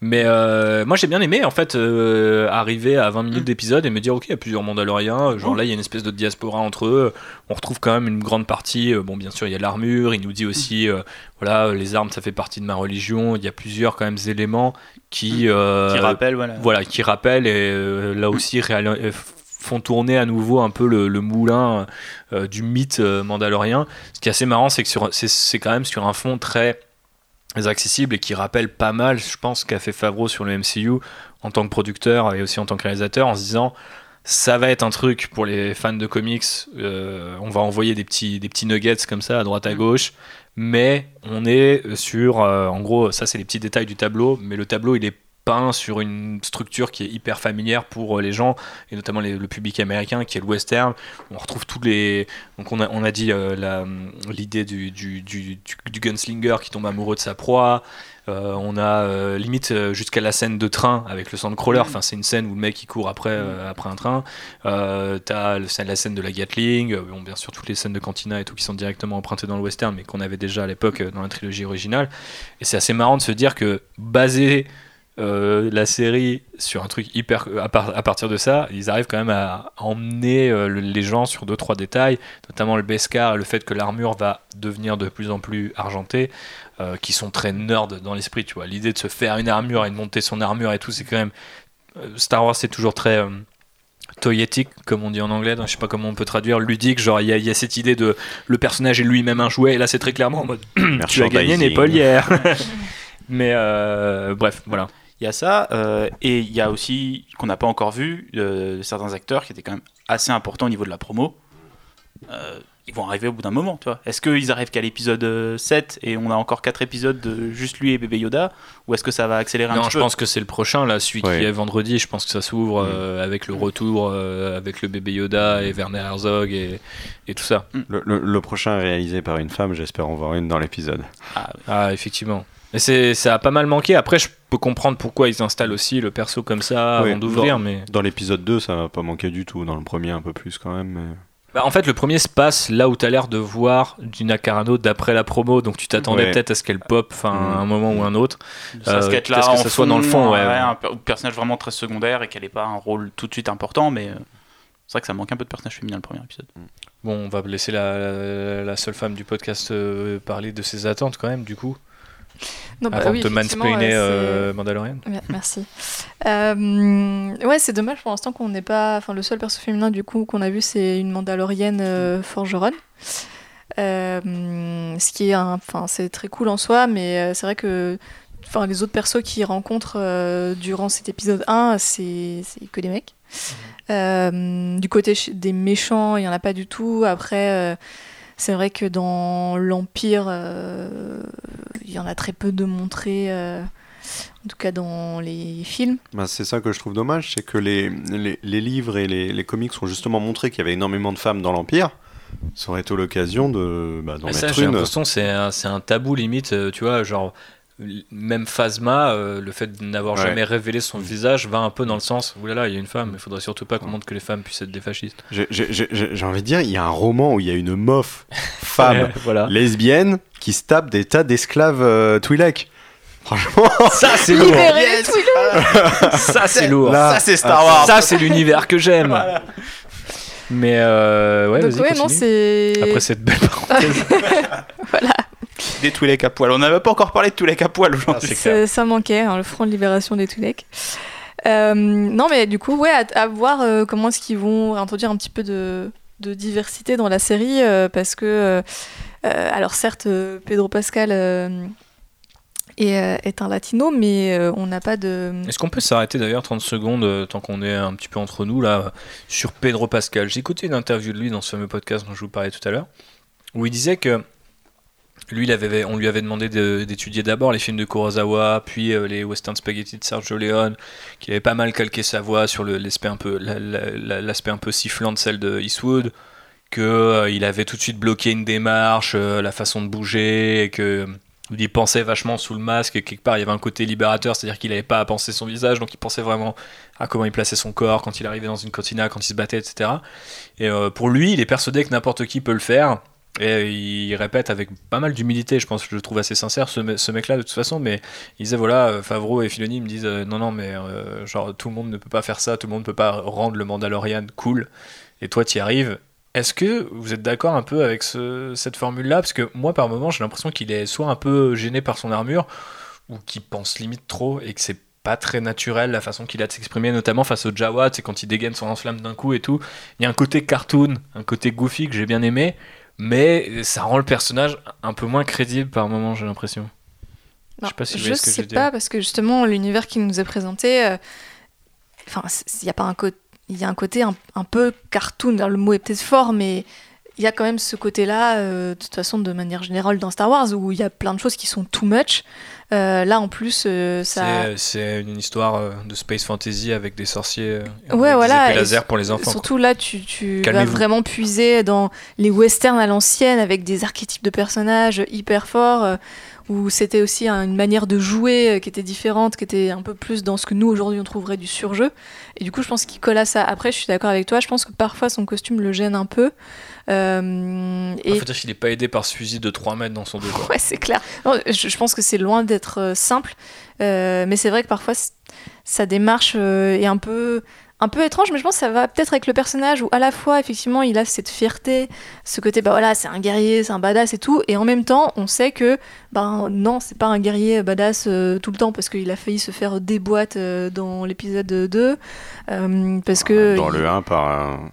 Mais euh, moi, j'ai bien aimé, en fait, euh, arriver à 20 minutes Mm. d'épisode et me dire, ok, il y a plusieurs Mandaloriens. Genre là, il y a une espèce de diaspora entre eux. On retrouve quand même une grande partie. euh, bon, bien sûr, il y a l'armure. Il nous dit aussi, euh, voilà, les armes, ça fait partie de ma religion. Il y a plusieurs, quand même, éléments qui. euh, Qui rappelle, voilà. voilà, qui rappellent et euh, là aussi réal- euh, font tourner à nouveau un peu le, le moulin euh, du mythe euh, mandalorien. Ce qui est assez marrant, c'est que c'est quand même sur un fond très accessible et qui rappelle pas mal, je pense, qu'a fait Favreau sur le MCU en tant que producteur et aussi en tant que réalisateur en se disant ça va être un truc pour les fans de comics. euh, on va envoyer des petits, des petits nuggets comme ça à droite à gauche. Mais on est sur, euh, en gros, ça c'est les petits détails du tableau, mais le tableau il est peint sur une structure qui est hyper familière pour euh, les gens et notamment les- le public américain qui est le western. On retrouve tous les, donc on a, on a dit euh, l'idée du, du, du, du- gunslinger qui tombe amoureux de sa proie. Euh, on a euh, limite jusqu'à la scène de train avec le sandcrawler. Enfin, c'est une scène où le mec il court après, euh, après un train. T'as la scène de la Gatling. bon, bien sûr, toutes les scènes de Cantina et tout qui sont directement empruntées dans le western, mais qu'on avait déjà à l'époque dans la trilogie originale. Et c'est assez marrant de se dire que baser euh, la série sur un truc hyper à, par- à partir de ça ils arrivent quand même à emmener euh, le- les gens sur deux trois détails notamment le Beskar et le fait que l'armure va devenir de plus en plus argentée euh, qui sont très nerds dans l'esprit tu vois. L'idée de se faire une armure et de monter son armure et tout c'est quand même Star Wars c'est toujours très toyetique comme on dit en anglais donc je sais pas comment on peut traduire ludique genre il y, a- il y a cette idée de le personnage est lui-même un jouet et là c'est très clairement en mode tu as gagné n'est pas hier mais euh, bref voilà Il y a ça, euh, et il y a aussi, qu'on n'a pas encore vu, euh, certains acteurs qui étaient quand même assez importants au niveau de la promo. Euh, ils vont arriver au bout d'un moment, tu vois. Est-ce qu'ils arrivent qu'à l'épisode euh, 7 et on a encore 4 épisodes de juste lui et bébé Yoda Ou est-ce que ça va accélérer un Non, petit je peu pense que c'est le prochain, là, celui Ouais. qui est vendredi. Je pense que ça s'ouvre euh, avec le retour, euh, avec le bébé Yoda et Werner Herzog et, et tout ça. Le, le- le prochain réalisé par une femme, j'espère en voir une dans l'épisode. Ah, oui. Ah, effectivement. Mais c'est, ça a pas mal manqué. Après, je peux comprendre pourquoi ils installent aussi le perso comme ça avant d'ouvrir. dans- Mais Dans l'épisode 2, ça va pas manquer du tout. Dans le premier, un peu plus quand même. mais- Bah, en fait, le premier se passe là où tu as l'air de voir Gina Carano d'après la promo. Donc tu t'attendais Ouais. peut-être à ce qu'elle pop, enfin, Mm. à un moment ou un autre. Ça Euh, là que ça soit dans le fond, ouais, ouais. un per- personnage vraiment très secondaire et qu'elle n'ait pas un rôle tout de suite important, mais euh, c'est vrai que ça manque un peu de personnage féminin le premier épisode. Bon, on va laisser la, la, la seule femme du podcast euh, parler de ses attentes quand même, du coup. Non, bah avant oui, de te mansplainer euh, Mandalorian. Ouais, Merci. Euh, ouais, c'est dommage pour l'instant qu'on n'ait pas. Enfin, le seul perso féminin du coup qu'on a vu, c'est une Mandalorienne euh, forgeronne. Euh, ce qui est enfin, c'est très cool en soi, mais euh, c'est vrai que, enfin, les autres persos qu'ils rencontrent euh, durant cet épisode 1, c'est que des mecs. Euh, du côté des méchants, il y en a pas du tout. Après, euh, c'est vrai que dans l'Empire, euh, il y en a très peu de montrés. euh, en tout cas dans les films. Bah, c'est ça que je trouve dommage, c'est que les, les, les livres et les, les comics ont justement montré qu'il y avait énormément de femmes dans l'Empire. Ça aurait été l'occasion de bah, d'en mettre j'ai une. l'impression que c'est un, c'est un tabou limite, euh, tu vois, genre même Phasma, euh, le fait de n'avoir Ouais. jamais révélé son visage va un peu dans le sens, oulala, il y a une femme, il faudrait surtout pas qu'on montre que les femmes puissent être des fascistes. J'ai- envie de dire, il y a un roman où il y a une meuf femme voilà. lesbienne qui se tape des tas d'esclaves euh, Twi'lek. Franchement, Ça c'est lourd. Ça c'est lourd. Là, ça c'est Star Wars Ça c'est l'univers que j'aime. Mais euh, ouais, Donc non. Après cette belle parenthèse. Des Twi'lek à poil. On n'avait pas encore parlé de Twi'lek à poil aujourd'hui. clair. Ça, manquait, hein, le front de libération des Twi'lek. Euh, non, mais du coup, ouais, à, à voir euh, comment est-ce qu'ils vont introduire un petit peu de, de diversité dans la série, euh, parce que, alors certes, Pedro Pascal euh, est, est un latino, mais euh, on n'a pas de... Est-ce qu'on peut s'arrêter d'ailleurs 30 secondes, tant qu'on est un petit peu entre nous, là, sur Pedro Pascal? J'ai écouté une interview de lui dans ce fameux podcast dont je vous parlais tout à l'heure, où il disait que lui, avait, on lui avait demandé de- d'étudier d'abord les films de Kurosawa, puis euh, les western spaghetti de Sergio Leone, qu'il avait pas mal calqué sa voix sur l'aspect un peu, la- la- la- l'aspect un peu sifflant de celle de Eastwood, que euh, il avait tout de suite bloqué une démarche, euh, la façon de bouger, et que il pensait vachement sous le masque, et quelque part il y avait un côté libérateur, c'est-à-dire qu'il n'avait pas à penser son visage, donc il pensait vraiment à comment il plaçait son corps quand il arrivait dans une cantina, quand il se battait, etc. Et pour lui, il est persuadé que n'importe qui peut le faire. Et euh, il répète avec pas mal d'humilité, je pense que je le trouve assez sincère ce, me- ce mec-là de toute façon, mais il disait voilà, euh, Favreau et Filoni me disent euh, non, non, mais genre tout le monde ne peut pas faire ça, tout le monde ne peut pas rendre le Mandalorian cool, et toi tu y arrives. Est-ce que vous êtes d'accord un peu avec ce- cette formule-là? Parce que moi, par moment, j'ai l'impression qu'il est soit un peu gêné par son armure, ou qu'il pense limite trop, et que c'est pas très naturel la façon qu'il a de s'exprimer, notamment face au Jawa, c'est quand il dégaine son lance-flamme d'un coup et tout. Il y a un côté cartoon, un côté goofy que j'ai bien aimé, mais ça rend le personnage un peu moins crédible par moment, j'ai l'impression. Je sais pas si ce que je sais veux dire. pas, parce que justement, l'univers qui nous est présenté, euh, enfin, il n'y a pas un côté. il y a un côté un, un peu cartoon. Le mot est peut-être fort, mais il y a quand même ce côté-là, euh, de toute façon, de manière générale dans Star Wars, où il y a plein de choses qui sont too much. Euh, là, en plus, euh, ça. C'est- une histoire de space fantasy avec des sorciers, Ouais, avec voilà, des laser pour les enfants. quoi. Surtout là, tu, tu vas vraiment puiser dans les westerns à l'ancienne avec des archétypes de personnages hyper forts, où c'était aussi un- une manière de jouer qui était différente, qui était un peu plus dans ce que nous aujourd'hui on trouverait du surjeu. Et du coup, je pense qu'il colle à ça. Après, je suis d'accord avec toi, je pense que parfois son costume le gêne un peu. Euh, Il et faut dire qu'il n'est pas aidé par ce fusil de 3 mètres dans son dos. quoi. Ouais, c'est clair. Non, je, je pense que c'est loin d'être euh, simple, euh, mais c'est vrai que parfois sa démarche euh, est un peu, un peu étrange, mais je pense que ça va peut-être avec le personnage où à la fois effectivement il a cette fierté, ce côté bah voilà c'est un guerrier, c'est un badass et tout, et en même temps on sait que ben non c'est pas un guerrier badass euh, tout le temps parce qu'il a failli se faire déboîte euh, dans l'épisode 2, euh, parce que Dans il- le 1 par un.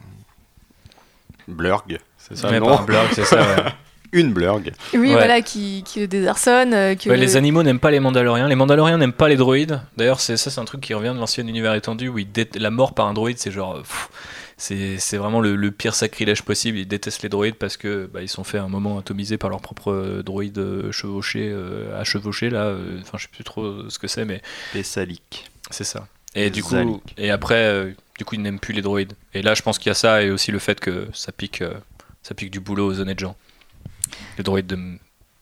Blurg, c'est ça Mais non par un blog, c'est ça. ouais. Une Blurg. oui Ouais. voilà qui, qui le désarçonne, euh, que Ouais, les animaux n'aiment pas les Mandaloriens. Les Mandaloriens n'aiment pas les droïdes. D'ailleurs, c'est ça, c'est un truc qui revient de l'ancien univers étendu où dé- la mort par un droïde, c'est genre, euh, pff, c'est c'est vraiment le, le pire sacrilège possible. Ils détestent les droïdes parce que bah, ils sont fait à un moment atomisés par leur propre euh, droïde euh, chevauché, euh, à chevaucher là. euh, Enfin, je sais plus trop ce que c'est, mais Pessalic. c'est ça. Et du coup, et après, euh, du coup, ils n'aiment plus les droïdes. Et là, je pense qu'il y a ça et aussi le fait que ça pique, euh, ça pique du boulot aux honnêtes gens. Les droïdes de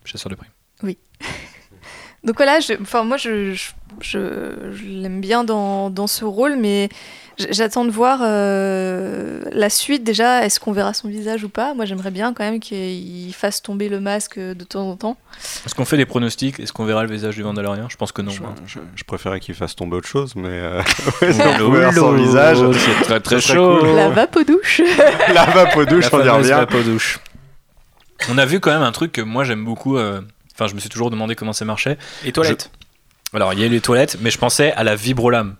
chasseurs de primes. Donc voilà, moi je, je, je- je l'aime bien dans, dans ce rôle, mais j'attends de voir euh, la suite déjà. Est-ce qu'on verra son visage ou pas? Moi j'aimerais bien quand même qu'il fasse tomber le masque de temps en temps. Est-ce qu'on fait des pronostics? Est-ce qu'on verra le visage du Mandalorien Je pense que non. Je, hein. je- je préférais qu'il fasse tomber autre chose, mais. euh, Ouais, si on pouvait voir son visage. C'est très très chaud. cool. La vape aux douches. La vape aux douches, on y revient. vape aux douches. On a vu quand même un truc que moi j'aime beaucoup. euh, Enfin, je me suis toujours demandé comment ça marchait. Et toilettes. Alors, il y a eu les toilettes, mais je pensais à la vibrolame.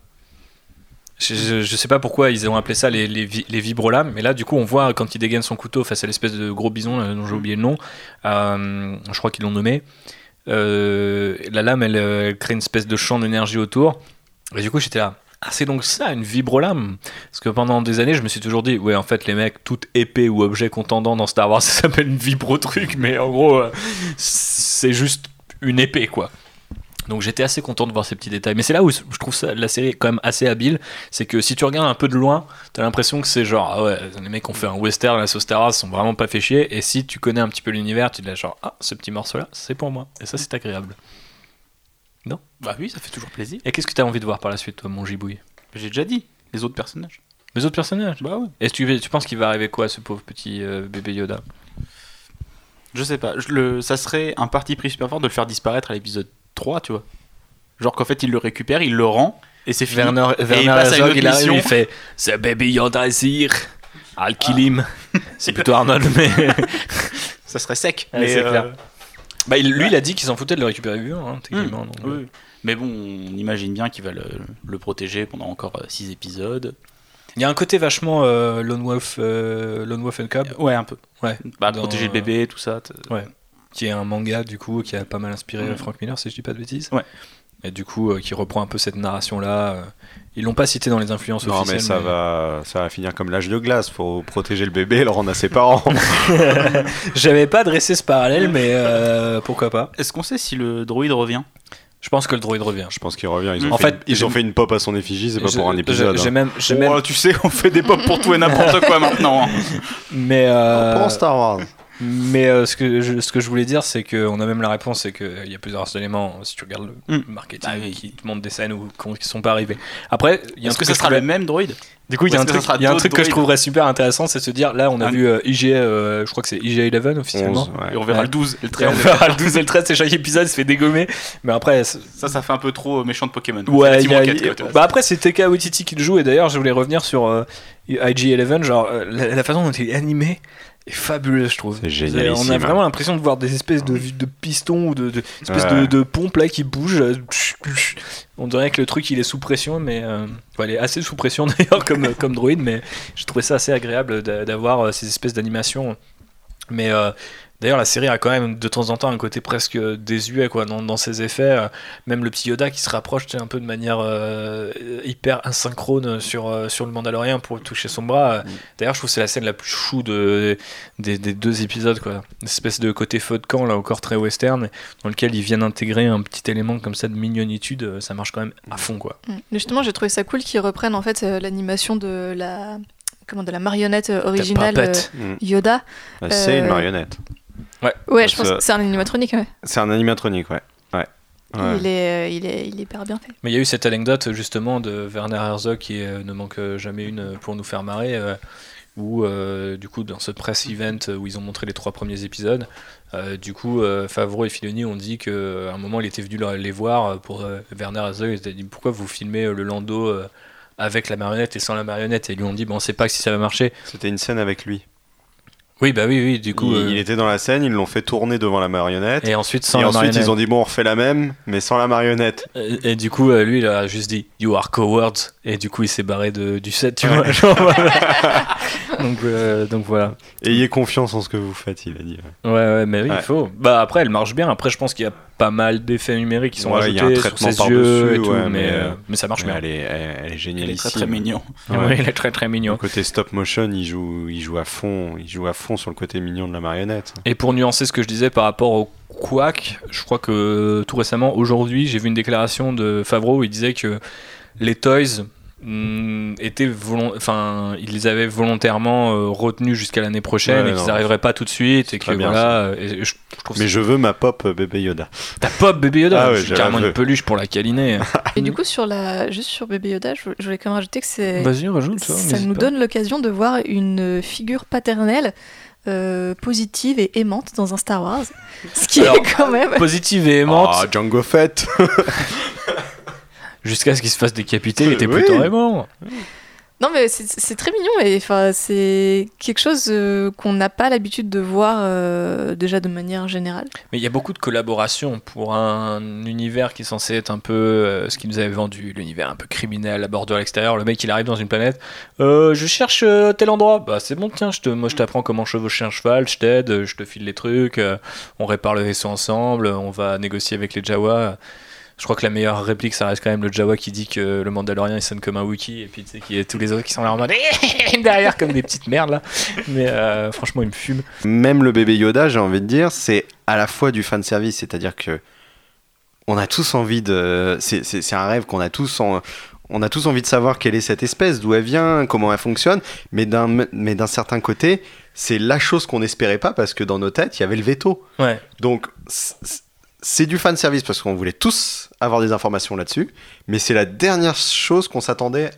Je, sais pas pourquoi ils ont appelé ça les, les, les vibrolames, mais là, du coup, on voit quand il dégaine son couteau face à l'espèce de gros bison euh, dont j'ai oublié le nom. euh, je crois qu'ils l'ont nommé. Euh, la lame, elle, elle crée une espèce de champ d'énergie autour. Et du coup, j'étais là. Ah, c'est donc ça, une vibrolame Parce que pendant des années, je me suis toujours dit, ouais, en fait, les mecs, toute épée ou objet contendant dans Star Wars, ça s'appelle une vibro-truc, mais en gros, euh, c'est juste une épée, quoi. Donc j'étais assez content de voir ces petits détails. Mais c'est là où je trouve ça, la série quand même assez habile. C'est que si tu regardes un peu de loin, t'as l'impression que c'est genre, ah ouais, les mecs ont fait un western, la sauce Wars, sont vraiment pas fait chier. Et si tu connais un petit peu l'univers, tu te dis genre, ah, ce petit morceau-là, c'est pour moi. Et ça, c'est agréable. Bah oui, ça fait toujours plaisir. Et qu'est-ce que t'as envie de voir par la suite, toi, mon gibouille J'ai déjà dit, les autres personnages. Les autres personnages? Bah ouais. Est-ce que tu, tu penses qu'il va arriver quoi, à ce pauvre petit euh, bébé Yoda? Je sais pas, je le, ça serait un parti pris super fort de le faire disparaître à l'épisode 3, tu vois. Genre qu'en fait il le récupère, il le rend, et c'est fini. Werner, il Werner passe à une autre il arrive, il fait C'est baby Yoda is here. I'll kill him. C'est plutôt Arnold, mais. Ça serait sec. Ouais, mais, euh, clair. Bah, il- lui, il a dit qu'il s'en foutait de le récupérer vivant, hein, techniquement. donc, oui. Mais bon, on imagine bien qu'il va le, le protéger pendant encore 6 épisodes. Il y a un côté vachement euh, Lone Wolf, euh, Lone Wolf and Cub, Ouais, un peu. Ouais. Bah, Dans, protéger le euh, bébé, tout ça. t- qui est un manga du coup qui a pas mal inspiré Mhm. Frank Miller, si je dis pas de bêtises. Ouais. Et du coup, euh, qui reprend un peu cette narration-là. euh. Ils l'ont pas cité dans les influences Non, officielles. mais ça, Va, ça va finir comme l'âge de glace. Faut protéger le bébé et le rendre à ses parents. J'avais pas dressé ce parallèle, mais euh, pourquoi pas. Est-ce qu'on sait si le droïde revient? Je pense que le droïde revient. Je pense qu'il revient. Ils ont, En fait, fait, ils ont fait une pop à son effigie, c'est pas Je- pour un épisode. J'ai hein. même, Oh, même, Tu sais, on fait des pop pour tout et n'importe quoi maintenant. hein. mais euh, Pour Star Wars. Mais euh, ce, que je, ce que je voulais dire, c'est qu'on a même la réponse, c'est qu'il y a plusieurs éléments, si tu regardes le Mm. marketing, Bah oui. qui te montrent des scènes où, qui ne sont pas arrivées. Après, il y a un Est-ce que truc ça sera le même droïde? Du coup, il y a un truc, y a un que je trouverais super intéressant, c'est de se dire, là, on a Un- vu euh, IG, euh, je crois que c'est IG-11 officiellement. 11, ouais. Et on verra Ouais. le 12 et le Et 13. on verra le 12 et le 13, c'est chaque épisode se fait dégommer. Mais après, Ça, ça fait un peu trop euh, méchant de Pokémon. ouais, y a- Timon 4, il y a- quoi, bah après, c'est TK Waititi qui le joue. Et d'ailleurs, je voulais revenir sur euh, IG-11. Genre, euh, la, la façon dont il est animé est fabuleuse, je trouve. C'est génialissime. On a vraiment l'impression de voir des espèces de, de pistons ou de, de espèces Ouais. de, de pompes là qui bougent. On dirait que le truc il est sous pression, mais euh, enfin, il est assez sous pression d'ailleurs comme, comme droïde, mais j'ai trouvé ça assez agréable d'a- d'avoir euh, ces espèces d'animations. Mais, euh, D'ailleurs, la série a quand même de temps en temps un côté presque désuet quoi, dans, dans ses effets. Euh, Même le petit Yoda qui se rapproche un peu de manière euh, hyper asynchrone sur, euh, sur le Mandalorien pour toucher son bras. D'ailleurs, je trouve que c'est la scène la plus chou de, des, des deux épisodes. Quoi. Une espèce de côté feu de camp, là encore très western, dans lequel ils viennent intégrer un petit élément comme ça de mignonitude. Ça marche quand même à fond. Quoi. Mm. Justement, j'ai trouvé ça cool qu'ils reprennent en fait l'animation de la comment de la marionnette originale euh, Mm. Yoda. Bah, C'est Euh, une marionnette. Ouais, Parce je pense que- c'est un animatronique. Ouais. C'est un animatronique, ouais. Ouais. Ouais. Il est, euh, il est, il est hyper bien fait. Mais il y a eu cette anecdote justement de Werner Herzog qui euh, ne manque euh, jamais une pour nous faire marrer, euh, où euh, du coup dans ce press event où ils ont montré les trois premiers épisodes, euh, du coup euh, Favreau et Filoni ont dit qu'à un moment il était venu les voir pour euh, Werner Herzog, il a dit pourquoi vous filmez le Lando euh, avec la marionnette et sans la marionnette? Et ils lui ont dit bon on sait pas si ça va marcher. C'était une scène avec lui. Oui bah oui oui du coup il, euh, il était dans la scène, ils l'ont fait tourner devant la marionnette. et ensuite sans et la ensuite, marionnette. ils ont dit bon, on refait la même, mais sans la marionnette. Et, et du coup, euh, lui, il a juste dit You are cowards. Et du coup, il s'est barré de, du set, tu vois. genre. Donc, euh, donc voilà. Ayez confiance en ce que vous faites, il a dit. Ouais, ouais, mais oui, Ouais. il faut. Bah après, elle marche bien. Après, je pense qu'il y a pas mal d'effets numériques qui sont Ouais, il y a un rajoutés sur ses yeux et tout, ouais, mais, mais, euh, mais ça marche Mais bien. elle est, elle, elle est Il géniale est très très mignon. Ouais. Ouais, il est très très Le mignon. côté stop motion, il joue, il joue à fond, il joue à fond sur le côté mignon de la marionnette. Et pour nuancer ce que je disais par rapport au Quack, je crois que tout récemment, aujourd'hui, j'ai vu une déclaration de Favreau où il disait que les toys étaient volon- enfin ils les avaient volontairement euh, retenus jusqu'à l'année prochaine Ouais, et qu'ils n'arriveraient pas tout de suite et que bien, voilà et je, je trouve Mais je veux ma pop euh, bébé Yoda. ta pop bébé Yoda Ah ouais, c'est je carrément une peluche pour la câliner Et du coup, sur la, juste sur Bébé Yoda, je, je voulais quand même rajouter que c'est, vas-y rajoute ça, ça n'hésite nous pas. donne l'occasion de voir une figure paternelle euh, positive et aimante dans un Star Wars. Ce qui Alors, est quand même. positive et aimante Ah, Django Fett jusqu'à ce qu'il se fasse décapiter il était Oui. plutôt aimant Non, mais c'est, très mignon et enfin, c'est quelque chose euh, qu'on n'a pas l'habitude de voir euh, déjà de manière générale. Mais il y a beaucoup de collaborations pour un univers qui est censé être un peu euh, ce qu'ils nous avait vendu, l'univers un peu criminel, abordé à l'extérieur. Le mec, il arrive dans une planète, euh, je cherche euh, tel endroit. Bah c'est bon, tiens, je te, moi je t'apprends comment chevaucher un cheval, je t'aide, je te file les trucs, euh, on répare le vaisseau ensemble, on va négocier avec les Jawa. Je crois que la meilleure réplique, ça reste quand même le Jawa qui dit que le Mandalorien il sonne comme un Wookie, et puis tu sais qu'il y a tous les autres qui sont là en mode derrière comme des petites merdes là. Mais euh, franchement, il me fume. Même le bébé Yoda, j'ai envie de dire, c'est à la fois du fan service, c'est-à-dire que on a tous envie de. C'est, un rêve qu'on a tous en- On a tous envie de savoir quelle est cette espèce, d'où elle vient, comment elle fonctionne, mais d'un, certain côté, c'est la chose qu'on n'espérait pas parce que dans nos têtes, il y avait le veto. Ouais. Donc, c'est du fan service parce qu'on voulait tous avoir des informations là-dessus, mais c'est la dernière chose qu'on s'attendait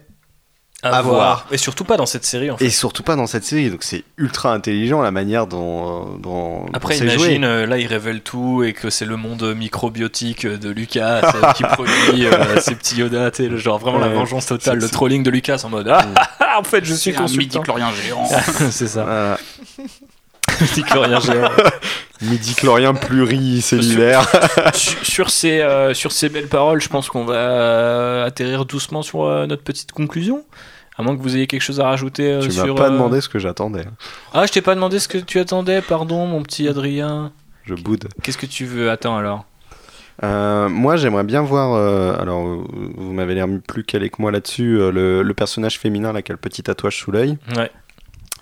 À, À voir. voir. Et surtout pas dans cette série en fait. Et surtout pas dans cette série, donc c'est ultra intelligent la manière dont, dont, Après, dont c'est joué. imagine, euh, là, il révèle tout et que c'est le monde microbiotique de Lucas euh, qui produit euh, ces petits Yoda, tu sais, le genre vraiment la vengeance totale, le trolling de Lucas en mode Ah, en fait, je suis un géant. c'est ça, Voilà. Midi-chlorien géant. Midi-chlorien pluricellulaire. sur, sur ces, euh, sur ces belles paroles, je pense qu'on va euh, atterrir doucement sur euh, notre petite conclusion. À moins que vous ayez quelque chose à rajouter euh, tu sur. m'as pas euh, demandé ce que j'attendais. Ah, je t'ai pas demandé ce que tu attendais, pardon, mon petit Adrien. Je boude. Qu'est-ce que tu veux Attends alors? Euh, moi, j'aimerais bien voir. euh, alors, euh, vous m'avez l'air plus calé que moi là-dessus. euh, le, le personnage féminin là, qui a le petit tatouage sous l'œil. Ouais.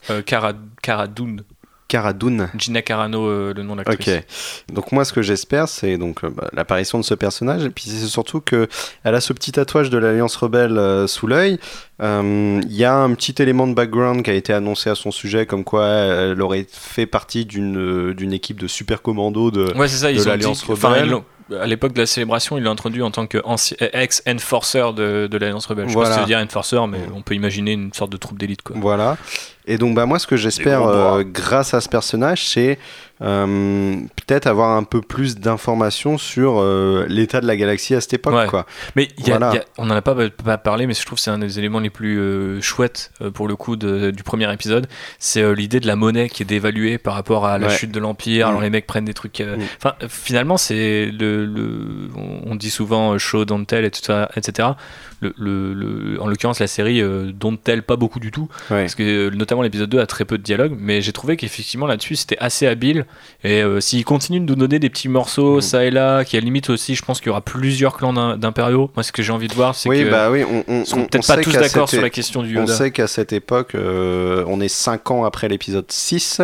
Euh, Cara, Cara Dune. Cara Dune. Gina Carano, euh, le nom de l'actrice. Ok. Donc moi, ce que j'espère, c'est donc euh, bah, l'apparition de ce personnage, et puis c'est surtout que elle a ce petit tatouage de l'Alliance rebelle euh, sous l'œil. Il y a un petit élément de background qui a été annoncé à son sujet, comme quoi elle aurait fait partie d'une d'une équipe de super commando de. Ouais, ça, l'Alliance enfin, rebelle. À l'époque de la célébration, il l'a introduit en tant que anci- ex-enforcer de, de l'Alliance Rebelle. Je sais pas Voilà. si ça veut dire enforcer, mais on peut imaginer une sorte de troupe d'élite. quoi. Voilà. Et donc, bah, moi, ce que j'espère euh, grâce à ce personnage, c'est euh, peut-être avoir un peu plus d'informations sur euh, l'état de la galaxie à cette époque. Ouais. Quoi. Mais il y a- Voilà. il y a- on n'en a pas, pas parlé, mais je trouve que c'est un des éléments les plus euh, chouettes pour le coup de- du premier épisode. C'est l'idée de la monnaie qui est dévaluée par rapport à la Ouais. chute de l'Empire. Mm. Alors les mecs prennent des trucs. Mm. Enfin, finalement, c'est le, le- on, dit souvent show don't tell, etc. etc. Le, en l'occurrence, la série don't tell pas beaucoup du tout. Ouais. Parce que notamment l'épisode 2 a très peu de dialogue, mais j'ai trouvé qu'effectivement là-dessus c'était assez habile Et euh, s'ils continuent de nous donner des petits morceaux, Mhm. ça et là, qui à la limite aussi, je pense qu'il y aura plusieurs clans d'im- d'impériaux. Moi, ce que j'ai envie de voir, c'est Oui, que. bah oui, on, on, on- peut-être on pas tous d'accord sur la question du On Yoda. sait qu'à cette époque, euh, on est 5 ans après l'épisode 6.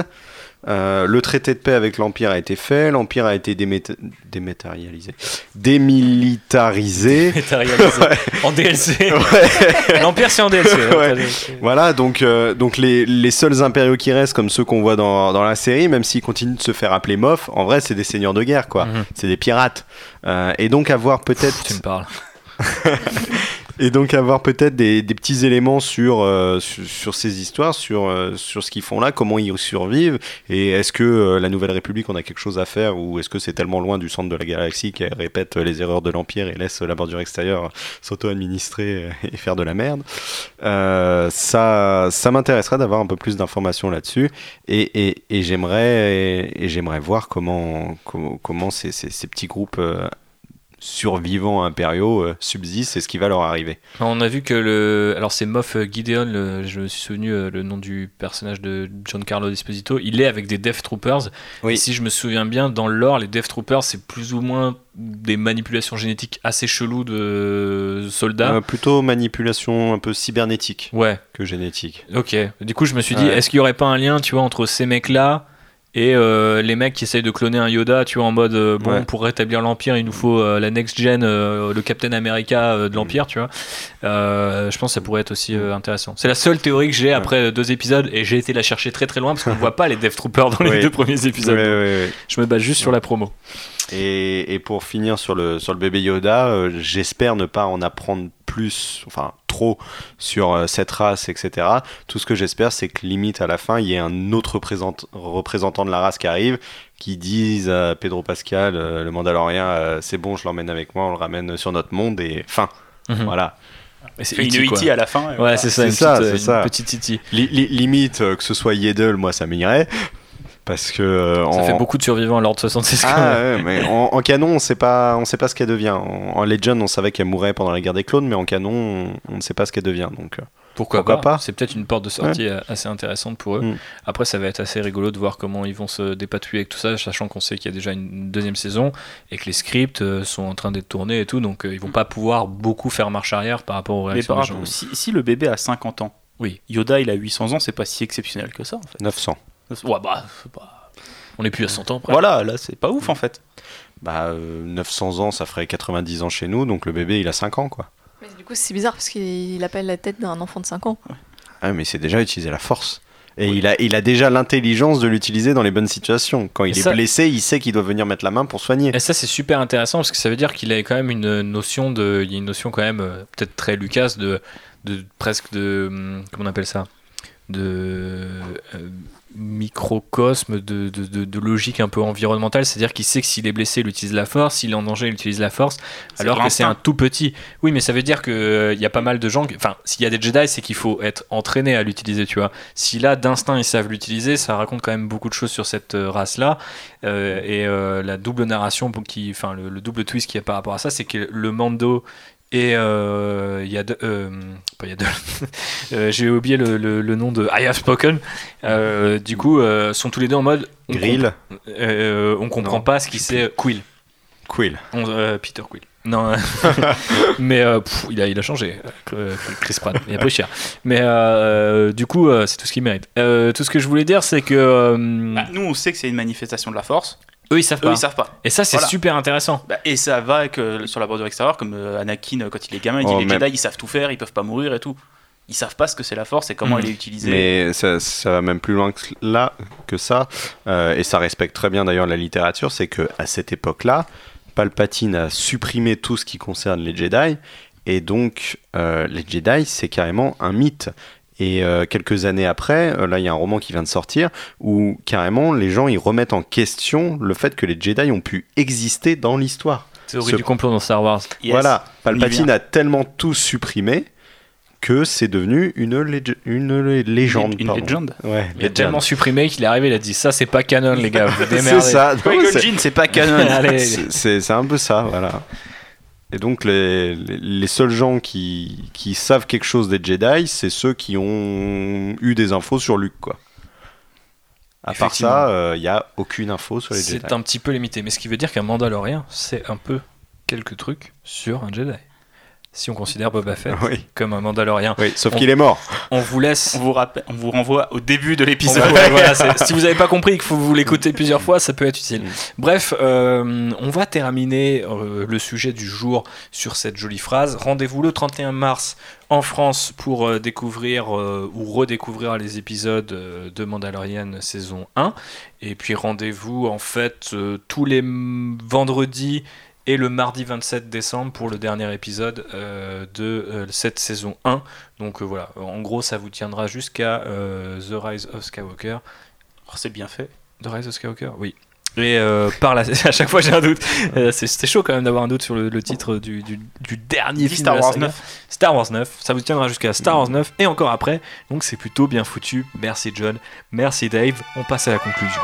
Euh, le traité de paix avec l'Empire a été fait, l'Empire a été déméta- dématérialisé, démilitarisé. Matérialisé. En DLC. Ouais. L'Empire, c'est en DLC. hein. Ouais. Voilà, donc, euh, donc les, les seuls impériaux qui restent, comme ceux qu'on voit dans, dans la série, même s'ils continuent de se faire appeler Moff, en vrai, c'est des seigneurs de guerre, quoi. Mhm. C'est des pirates. Euh, et donc avoir peut-être Tu me parles. Et donc avoir peut-être des, petits éléments sur, euh, sur, ces histoires, sur, euh, sur ce qu'ils font là, comment ils survivent, et est-ce que euh, la Nouvelle République on a quelque chose à faire, ou est-ce que c'est tellement loin du centre de la galaxie qu'elle répète les erreurs de l'Empire et laisse la bordure extérieure s'auto-administrer et faire de la merde? Ça, ça m'intéresserait d'avoir un peu plus d'informations là-dessus, et, et, j'aimerais voir comment, comment, comment ces, ces petits groupes... survivants impériaux euh, subsistent et ce qui va leur arriver. On a vu que le. Alors, c'est Moff Gideon, le- je me suis souvenu euh, le nom du personnage de Giancarlo Esposito. Il est avec des Death Troopers. Oui. Et si je me souviens bien, dans le lore, les Death Troopers, c'est plus ou moins des manipulations génétiques assez cheloues de soldats. Euh, plutôt manipulation un peu cybernétique Ouais, que génétique. ok. Du coup, je me suis dit, Ouais. est-ce qu'il y aurait pas un lien, tu vois, entre ces mecs-là et euh, les mecs qui essayent de cloner un Yoda, tu vois, en mode, euh, bon, Ouais. pour rétablir l'Empire, il nous faut euh, la next-gen, euh, le Captain America de l'Empire, tu vois. Je pense que ça pourrait être aussi intéressant. C'est la seule théorie que j'ai après deux épisodes, et j'ai été la chercher très très loin, parce qu'on ne voit pas les Death Troopers dans les Oui. deux premiers épisodes. Je me base juste sur la promo. Et, et pour finir sur le, sur le bébé Yoda, euh, j'espère ne pas en apprendre plus, enfin trop, sur euh, cette race, etc. Tout ce que j'espère, c'est que limite à la fin, il y ait un autre représent- représentant de la race qui arrive, qui dise à Pedro Pascal, euh, le Mandalorien, euh, c'est bon, je l'emmène avec moi, on le ramène sur notre monde, et fin. Mhm. Voilà. Et c'est Une E.T.. E.T. à la fin. Ouais, voilà. c'est ça, C'est une ça, petite, c'est ça. une petite li- limite, euh, que ce soit Yaddle, moi, ça m'irait. Parce que. euh, Ça en- fait beaucoup de survivants à l'ordre 66. quand Ah ouais, mais en, en canon, on sait pas, on sait pas ce qu'elle devient. En, en Legend, on savait qu'elle mourrait pendant la guerre des clones, mais en canon, on, on ne sait pas ce qu'elle devient. Donc, euh, Pourquoi, Pourquoi pas, pas C'est peut-être une porte de sortie euh, assez intéressante pour eux. Mm. Après, ça va être assez rigolo de voir comment ils vont se dépatouiller avec tout ça, sachant qu'on sait qu'il y a déjà une deuxième saison et que les scripts sont en train d'être tournés et tout, donc ils vont pas pouvoir beaucoup faire marche arrière par rapport aux Mais réactions par des gens. rapport, si, si le bébé a 50 ans, Oui. Yoda il a 800 ans, c'est pas si exceptionnel que ça en fait. 900. Ouais, bah, c'est pas- On est plus à 100 ans. Voilà, là c'est pas ouf en fait. Bah, euh, 900 ans, ça ferait 90 ans chez nous, donc le bébé, il a 5 ans, quoi. Mais du coup, c'est bizarre parce qu'il il appelle la tête d'un enfant de 5 ans. Ah, mais c'est déjà utiliser la force. Et il, a, il a déjà l'intelligence de l'utiliser dans les bonnes situations. Quand il Et est ça- blessé, il sait qu'il doit venir mettre la main pour soigner. Et ça, c'est super intéressant parce que ça veut dire qu'il a quand même une notion de. Il y a une notion quand même, euh, peut-être très Lucas, de, de presque de. hum, Comment on appelle ça? De. euh, microcosme de, de, de- de logique un peu environnementale, c'est-à-dire qu'il sait que s'il est blessé, il utilise la force, s'il est en danger, il utilise la force, alors que c'est un tout petit. Oui, mais ça veut dire qu'il y a pas mal de gens, enfin, s'il y a des Jedi, c'est qu'il faut être entraîné à l'utiliser, tu vois. Si là, d'instinct, ils savent l'utiliser, ça raconte quand même beaucoup de choses sur cette euh, race-là. Euh, et euh, la double narration, pour qui, enfin, le, le double twist qu'il y a par rapport à ça, c'est que le Mando et euh, il y a de, euh, pas Yaddle. Euh, j'ai oublié le, le- le nom de I Have Spoken. Euh, du coup, euh, sont tous les deux en mode on Grill, comp- euh, on comprend Non, pas ce qui c'est Quill. Quill. On- euh, Peter Quill. Non, euh, mais euh, pff, il, a, il a changé, euh, Chris Pratt. Il a pris cher. Mais euh, du coup, euh, c'est tout ce qu'il mérite. Euh, tout ce que je voulais dire, c'est que euh, Bah, nous on sait que c'est une manifestation de la force, eux, ils savent eux pas. ils savent pas. Et ça, c'est Voilà. super intéressant. Bah, et ça va avec, euh, sur la bordure extérieure, comme euh, Anakin euh, quand il est gamin, il dit Oh, les mais- Jedi ils savent tout faire, ils peuvent pas mourir et tout. Ils savent pas ce que c'est la force et comment Mhm. elle est utilisée. Mais ça, ça va même plus loin que là que ça, euh, et ça respecte très bien d'ailleurs la littérature, c'est que à cette époque-là, Palpatine a supprimé tout ce qui concerne les Jedi, et donc euh, les Jedi c'est carrément un mythe. Et euh, quelques années après, euh, là il y a un roman qui vient de sortir où carrément les gens ils remettent en question le fait que les Jedi ont pu exister dans l'histoire. Théorie Ce- du complot dans Star Wars. Yes. Voilà, Palpatine a tellement tout supprimé que c'est devenu une, lég- une lé- légende. Une légende. Ouais, Il a legend. tellement supprimé qu'il est arrivé, il a dit ça, c'est pas canon, les gars. Vous démerdez. C'est ça. c'est- pas canon. Allez. c'est- C'est c'est un peu ça, voilà. Et donc les, les, les seuls gens qui, qui savent quelque chose des Jedi, c'est ceux qui ont eu des infos sur Luke, quoi. À part ça, il n'y a aucune info sur les Jedi. C'est un petit peu limité, mais ce qui veut dire qu'un Mandalorien, c'est un peu quelques trucs sur un Jedi. Si on considère Boba Fett Oui, comme un Mandalorien, oui, sauf qu'il est mort. on vous laisse. On vous, rappelle, on vous renvoie au début de l'épisode. voilà, si vous n'avez pas compris qu'il faut vous l'écouter plusieurs fois, ça peut être utile. Mm. Bref, euh, on va terminer euh, le sujet du jour sur cette jolie phrase. Rendez-vous le 31 mars en France pour euh, découvrir euh, ou redécouvrir les épisodes euh, de Mandalorian saison 1. Et puis rendez-vous en fait euh, tous les vendredis et le mardi 27 décembre pour le dernier épisode euh, de euh, cette saison 1. Donc euh, voilà, en gros ça vous tiendra jusqu'à The Rise of Skywalker. Oh, c'est bien fait. The Rise of Skywalker, oui. Et par la... à chaque fois j'ai un doute. C'est- C'était chaud quand même d'avoir un doute sur le, le titre du, du, du dernier film Star de la Wars saga. 9. Star Wars 9, ça vous tiendra jusqu'à Star Wars 9 et encore après. Donc c'est plutôt bien foutu. Merci John, merci Dave. On passe à la conclusion.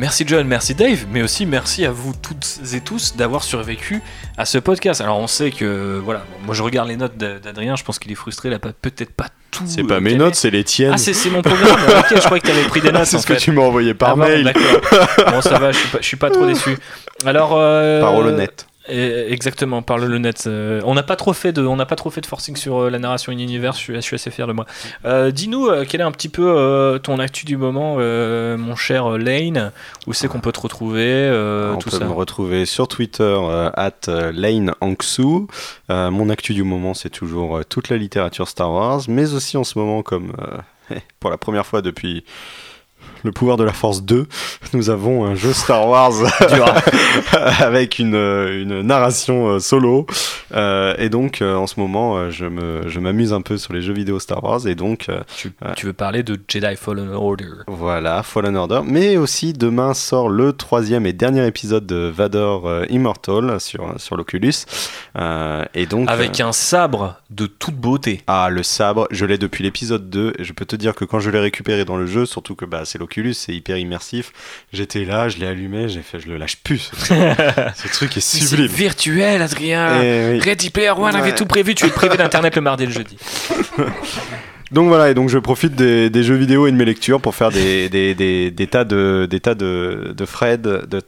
Merci John, merci Dave, mais aussi merci à vous toutes et tous d'avoir survécu à ce podcast. Alors on sait que, voilà, bon, moi je regarde les notes d'A- d'Adrien, je pense qu'il est frustré, il a pas- peut-être pas tout. C'est euh, pas mes notes, c'est les tiennes. Ah c'est mon programme, ok, je croyais que tu avais pris des notes c'est ce que tu m'as envoyé par Ah bon, mail. d'accord. Bon ça va, je suis pas, je suis pas trop déçu. Alors... Euh, Par honnête. Exactement, par le net. euh, on n'a pas trop fait de, on n'a pas trop fait de forcing sur euh, la narration in universe. Je suis, je suis assez fier de moi. Euh, Dis-nous quel est un petit peu ton actu du moment, mon cher Lane? Où c'est qu'on peut te retrouver, On tout peut ça? me retrouver sur Twitter at Lane. Euh, mon actu du moment, c'est toujours toute la littérature Star Wars, mais aussi en ce moment, comme pour la première fois depuis le pouvoir de la Force 2, nous avons un jeu Star Wars avec une, euh, une narration euh, solo. Euh, et donc, en ce moment, je me- je m'amuse un peu sur les jeux vidéo Star Wars. Et donc, euh, Tu, tu veux parler de Jedi Fallen Order. voilà, Fallen Order. Mais aussi, demain sort le troisième et dernier épisode de Vador Immortal sur, sur l'Oculus. Euh, et donc. Avec un sabre de toute beauté. Ah, le sabre, je l'ai depuis l'épisode 2. Et je peux te dire que quand je l'ai récupéré dans le jeu, surtout que bah, c'est l'Oculus, c'est hyper immersif. J'étais là, je l'ai allumé, j'ai fait, je le lâche plus. Ce, truc est C'est sublime. virtuel, Adrien. Et oui. Ready Player One avait tout prévu. Tu es privé d'internet le mardi et le jeudi. Donc voilà, et donc je profite des, des jeux vidéo et de mes lectures pour faire des, des, des, des tas de des tas de, de Fred, de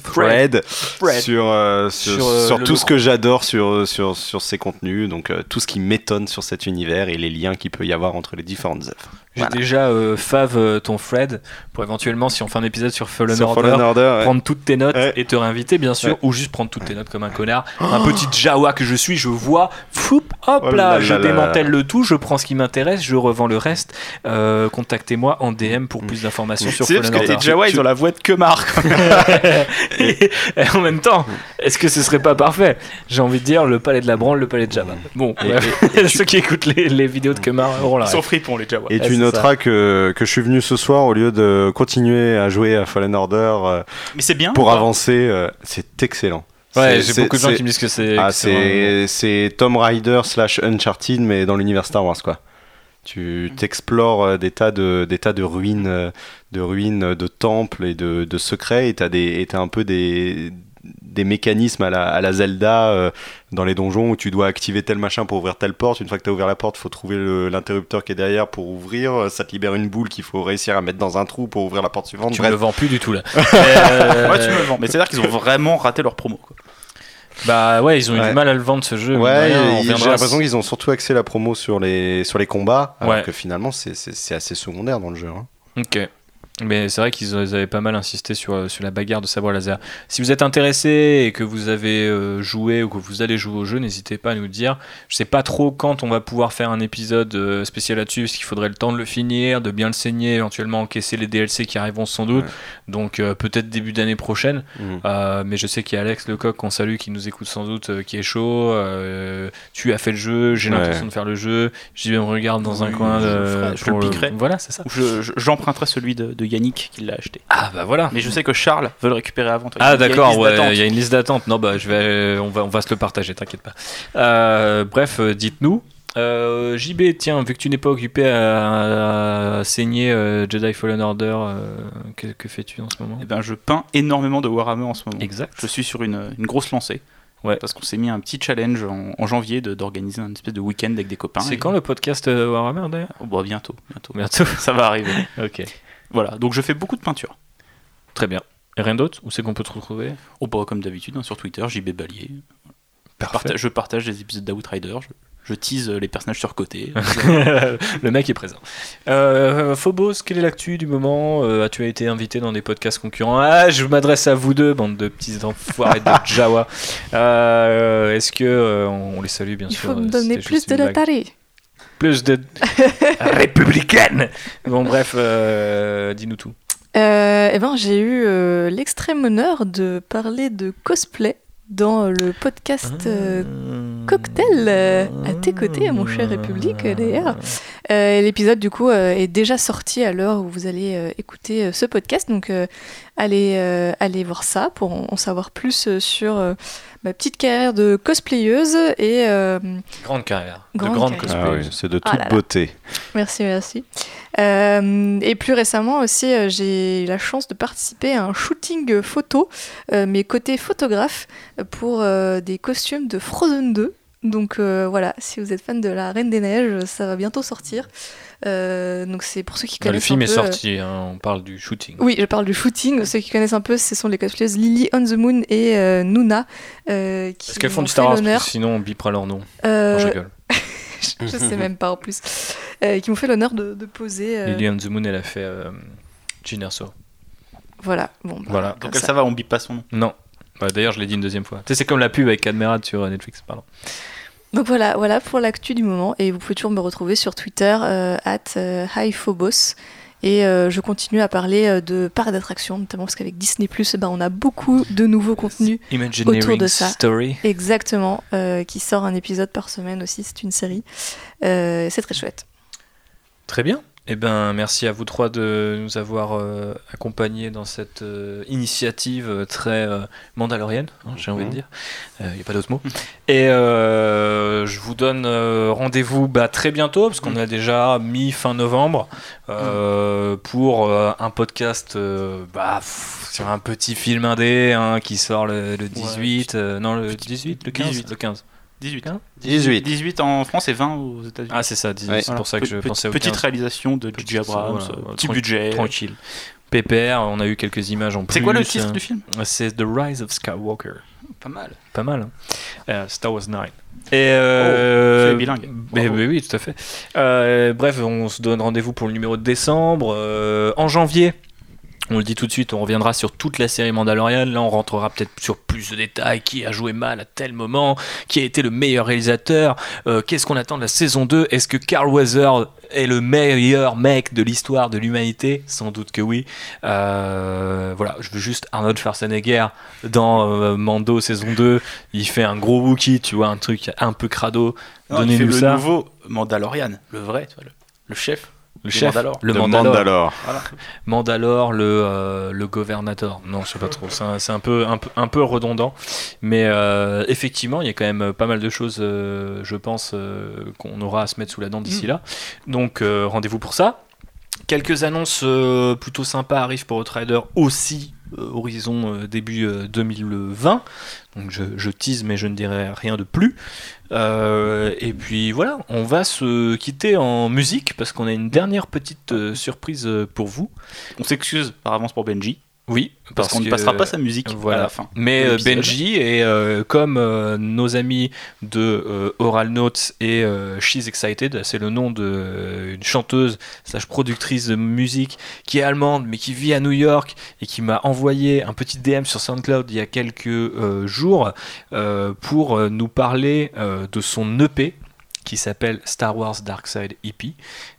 Fred, Fred. sur euh, sur, Sur, euh, sur tout logo. ce que j'adore sur sur sur ces contenus, donc euh, tout ce qui m'étonne sur cet univers et les liens qu'il peut y avoir entre les différentes œuvres. J'ai Voilà. déjà euh, fave euh, ton Fred pour éventuellement, si on fait un épisode sur Fallen Sur Order, Fallen Order, ouais. prendre toutes tes notes Ouais. et te réinviter, bien sûr, Ouais. ou juste prendre toutes tes notes comme un connard. Un petit Jawa que je suis, je vois, foup, hop Oh là, là je là là démantèle le tout, je prends ce qui m'intéresse, je revends le reste. Euh, Contactez-moi en DM pour plus d'informations sur C'est parce Fallen que les Order. Jawa, ils ont la voix de Kemar. quoi. et, et en même temps, est-ce que ce serait pas parfait? J'ai envie de dire le palais de la branle, le palais de Java. Bon, Et- ceux qui écoutent les, les vidéos de Kemar auront la Ils sont fripons, les Jawa. Et tu c'est noteras que, que je suis venu ce soir au lieu de continuer à jouer à Fallen Order euh, Mais c'est bien. pour avancer. euh, c'est excellent. Ouais, C'est- j'ai beaucoup de gens qui me disent que c'est. Ah, c'est Tomb Raider slash Uncharted, mais dans l'univers Star Wars, quoi. Tu t'explores euh, des tas de des tas de ruines, de ruines, de temples et de, de secrets, et t'as des et t'as un peu des des mécanismes à la, à la Zelda euh, dans les donjons où tu dois activer tel machin pour ouvrir telle porte. Une fois que tu as ouvert la porte, faut trouver l'interrupteur qui est derrière pour ouvrir. Euh, Ça te libère une boule qu'il faut réussir à mettre dans un trou pour ouvrir la porte suivante. Tu me le vends plus du tout là. Euh, Ouais, tu me le vends. Mais c'est-à-dire qu'ils ont vraiment raté leur promo. quoi. Bah ouais, ils ont eu Ouais. du mal à le vendre ce jeu. Ouais, j'ai l'impression qu'ils ont surtout axé la promo sur les, sur les combats, alors Ouais. que finalement c'est- c'est c'est assez secondaire dans le jeu. hein. Ok. Mais c'est vrai qu'ils ils avaient pas mal insisté sur, euh, sur la bagarre de sabre laser. Si vous êtes intéressé et que vous avez euh, joué ou que vous allez jouer au jeu, n'hésitez pas à nous le dire. Je sais pas trop quand on va pouvoir faire un épisode euh, spécial là-dessus, parce qu'il faudrait le temps de le finir, de bien le saigner, éventuellement encaisser les DLC qui arriveront sans doute. Ouais. Donc euh, peut-être début d'année prochaine. Mhm. Euh, mais je sais qu'il y a Alex Lecoq qu'on salue, qui nous écoute sans doute, euh, qui est chaud. Euh, tu as fait le jeu, j'ai Ouais. l'intention de faire le jeu. J'y vais me regarde dans un coin. je de- ferai- je pour le piquerai. Voilà, c'est ça. Ou je- je- J'emprunterai celui de, de Yannick qui l'a acheté. Ah bah voilà. Mais je sais que Charles veut le récupérer avant toi. Ah d'accord, ouais, il y a une liste d'attente. Non bah je vais, on va, on va se le partager, t'inquiète pas. Euh, bref, euh, dites-nous. Euh, JB, tiens, vu que tu n'es pas occupé à, à saigner euh, Jedi Fallen Order, euh, que, que fais-tu en ce moment? Eh ben, je peins énormément de Warhammer en ce moment. Exact. Je suis sur une, une grosse lancée. Ouais. Parce qu'on s'est mis un petit challenge en, en janvier de- d'organiser un espèce de week-end avec des copains. C'est Et- quand le podcast euh, Warhammer d'ailleurs? Oh, bah, bientôt, bientôt. Bientôt. Ça va arriver. ok. Voilà, donc je fais beaucoup de peinture. Très bien. Et rien d'autre Où c'est qu'on peut te retrouver? Oh, bah, comme d'habitude, hein, sur Twitter, JB Balier. Je Parfait. partage, je partage des épisodes d'Outrider. Je, je tease euh, les personnages surcotés. le mec est présent. Euh, Phobos, quelle est l'actu du moment? Euh, As-tu été invité dans des podcasts concurrents? Ah, je m'adresse à vous deux, bande de petits enfoirés de Jawa. Euh, Est-ce que euh, on les salue bien Il sûr faut me donner plus de. Latari. Plus de républicaine. Bon bref, euh, dis-nous tout. Euh, eh ben, j'ai eu euh, l'extrême honneur de parler de cosplay dans le podcast euh, Cocktail à tes côtés, mon cher République, d'ailleurs. L'épisode, du coup, est déjà sorti à l'heure où vous allez écouter ce podcast. Donc, allez, allez voir ça pour en, savoir plus sur ma petite carrière de cosplayeuse. Et euh, Grande carrière. Grande de grande carrière. Ah oui, cosplayeuse. c'est de Ah toute là là. beauté. merci, merci. Euh, et plus récemment aussi, euh, j'ai eu la chance de participer à un shooting photo, euh, mais côté photographe, pour euh, des costumes de Frozen 2. Donc euh, voilà, si vous êtes fan de la Reine des Neiges, ça va bientôt sortir. Euh, donc c'est pour ceux qui Bah, le connaissent film un est peu, euh, sorti, hein, on parle du shooting. Oui, je parle du shooting. Ceux qui connaissent un peu, ce sont les cosplayeuses Lily on the Moon et euh, Nuna. euh, qui Est-ce qu'elles font du Star Wars l'honneur. parce que Sinon on bipera leur nom. Euh, Non, je rigole. je sais même pas en plus. Euh, qui m'ont fait l'honneur de, de poser. euh, Lily on the Moon, elle a fait euh, Jyn Erso. Voilà. Bon, bah, Voilà. Donc ça. ça va, on bip pas son nom. Non. Bah, D'ailleurs, je l'ai dit une deuxième fois. Tu sais, c'est comme la pub avec Cadmerade sur euh, Netflix, pardon. Donc voilà, voilà pour l'actu du moment. Et vous pouvez toujours me retrouver sur Twitter, euh, at euh, highphobos. Et euh, je continue à parler euh, de parcs d'attractions, notamment parce qu'avec Disney, ben, on a beaucoup de nouveaux contenus. Autour de ça. Story. Exactement, euh, qui sort un épisode par semaine aussi. C'est une série. Euh, c'est très chouette. Très bien. Eh ben, merci à vous trois de nous avoir euh, accompagnés dans cette euh, initiative euh, très euh, mandalorienne, hein, j'ai envie de Mhm. dire. Il n'y a pas d'autre mot. Et euh, je vous donne euh, rendez-vous bah, très bientôt, parce qu'on Mhm. a déjà mi-fin novembre, euh, pour euh, un podcast euh, bah, pff, sur un petit film indé hein, qui sort le, le 18. euh, non, le 18, le 15 18. Le 15. 18. Hein 18. 18 en France et 20 aux États-Unis. Ah, c'est ça, 18. Ouais. C'est pour ça que je Pe- pensais au Petite 15. réalisation de J.J. Abrams, voilà, euh, petit budget. Tranquille. Pépère, on a eu quelques images en plus. C'est quoi le titre euh, du film C'est The Rise of Skywalker. Pas mal. Pas mal. hein. Euh, Star Wars 9. Et euh, Oh, es bilingue. mais- oui, tout à fait. Euh, bref, on se donne rendez-vous pour le numéro de décembre. Euh, en janvier, on le dit tout de suite, on reviendra sur toute la série Mandalorian. Là, on rentrera peut-être sur plus de détails. Qui a joué mal à tel moment? Qui a été le meilleur réalisateur? Euh, Qu'est-ce qu'on attend de la saison 2 Est-ce que Carl Weathers est le meilleur mec de l'histoire de l'humanité? Sans doute que oui. Euh, voilà, je veux juste Arnold Schwarzenegger dans euh, Mando saison 2. Il fait un gros Wookie, tu vois, un truc un peu crado. Donnez-nous le nouveau Mandalorian, le vrai, tu vois, le, le chef. Le Le chef, Mandalore. le Mandalore. Mandalore. Mandalore, le, euh, le Governator. Non, je sais pas trop. C'est un, c'est un peu, un, peu, un peu redondant. Mais euh, effectivement, il y a quand même pas mal de choses, euh, je pense, euh, qu'on aura à se mettre sous la dent d'ici Mm. là. Donc, euh, rendez-vous pour ça. Quelques annonces plutôt sympas arrivent pour Outrider aussi, horizon euh, début euh, 2020. Donc je, je tease, mais je ne dirai rien de plus. Euh, et puis voilà, on va se quitter en musique parce qu'on a une dernière petite euh, surprise euh, pour vous. On s'excuse par avance pour Benji, Oui, parce, qu'on ne passera pas sa musique voilà. à la fin. Mais euh. Benji et euh, comme euh, nos amis de euh, Oral Notes et She's Excited, c'est le nom d'une chanteuse slash productrice de musique qui est allemande mais qui vit à New York et qui m'a envoyé un petit DM sur SoundCloud il y a quelques jours pour nous parler de son EP qui s'appelle Star Wars Dark Side EP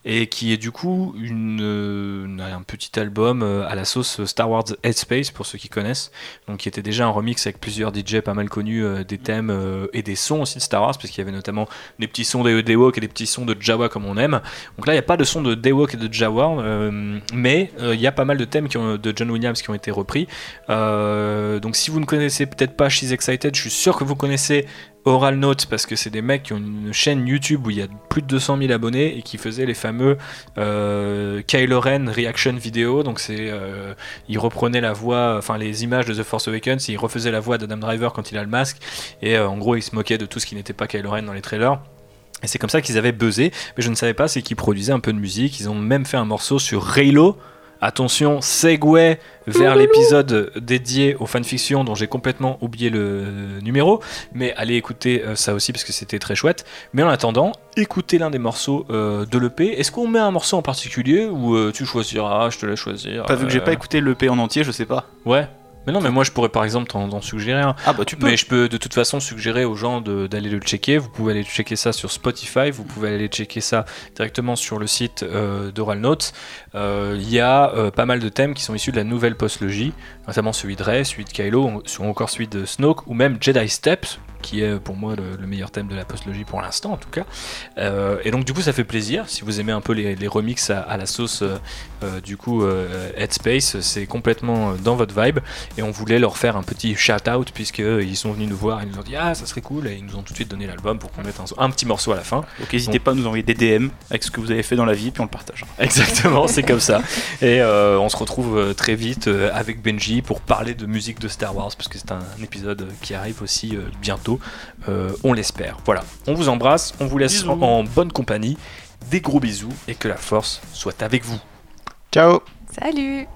et qui est du coup euh, un petit album euh, à la sauce Star Wars Headspace pour ceux qui connaissent. Donc qui était déjà un remix avec plusieurs DJ pas mal connus euh, des thèmes et des sons aussi de Star Wars parce qu'il y avait notamment des petits sons de Daewalk et des petits sons de Jawa comme on aime. Donc là il n'y a pas de son de Daewalk et de Jawa mais il y a pas mal de thèmes qui ont, de John Williams qui ont été repris. Donc si vous ne connaissez peut-être pas She's Excited je suis sûr que vous connaissez Oral Notes parce que c'est des mecs qui ont une chaîne YouTube où il y a plus de 200 000 abonnés et qui faisaient les fameux euh, Kylo Ren reaction vidéo. Donc c'est, euh, ils reprenaient la voix, enfin les images de The Force Awakens, ils refaisaient la voix d'Adam Driver quand il a le masque et euh, en gros ils se moquaient de tout ce qui n'était pas Kylo Ren dans les trailers. Et c'est comme ça qu'ils avaient buzzé, mais je ne savais pas, c'est qu'ils produisaient un peu de musique. Ils ont même fait un morceau sur Raylo. Attention, segue vers l'épisode dédié aux fanfictions dont j'ai complètement oublié le numéro. Mais allez écouter euh, ça aussi parce que c'était très chouette. Mais en attendant, écoutez l'un des morceaux euh, de l'EP. Est-ce qu'on met un morceau en particulier ou euh, tu choisiras Je te laisse choisir. Pas vu que j'ai pas écouté l'EP en entier, je sais pas. Ouais. Mais non, mais moi je pourrais par exemple t'en t'en suggérer un. Ah bah tu peux. Mais je peux de toute façon suggérer aux gens de- d'aller le checker. Vous pouvez aller checker ça sur Spotify, vous pouvez aller checker ça directement sur le site euh, d'Oral Notes. Euh, Il y a euh, pas mal de thèmes qui sont issus de la nouvelle postlogie, notamment celui de Rey, celui de Kylo, ou encore celui de Snoke, ou même Jedi Steps, qui est pour moi le, le meilleur thème de la postlogie pour l'instant en tout cas. Euh, et donc du coup ça fait plaisir, si vous aimez un peu les, les remixes à, à la sauce euh, euh, du coup euh, Headspace, c'est complètement euh, dans votre vibe et on voulait leur faire un petit shout out puisque euh, ils sont venus nous voir ils nous ont dit ah ça serait cool et ils nous ont tout de suite donné l'album pour qu'on mette un, un petit morceau à la fin. Donc n'hésitez pas à nous envoyer des DM avec ce que vous avez fait dans la vie, puis on le partage. Exactement, c'est comme ça. Et euh, on se retrouve euh, très vite euh, avec Benji pour parler de musique de Star Wars parce que c'est un épisode qui arrive aussi bientôt. Euh, on l'espère. Voilà, on vous embrasse, on vous laisse en bonne compagnie. Des gros bisous et que la force soit avec vous. Ciao Salut